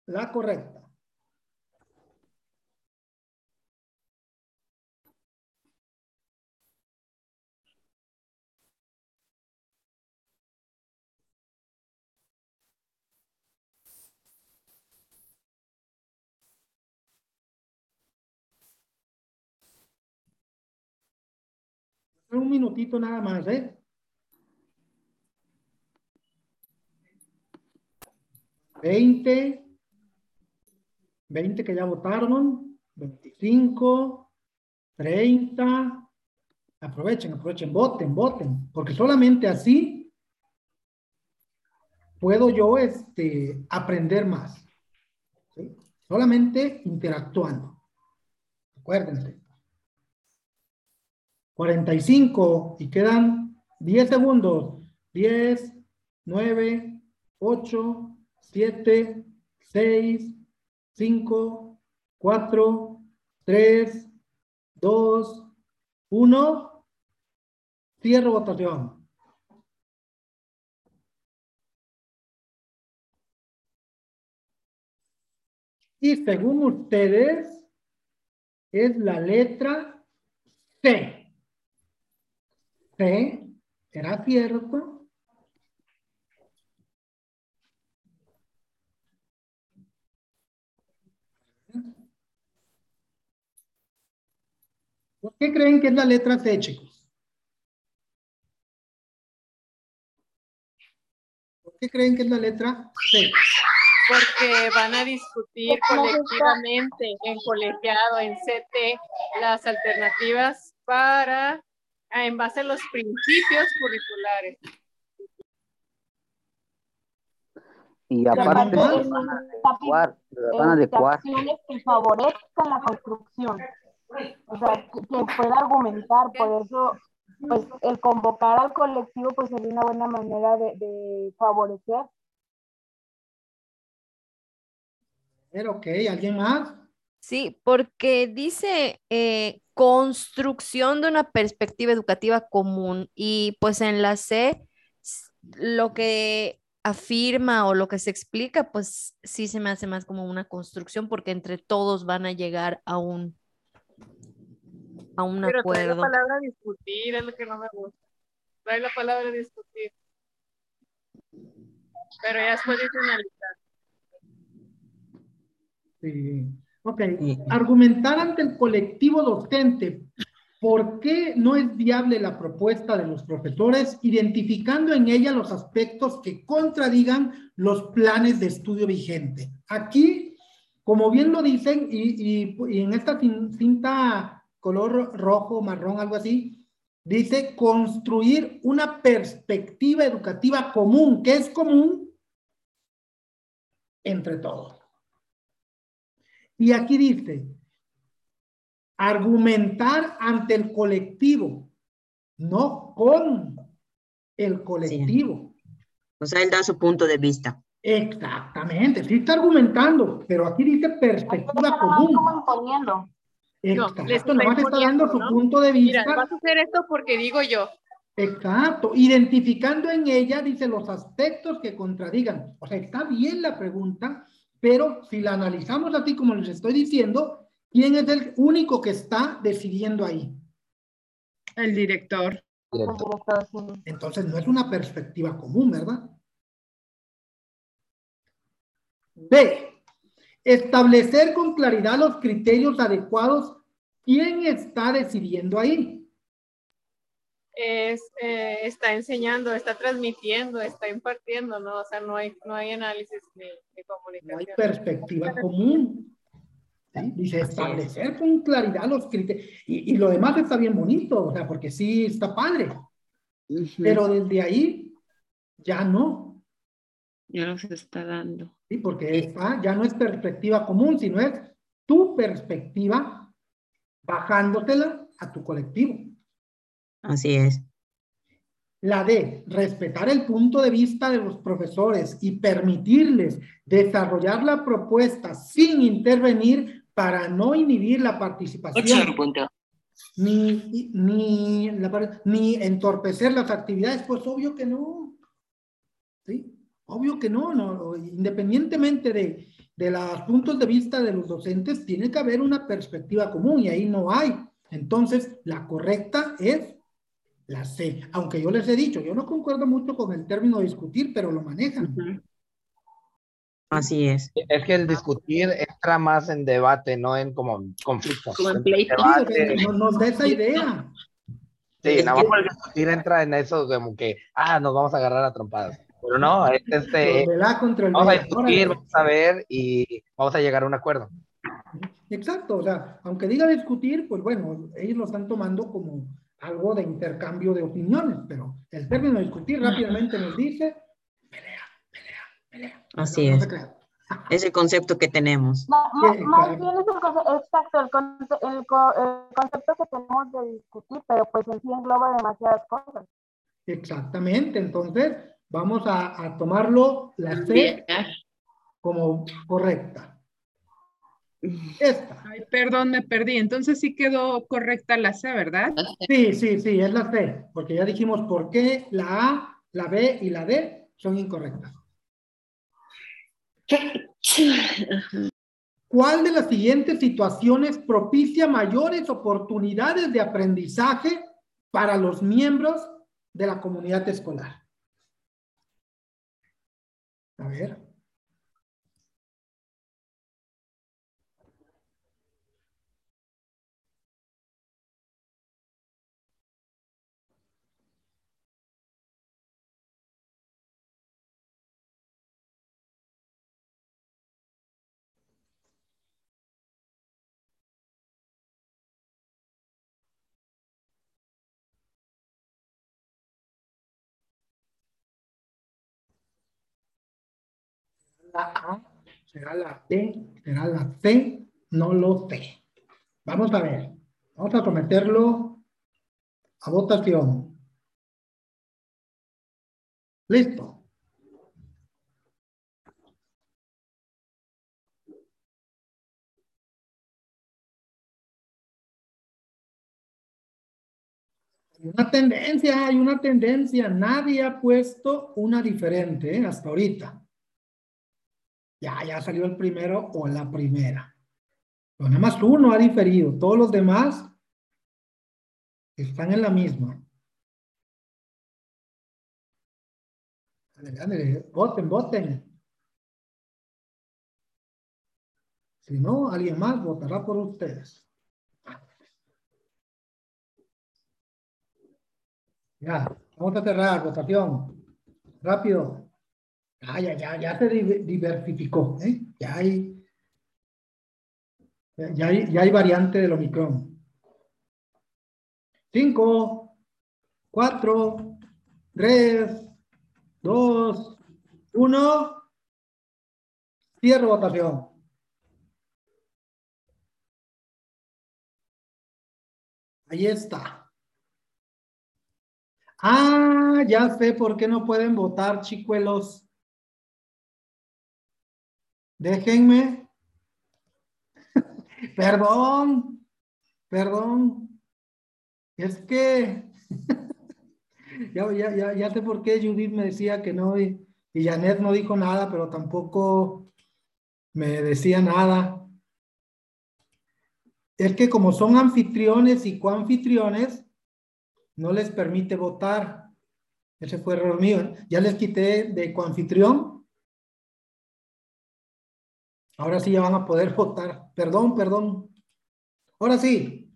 Speaker 1: la correcta. Un minutito nada más, ¿eh? Veinte. Veinte que ya votaron. Veinticinco. Treinta. Aprovechen, aprovechen, voten, voten. Porque solamente así puedo yo este, aprender más. Solamente interactuando. Acuérdense. 45 y quedan 10 segundos. 10, 9, 8, 7, 6, 5, 4, 3, 2, 1. Cierro votación. Y según ustedes, es la letra C. ¿será cierto? ¿Por qué creen que es la letra C, chicos? ¿Por qué creen que es la letra C?
Speaker 5: Porque van a discutir colectivamente en colegiado, en CT, las alternativas para, en base a los principios curriculares.
Speaker 13: Y aparte, van a adecuar, van a adecuar.
Speaker 7: que favorezcan la construcción o sea, que, pueda argumentar, por eso, pues el convocar al colectivo, pues sería una buena manera de, favorecer.
Speaker 1: Pero, ok, ¿alguien más?
Speaker 17: Sí, porque dice eh, construcción de una perspectiva educativa común y pues en la C lo que afirma o lo que se explica, pues sí se me hace más como una construcción porque entre todos van a llegar a un a un
Speaker 5: Pero
Speaker 17: acuerdo.
Speaker 5: la palabra discutir es lo que no me gusta. Trae la palabra discutir. Pero ya después dice analizar.
Speaker 1: Sí. Ok. Argumentar ante el colectivo docente por qué no es viable la propuesta de los profesores, identificando en ella los aspectos que contradigan los planes de estudio vigente. Aquí, como bien lo dicen, y, y, y en esta cinta color rojo, marrón, algo así, dice construir una perspectiva educativa común, que es común entre todos. Y aquí dice, argumentar ante el colectivo, no con el colectivo.
Speaker 8: O sea, él da su punto de vista.
Speaker 1: Exactamente, sí está argumentando, pero aquí dice perspectiva común.
Speaker 5: Exacto, les está dando su punto de vista. Mira, vas a hacer esto porque digo yo.
Speaker 1: Exacto, identificando en ella, dice, los aspectos que contradigan. O sea, está bien la pregunta, pero si la analizamos así como les estoy diciendo, ¿quién es el único que está decidiendo ahí?
Speaker 16: El director.
Speaker 1: Entonces no es una perspectiva común, ¿verdad? B. Establecer con claridad los criterios adecuados. ¿Quién está decidiendo ahí?
Speaker 5: Es, eh, está enseñando, está transmitiendo, está impartiendo, ¿no? O sea, no hay, no hay análisis de, comunicación.
Speaker 1: No hay perspectiva común. Dice establecer con claridad los criterios. Y, y, lo demás está bien bonito, o sea, porque sí está padre. Pero desde ahí ya no.
Speaker 2: Ya no se está dando.
Speaker 1: Sí, porque esta ya no es perspectiva común, sino es tu perspectiva bajándotela a tu colectivo.
Speaker 8: Así es.
Speaker 1: La D, respetar el punto de vista de los profesores y permitirles desarrollar la propuesta sin intervenir para no inhibir la participación. Ni, ni, ni entorpecer las actividades, pues obvio que no. ¿Sí? Obvio que no, no independientemente de, de los puntos de vista de los docentes, tiene que haber una perspectiva común y ahí no hay. Entonces, la correcta es la C. Aunque yo les he dicho, yo no concuerdo mucho con el término discutir, pero lo manejan.
Speaker 8: Así es.
Speaker 11: Es que el discutir entra más en debate, no en como conflicto.
Speaker 1: Como en pleito. nos da esa idea.
Speaker 11: Sí, nada más el discutir entra en eso como que, ah, nos vamos a agarrar a trompadas. Pero no, este, vamos a discutir, vamos a ver y vamos a llegar a un acuerdo.
Speaker 1: Exacto, o sea, aunque diga discutir, pues bueno, ellos lo están tomando como algo de intercambio de opiniones, pero el término discutir rápidamente nos dice pelea, pelea, pelea.
Speaker 8: Así es. Es (laughs) el concepto que tenemos.
Speaker 7: Más, bien es el concepto, exacto, el, concepto que tenemos de discutir, pero pues en sí engloba demasiadas cosas.
Speaker 1: Exactamente, entonces vamos a, tomarlo la C como correcta.
Speaker 16: Esta. Ay, perdón, me perdí. Entonces sí quedó correcta la C, ¿verdad?
Speaker 1: Sí, sí, sí, es la C, porque ya dijimos por qué la A, la B y la D son incorrectas. ¿Cuál de las siguientes situaciones propicia mayores oportunidades de aprendizaje para los miembros de la comunidad escolar? A ver. La A, será la B, será la C, no lo sé. Vamos a ver, vamos a someterlo a votación. Listo. Una tendencia, hay una tendencia. Nadie ha puesto una diferente ¿eh? hasta ahorita. Ya, ya salió el primero o la primera. Pero nada más uno ha diferido. Todos los demás están en la misma. voten, voten. Si no, alguien más votará por ustedes. Ya, vamos a cerrar votación. Rápido. Ah, ya, ya, ya se diversificó, ¿eh? Ya hay, ya hay, ya hay variante del Omicron. Cinco, cuatro, tres, dos, uno. Cierro votación. Ahí está. Ah, ya sé por qué no pueden votar, chicuelos. Déjenme. (laughs) perdón, perdón. Es que (laughs) ya, ya, ya, sé por qué Judith me decía que no y, y Janet no dijo nada, pero tampoco me decía nada. Es que como son anfitriones y coanfitriones, no les permite votar. Ese fue error mío. Ya les quité de coanfitrión Ahora sí ya van a poder (laughs) votar. Perdón, perdón. Ahora sí.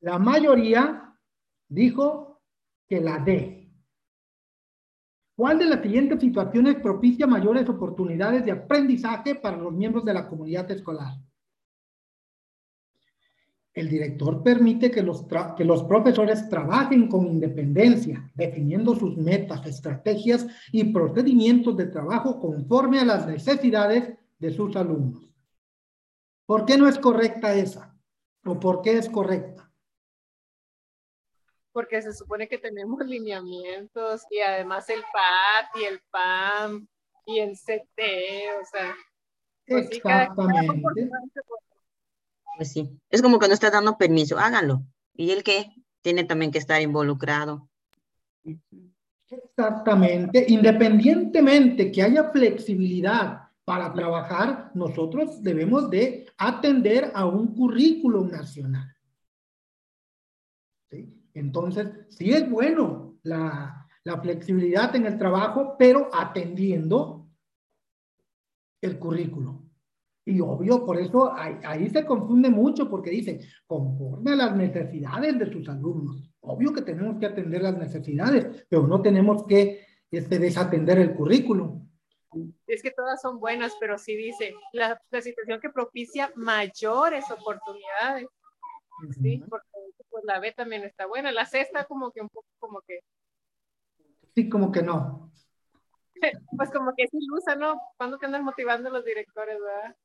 Speaker 1: La mayoría dijo que la D. ¿Cuál de las siguientes situaciones propicia mayores oportunidades de aprendizaje para los miembros de la comunidad escolar? El director permite que los, que los profesores trabajen con independencia, definiendo sus metas, estrategias y procedimientos de trabajo conforme a las necesidades de sus alumnos. ¿Por qué no es correcta esa? ¿O por qué es correcta?
Speaker 5: Porque se supone que tenemos (laughs) lineamientos y además el PAT y el PAM y el CT, o sea.
Speaker 1: Pues Exactamente.
Speaker 8: Pues sí, es como que no está dando permiso, háganlo. ¿Y el qué? Tiene también que estar involucrado.
Speaker 1: Exactamente, independientemente que haya flexibilidad para trabajar, nosotros debemos de atender a un currículum nacional. Entonces, sí es bueno la, la flexibilidad en el trabajo, pero atendiendo el currículum. Y obvio, por eso ahí, se confunde mucho porque dice, conforme a las necesidades de sus alumnos. Obvio que tenemos que atender las necesidades, pero no tenemos que este, desatender el currículum.
Speaker 5: Es que todas son buenas, pero sí dice, la, la situación que propicia mayores oportunidades. Sí, porque pues la B también está buena. La C está como que un poco como que...
Speaker 1: Sí, como que no. (laughs)
Speaker 5: pues como que es ilusa, ¿no? ¿Cuándo que andan motivando los directores, verdad?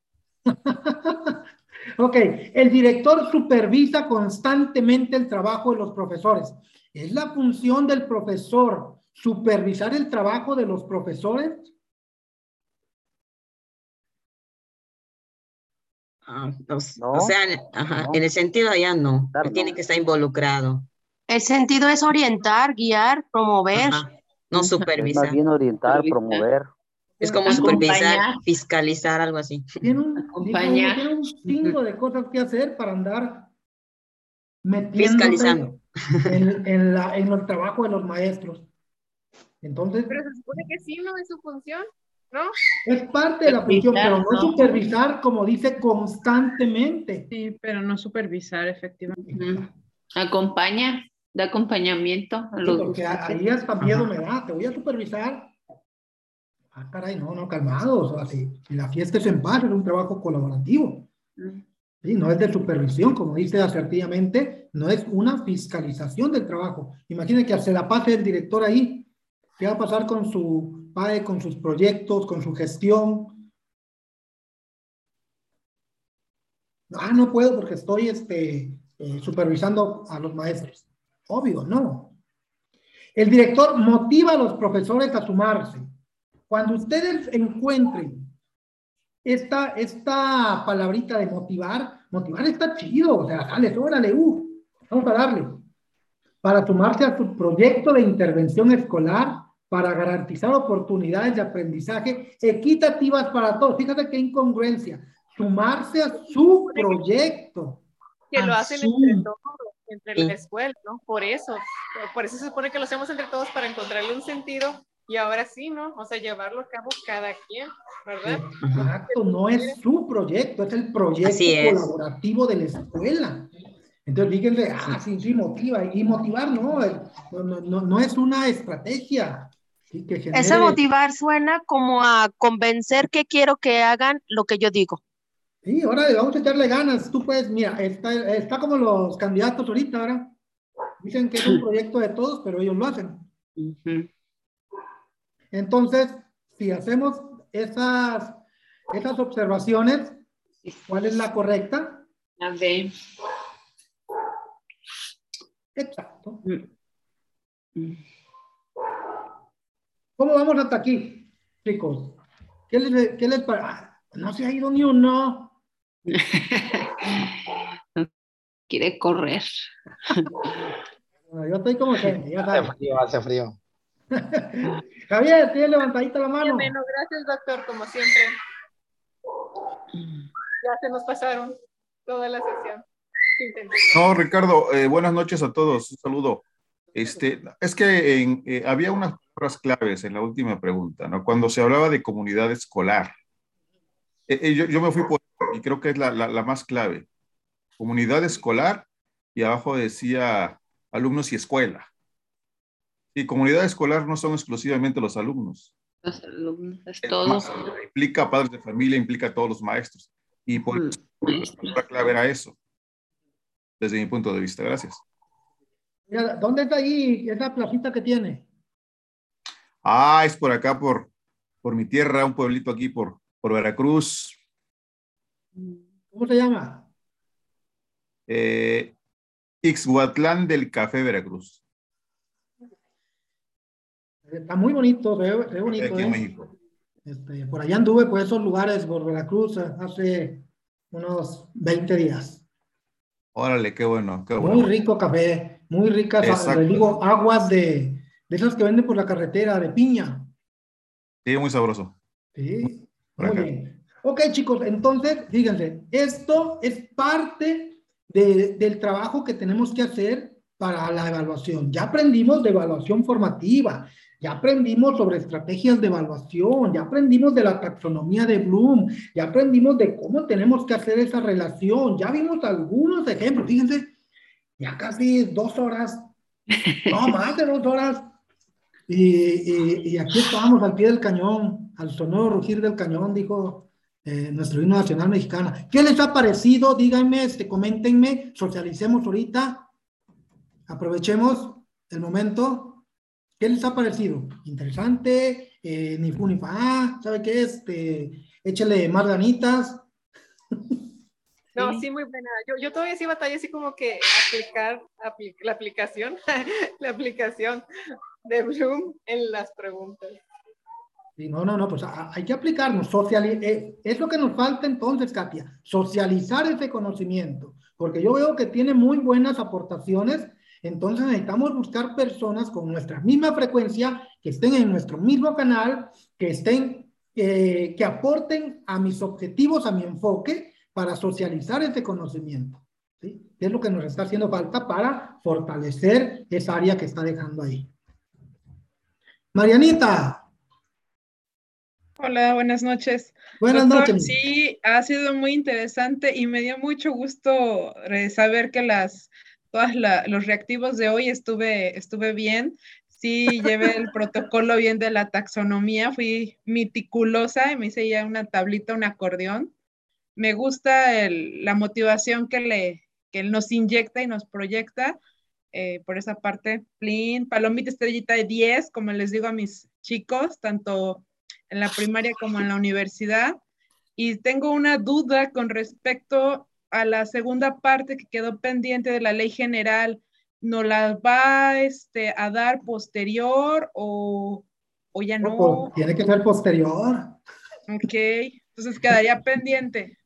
Speaker 5: (laughs)
Speaker 1: ok, el director supervisa constantemente el trabajo de los profesores. ¿Es la función del profesor supervisar el trabajo de los profesores?
Speaker 8: Ah, o sea, en el sentido allá no, tiene que estar involucrado.
Speaker 18: El sentido es orientar, guiar, promover.
Speaker 8: No supervisar.
Speaker 13: más bien orientar, promover.
Speaker 8: Es como supervisar, fiscalizar, algo así.
Speaker 1: Tiene un, Acompañar. Tiene un chingo de cosas que hacer para andar fiscalizando en, en, la, en el trabajo de los maestros. Entonces.
Speaker 5: Pero se supone que sí, ¿no? Es su función, ¿no?
Speaker 1: Es parte de la función, pero no, supervisar, como dice, constantemente.
Speaker 16: Sí, pero no supervisar, efectivamente.
Speaker 2: Acompaña, da acompañamiento a
Speaker 1: los. Sí, porque ahí hasta miedo me da, te voy a supervisar ah, caray, no, no, calmados, así, la fiesta es en paz, es un trabajo colaborativo. ¿sí? No es de supervisión, como dice asertivamente, no es una fiscalización del trabajo. Imaginen que se la pase el director ahí, ¿qué va a pasar con su PAE, con sus proyectos, con su gestión? Ah, no puedo porque estoy este, eh, supervisando a los maestros. Obvio, no. El director motiva a los profesores a sumarse cuando ustedes encuentren esta, esta palabrita de motivar, motivar está chido, o sea, dale, órale, uh, vamos a darle. Para sumarse a su proyecto de intervención escolar, para garantizar oportunidades de aprendizaje equitativas para todos. Fíjate qué incongruencia. Sumarse a su proyecto.
Speaker 5: Que lo hacen entre todos, entre la escuela, ¿no? Por eso. Por eso se supone que lo hacemos entre todos para encontrarle un sentido y ahora sí, ¿no? O sea, llevarlo a cabo cada quien, ¿verdad?
Speaker 1: Exacto, no es su proyecto, es el proyecto colaborativo de la escuela. Entonces, fíjense, ah, sí, sí, motiva. Y motivar no, no, no, no es una estrategia.
Speaker 18: Sí, que Ese motivar suena como a convencer que quiero que hagan lo que yo digo.
Speaker 1: Sí, ahora vamos a echarle ganas. Tú puedes, mira, está, está como los candidatos ahorita, ¿verdad? Dicen que es un proyecto de todos, pero ellos lo hacen. Entonces, si hacemos esas, esas observaciones, ¿cuál es la correcta?
Speaker 2: A ver.
Speaker 1: Exacto. ¿Cómo vamos hasta aquí, chicos? ¿Qué les, qué les parece? Ah, no se ha ido ni uno. (laughs)
Speaker 2: Quiere correr. (laughs)
Speaker 1: yo estoy como que ya
Speaker 11: Hace frío, hace frío.
Speaker 1: Javier, tiene levantadita la mano.
Speaker 5: Bueno, gracias, doctor, como siempre. Ya se nos pasaron toda la sesión.
Speaker 19: No, Ricardo, eh, buenas noches a todos. Un saludo. Este, es que eh, había unas palabras claves en la última pregunta, ¿no? Cuando se hablaba de comunidad escolar. Eh, yo, me fui por, y creo que es la, la más clave. Comunidad escolar y abajo decía alumnos y escuela. Y comunidad escolar no son exclusivamente los alumnos.
Speaker 2: Los alumnos, es todos.
Speaker 19: Implica padres de familia, implica a todos los maestros. Y por eso la clave era eso, desde mi punto de vista. Gracias.
Speaker 1: ¿Dónde está ahí esa placita que tiene?
Speaker 19: Ah, es por acá, por, por mi tierra, un pueblito aquí por, por Veracruz.
Speaker 1: ¿Cómo se llama?
Speaker 19: Eh, Ixhuatlán del Café Veracruz.
Speaker 1: Está muy bonito, ve, bonito. ¿eh? Este, por allá anduve por esos lugares, por Veracruz, hace unos 20 días.
Speaker 19: Órale, qué bueno, qué
Speaker 1: bueno. Muy rico café, muy ricas, les digo, aguas de, de esas que venden por la carretera, de piña.
Speaker 19: Sí, muy sabroso.
Speaker 1: Sí, muy bien. Ok, chicos, entonces, fíjense, esto es parte de, del trabajo que tenemos que hacer para la evaluación. Ya aprendimos de evaluación formativa, ya aprendimos sobre estrategias de evaluación, ya aprendimos de la taxonomía de Bloom, ya aprendimos de cómo tenemos que hacer esa relación, ya vimos algunos ejemplos, fíjense, ya casi dos horas, no (laughs) más de dos horas, y, aquí estamos al pie del cañón, al sonoro rugir del cañón, dijo eh, nuestro himno nacional mexicano. ¿Qué les ha parecido? Díganme, este, coméntenme, socialicemos ahorita, aprovechemos el momento. ¿Qué les ha parecido? ¿Interesante? Eh, ni fu ni fa, ¿sabe qué es? Este, échale más ganitas. (laughs)
Speaker 5: No, sí, muy buena. Yo, yo todavía sí batalla así como que aplicar la aplicación, (laughs) la aplicación de Bloom en las preguntas.
Speaker 1: Sí, no, no, no, pues hay que aplicarnos. Eh, es lo que nos falta entonces, Katia, socializar ese conocimiento, porque yo veo que tiene muy buenas aportaciones, entonces necesitamos buscar personas con nuestra misma frecuencia, que estén en nuestro mismo canal, que estén, eh, que aporten a mis objetivos, a mi enfoque, para socializar ese conocimiento. ¿sí? Es lo que nos está haciendo falta para fortalecer esa área que está dejando ahí. Marianita.
Speaker 16: Hola, buenas noches.
Speaker 1: Buenas noches.
Speaker 16: Sí, ha sido muy interesante y me dio mucho gusto eh, saber que las todos los reactivos de hoy estuve, estuve bien. Sí, llevé el (laughs) protocolo bien de la taxonomía, fui meticulosa y me hice ya una tablita, un acordeón me gusta la motivación que, le, que nos inyecta y nos proyecta. Eh, por esa parte, Plin, palomita estrellita de 10, como les digo a mis chicos, tanto en la primaria como en la universidad. Y tengo una duda con respecto a la segunda parte que quedó pendiente de la ley general. ¿No la va este, a dar posterior o, o ya no?
Speaker 1: Pues, tiene que ser posterior.
Speaker 16: Ok, entonces quedaría pendiente.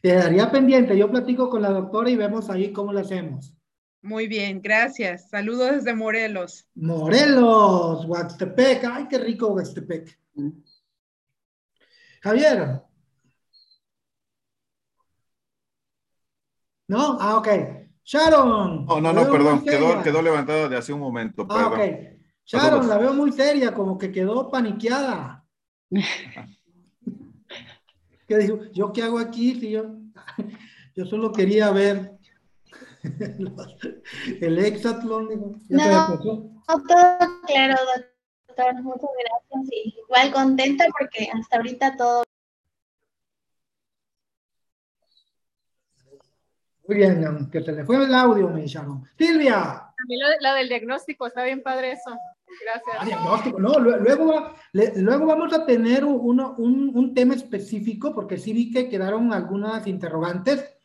Speaker 1: Quedaría pendiente. Yo platico con la doctora y vemos ahí cómo lo hacemos.
Speaker 16: Muy bien, gracias. Saludos desde Morelos.
Speaker 1: Morelos, Huastepec. Ay, qué rico Huastepec. Javier. ¿No? Ah, ok. Sharon.
Speaker 19: Oh, no, no, perdón. Quedó, quedó levantada de hace un momento.
Speaker 1: Ah, ok. Sharon, la veo muy seria, como que quedó paniqueada. (laughs) ¿Qué dijo? ¿Yo qué hago aquí? Si yo, (laughs) yo solo quería ver (laughs) el hexatlón.
Speaker 10: no, todo claro, doctor. Muchas gracias. igual contenta porque hasta ahorita todo.
Speaker 1: Muy bien, que se le fue el audio, me dijeron. Silvia.
Speaker 5: la del diagnóstico, está bien padre eso. Gracias. Ah,
Speaker 1: diagnóstico, no, luego, luego vamos a tener uno, un, un, tema específico, porque sí vi que quedaron algunas interrogantes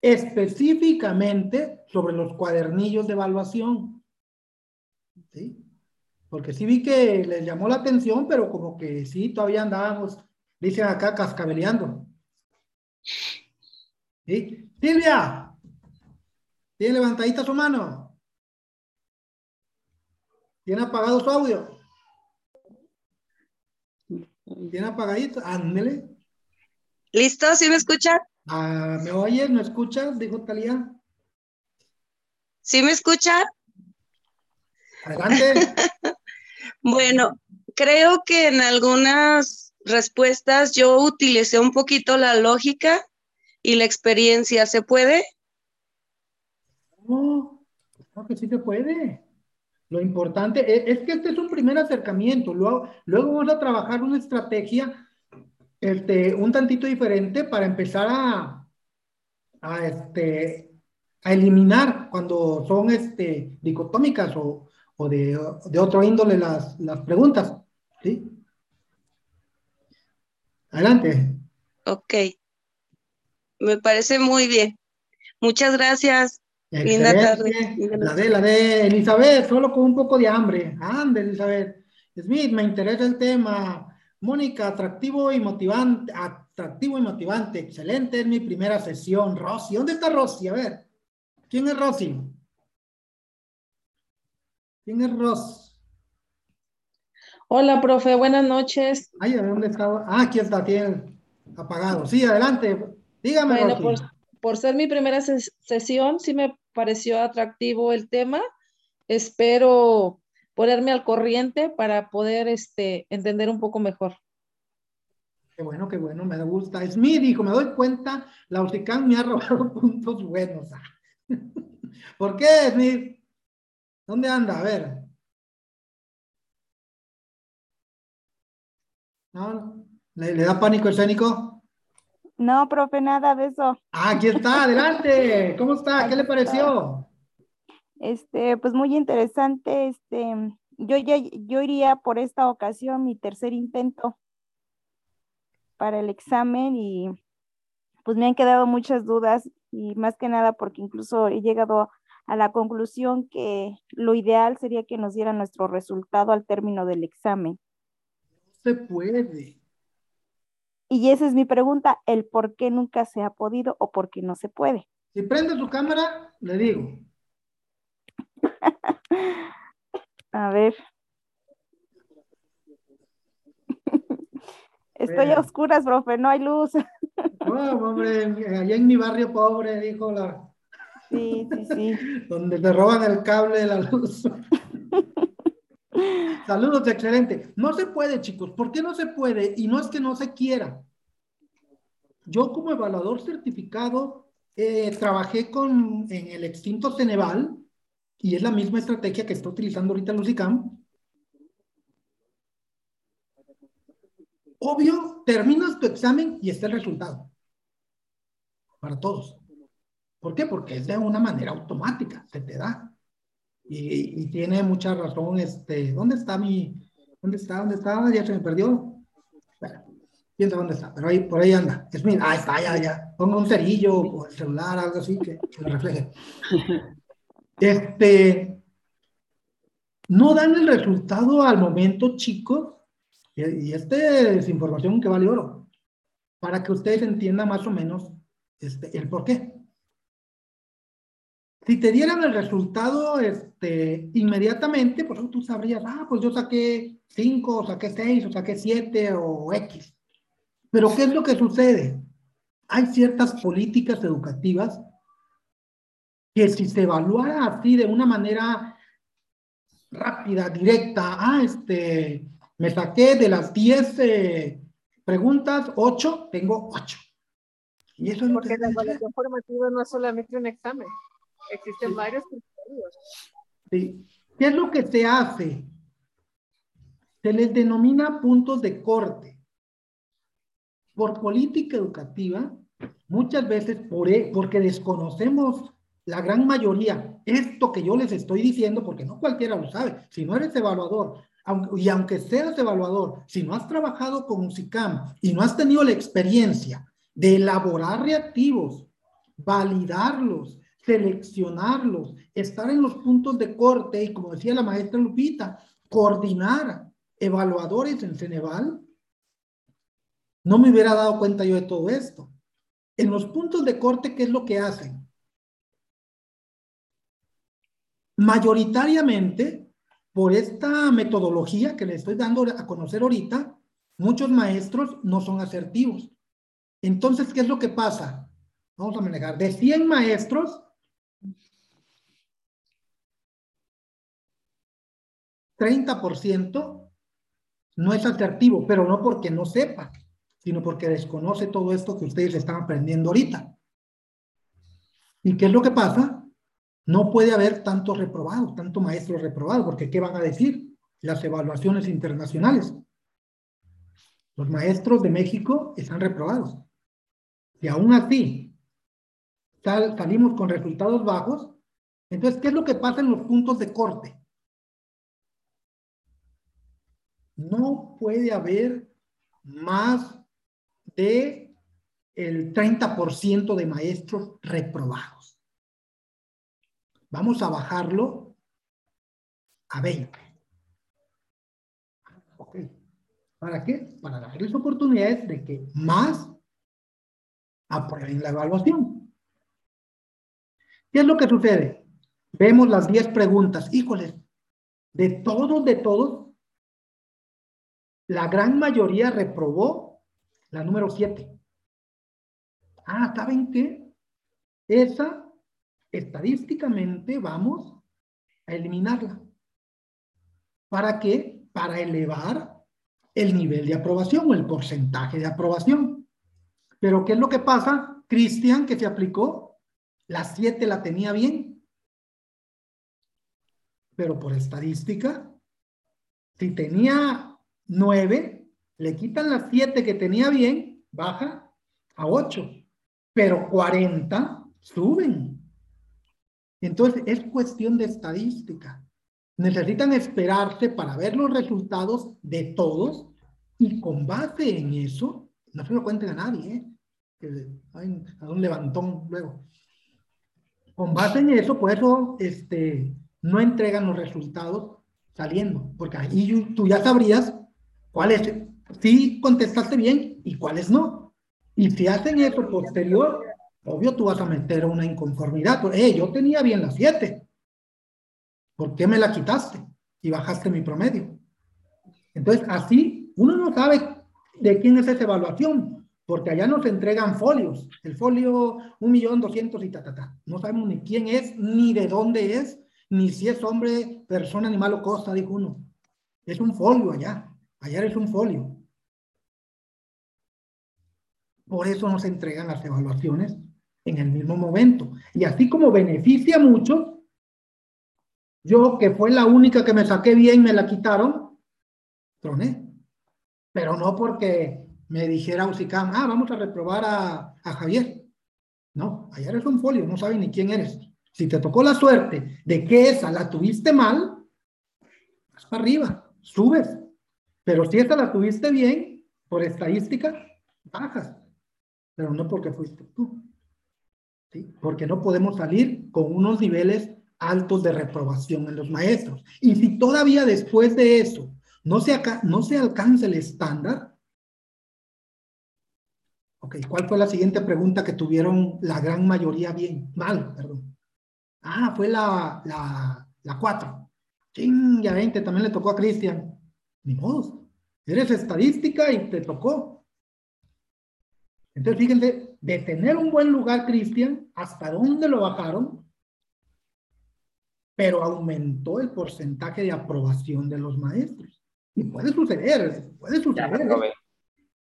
Speaker 1: específicamente sobre los cuadernillos de evaluación. ¿Sí? Porque sí vi que les llamó la atención, pero como que sí, todavía andábamos, dicen acá, cascabeleando. ¿Sí? Silvia, ¿tiene levantadita su mano? ¿Tiene apagado su audio? ¿Tiene apagadito? Ándele.
Speaker 18: ¿Listo? ¿Sí me escuchan?
Speaker 1: Ah, ¿Me oyes? ¿Me escuchas? Dijo Talía.
Speaker 18: ¿Sí me escuchan?
Speaker 1: Adelante. (laughs)
Speaker 18: bueno, creo que en algunas respuestas yo utilicé un poquito la lógica y la experiencia. ¿Se puede?
Speaker 1: No, no que sí se puede. Lo importante es, que este es un primer acercamiento. Luego, luego vamos a trabajar una estrategia este, un tantito diferente para empezar a, a, este, a eliminar cuando son este, dicotómicas o, o de, de, otro índole las, las preguntas. ¿sí? Adelante.
Speaker 18: Ok. Me parece muy bien. Muchas gracias.
Speaker 1: Linda tarde. La de, la de Elizabeth, solo con un poco de hambre. Ande, Elizabeth. Smith, me interesa el tema. Mónica, atractivo y motivante. Atractivo y motivante. Excelente, es mi primera sesión. Rosy, ¿dónde está Rosy? A ver. ¿Quién es Rosy? ¿Quién es Ros?
Speaker 20: Hola, profe, buenas noches.
Speaker 1: Ay, ¿dónde está? Ah, aquí está, tiene apagado. Sí, adelante. Dígame.
Speaker 20: Bueno, por, por, ser mi primera sesión, sí me pareció atractivo el tema. Espero ponerme al corriente para poder este, entender un poco mejor.
Speaker 1: Qué bueno, qué bueno, me gusta. Smith dijo, me doy cuenta, la UCICAN me ha robado (laughs) puntos buenos. (laughs) ¿Por qué, Smith? ¿Dónde anda? A ver. ¿No? ¿Le, ¿Le, da pánico escénico?
Speaker 21: No, profe, nada de eso.
Speaker 1: Ah, aquí está, adelante. ¿Cómo está? ¿Qué le pareció?
Speaker 21: Este, pues muy interesante. Este, yo ya, yo iría por esta ocasión mi tercer intento para el examen y pues me han quedado muchas dudas y más que nada porque incluso he llegado a la conclusión que lo ideal sería que nos dieran nuestro resultado al término del examen.
Speaker 1: Se puede.
Speaker 21: Y esa es mi pregunta, el por qué nunca se ha podido o por qué no se puede.
Speaker 1: Si prende su cámara, le digo. (laughs)
Speaker 21: a ver. (laughs) Estoy a oscuras, profe, no hay luz. (laughs)
Speaker 1: No, hombre, allá en mi barrio pobre, dijo la.
Speaker 21: Sí, sí, sí.
Speaker 1: Donde te roban el cable de la luz. Saludos, excelente. No se puede, chicos. ¿Por qué no se puede? Y no es que no se quiera. Yo como evaluador certificado eh, trabajé con, en el extinto Ceneval y es la misma estrategia que está utilizando ahorita Lucicam. Obvio, terminas tu examen y está el resultado. Para todos. ¿Por qué? Porque es de una manera automática, se te da. Y, tiene mucha razón, este, ¿dónde está mi, dónde está, dónde está? Ya se me perdió. Bueno, quién sabe dónde está, pero ahí, por ahí anda. Es mi, ah, está, ya, ya. Ponga un cerillo o el celular, algo así que, que lo refleje. (laughs) Este, no dan el resultado al momento, chicos, y, esta es información que vale oro, para que ustedes entiendan más o menos este, el por qué. Si te dieran el resultado este, inmediatamente, pues tú sabrías, ah, pues yo saqué 5, o saqué 6, o saqué 7, o X. Pero ¿qué es lo que sucede? Hay ciertas políticas educativas que si se evaluara así de una manera rápida, directa, ah, este, me saqué de las 10 eh, preguntas, 8, tengo 8.
Speaker 5: Y eso es Porque la evaluación formativa no es solamente un examen. Existen varios criterios.
Speaker 1: Sí. ¿Qué es lo que se hace? Se les denomina puntos de corte. Por política educativa, muchas veces por, e, porque desconocemos la gran mayoría esto que yo les estoy diciendo, porque no cualquiera lo sabe, si no eres evaluador, y aunque seas evaluador, si no has trabajado con UCICAM y no has tenido la experiencia de elaborar reactivos, validarlos, seleccionarlos, estar en los puntos de corte y, como decía la maestra Lupita, coordinar evaluadores en Ceneval, no me hubiera dado cuenta yo de todo esto. En los puntos de corte, ¿qué es lo que hacen? Mayoritariamente, por esta metodología que le estoy dando a conocer ahorita, muchos maestros no son asertivos. Entonces, ¿qué es lo que pasa? Vamos a manejar. De 100 maestros, 30% no es asertivo, pero no porque no sepa, sino porque desconoce todo esto que ustedes están aprendiendo ahorita. ¿Y qué es lo que pasa? No puede haber tantos reprobados, tanto maestros reprobados, porque ¿qué van a decir? Las evaluaciones internacionales. Los maestros de México están reprobados. Y aún así salimos con resultados bajos, entonces, ¿qué es lo que pasa en los puntos de corte? No puede haber más de el 30% de maestros reprobados. Vamos a bajarlo a 20. ¿Para qué? Para darles oportunidades de que más aprueben la evaluación. ¿Qué es lo que sucede? Vemos las 10 preguntas. Híjoles, de todos, de todos, la gran mayoría reprobó la número 7. Ah, ¿saben qué? Esa, estadísticamente, vamos a eliminarla. ¿Para qué? Para elevar el nivel de aprobación o el porcentaje de aprobación. Pero ¿qué es lo que pasa? Cristian, que se aplicó, la 7 la tenía bien. Pero por estadística, si tenía 9, le quitan las 7 que tenía bien, baja a 8, pero 40 suben. Entonces es cuestión de estadística. Necesitan esperarse para ver los resultados de todos y con base en eso, no se lo cuenten a nadie, ¿eh? hay un levantón luego. Con base en eso, por eso este, no entregan los resultados saliendo, porque ahí tú ya sabrías cuáles sí contestaste bien y cuáles no. Y si hacen eso posterior, obvio tú vas a meter una inconformidad. Eh, yo tenía bien las siete. ¿Por qué me la quitaste y bajaste mi promedio? Entonces, así uno no sabe de quién es esa evaluación, porque allá nos entregan folios, el folio un millón doscientos y ta, ta, ta. No sabemos ni quién es, ni de dónde es, ni si es hombre, persona, animal o cosa, dijo uno. Es un folio allá, allá es un folio. Por eso nos entregan las evaluaciones en el mismo momento. Y así como beneficia mucho, yo que fue la única que me saqué bien, me la quitaron, troné. Pero no porque me dijera Usicam, ah, vamos a reprobar a, a Javier. No, allá eres un folio, no sabe ni quién eres. Si te tocó la suerte de que esa la tuviste mal, vas para arriba, subes. Pero si esta la tuviste bien, por estadística, bajas. Pero no porque fuiste tú. ¿Sí? Porque no podemos salir con unos niveles altos de reprobación en los maestros. Y si todavía después de eso no se, no se alcanza el estándar, ok, ¿cuál fue la siguiente pregunta que tuvieron la gran mayoría bien? Mal, perdón. Ah, fue la, la, la 4. Ching, ya 20, también le tocó a Cristian. Ni modo. Eres estadística y te tocó. Entonces, fíjense, de tener un buen lugar, Cristian, ¿hasta dónde lo bajaron? Pero aumentó el porcentaje de aprobación de los maestros. Y puede suceder, puede suceder.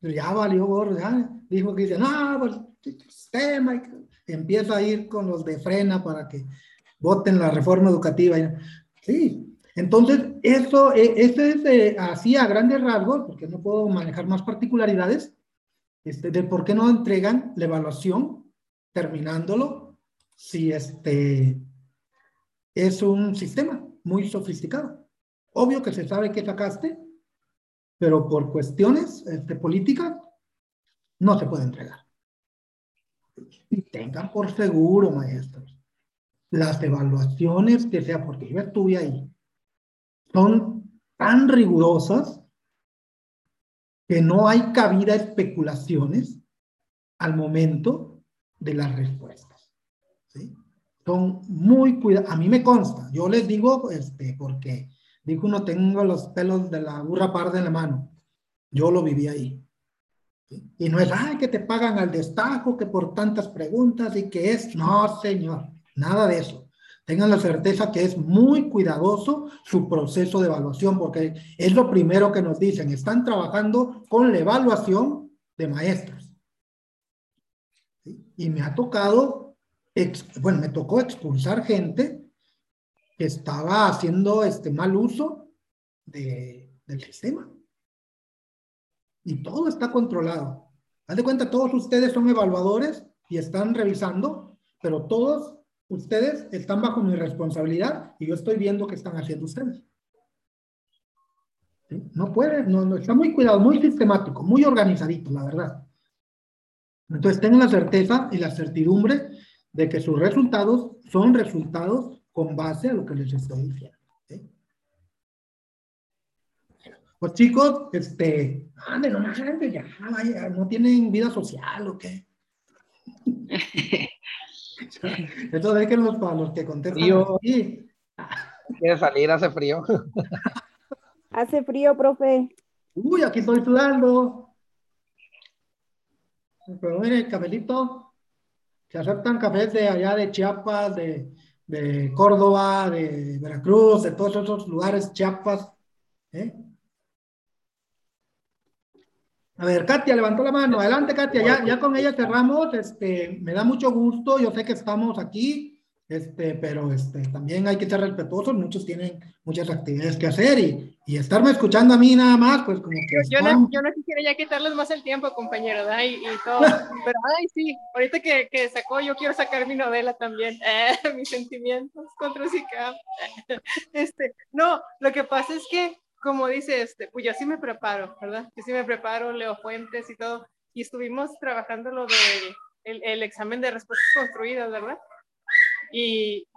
Speaker 1: Ya, ya valió gordo, ya dijo que dice, no, pues sistema, empieza a ir con los de frena para que voten la reforma educativa. Sí, entonces eso, e, eso es eh, así a grandes rasgos, porque no puedo manejar más particularidades, este, de por qué no entregan la evaluación terminándolo si este es un sistema muy sofisticado. Obvio que se sabe que sacaste, pero por cuestiones este, políticas no se puede entregar. Y tengan por seguro, maestros, las evaluaciones que sea, porque yo estuve ahí, son tan rigurosas que no hay cabida a especulaciones al momento de las respuestas. Son muy cuidados. A mí me consta, yo les digo, este, porque dijo uno, tengo los pelos de la burra parda en la mano. Yo lo viví ahí. Y no es, ay, que te pagan al destajo, que por tantas preguntas y que es, no, señor, nada de eso. Tengan la certeza que es muy cuidadoso su proceso de evaluación, porque es lo primero que nos dicen, están trabajando con la evaluación de maestros. Y me ha tocado, bueno, me tocó expulsar gente que estaba haciendo este mal uso de, del sistema y todo está controlado. Haz de cuenta, todos ustedes son evaluadores y están revisando, pero todos ustedes están bajo mi responsabilidad y yo estoy viendo qué están haciendo ustedes. No puede, no, no, está muy cuidado, muy sistemático, muy organizadito, la verdad. Entonces tengan la certeza y la certidumbre de que sus resultados son resultados con base a lo que les estoy diciendo. Pues chicos, este, ande, no ya, vaya, no tienen vida social o qué. (laughs) Esto déjenlos para los que contestan. Frío.
Speaker 11: Quiere salir, hace frío. (laughs)
Speaker 21: hace frío, profe.
Speaker 1: Uy, aquí estoy sudando. Pero mire, cabelito, se aceptan cafés de allá de Chiapas, de, de Córdoba, de Veracruz, de todos esos lugares, Chiapas. ¿eh? A ver, Katia levantó la mano. Adelante, Katia. Ya, ya con ella cerramos. Este, me da mucho gusto. Yo sé que estamos aquí, este, pero este, también hay que ser respetuosos. Muchos tienen muchas actividades que hacer y, y estarme escuchando a mí nada más, pues como que.
Speaker 5: Yo, no, yo no quisiera ya quitarles más el tiempo, compañero, ¿verdad? Y, todo. (laughs) pero, ay, sí, ahorita que, que, sacó, yo quiero sacar mi novela también. (laughs) Eh, mis sentimientos contra Zika. (laughs) este, no, lo que pasa es que como dice este, pues yo sí me preparo, ¿verdad? Yo sí me preparo, leo fuentes y todo. y estuvimos trabajando lo del el, examen de respuestas construidas, ¿verdad? Y,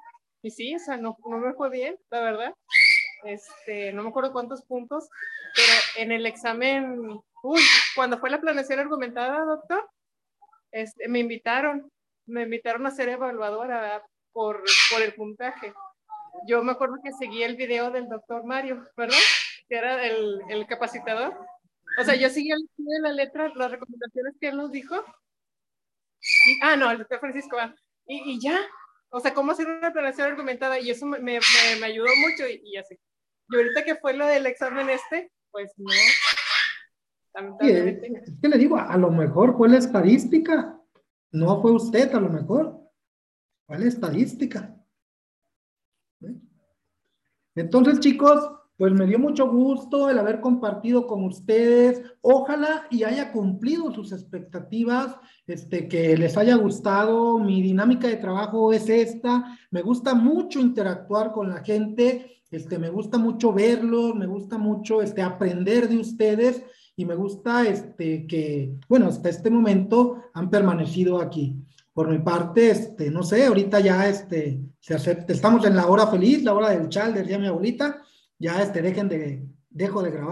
Speaker 5: y sí, o sea, no, no me fue bien, la verdad. Este, no me acuerdo cuántos puntos, pero en el examen, uy, cuando fue la planeación argumentada, doctor, este, me invitaron, me invitaron a ser evaluadora por, por el puntaje. Yo me acuerdo que seguí el video del doctor Mario, ¿verdad? Que era el, el capacitador. O sea, yo seguí el de la letra, las recomendaciones que él nos dijo. ah, no, el doctor Francisco. Y, y, ya, o sea, cómo hacer una planeación argumentada. Y eso me, me, me ayudó mucho y, y, así. Y ahorita que fue lo del examen este, pues no.
Speaker 1: es que le digo, a lo mejor fue la estadística. No fue usted, a lo mejor. Fue la estadística. Entonces, chicos, pues me dio mucho gusto el haber compartido con ustedes. Ojalá y haya cumplido sus expectativas, este, que les haya gustado. Mi dinámica de trabajo es esta. Me gusta mucho interactuar con la gente. Este, me gusta mucho verlos, me gusta mucho este, aprender de ustedes y me gusta este, que, bueno, hasta este momento han permanecido aquí. Por mi parte, este, no sé, ahorita ya este, se acepta, estamos en la hora feliz, la hora del chal, decía mi abuelita, ya este, dejen de, dejo de grabar.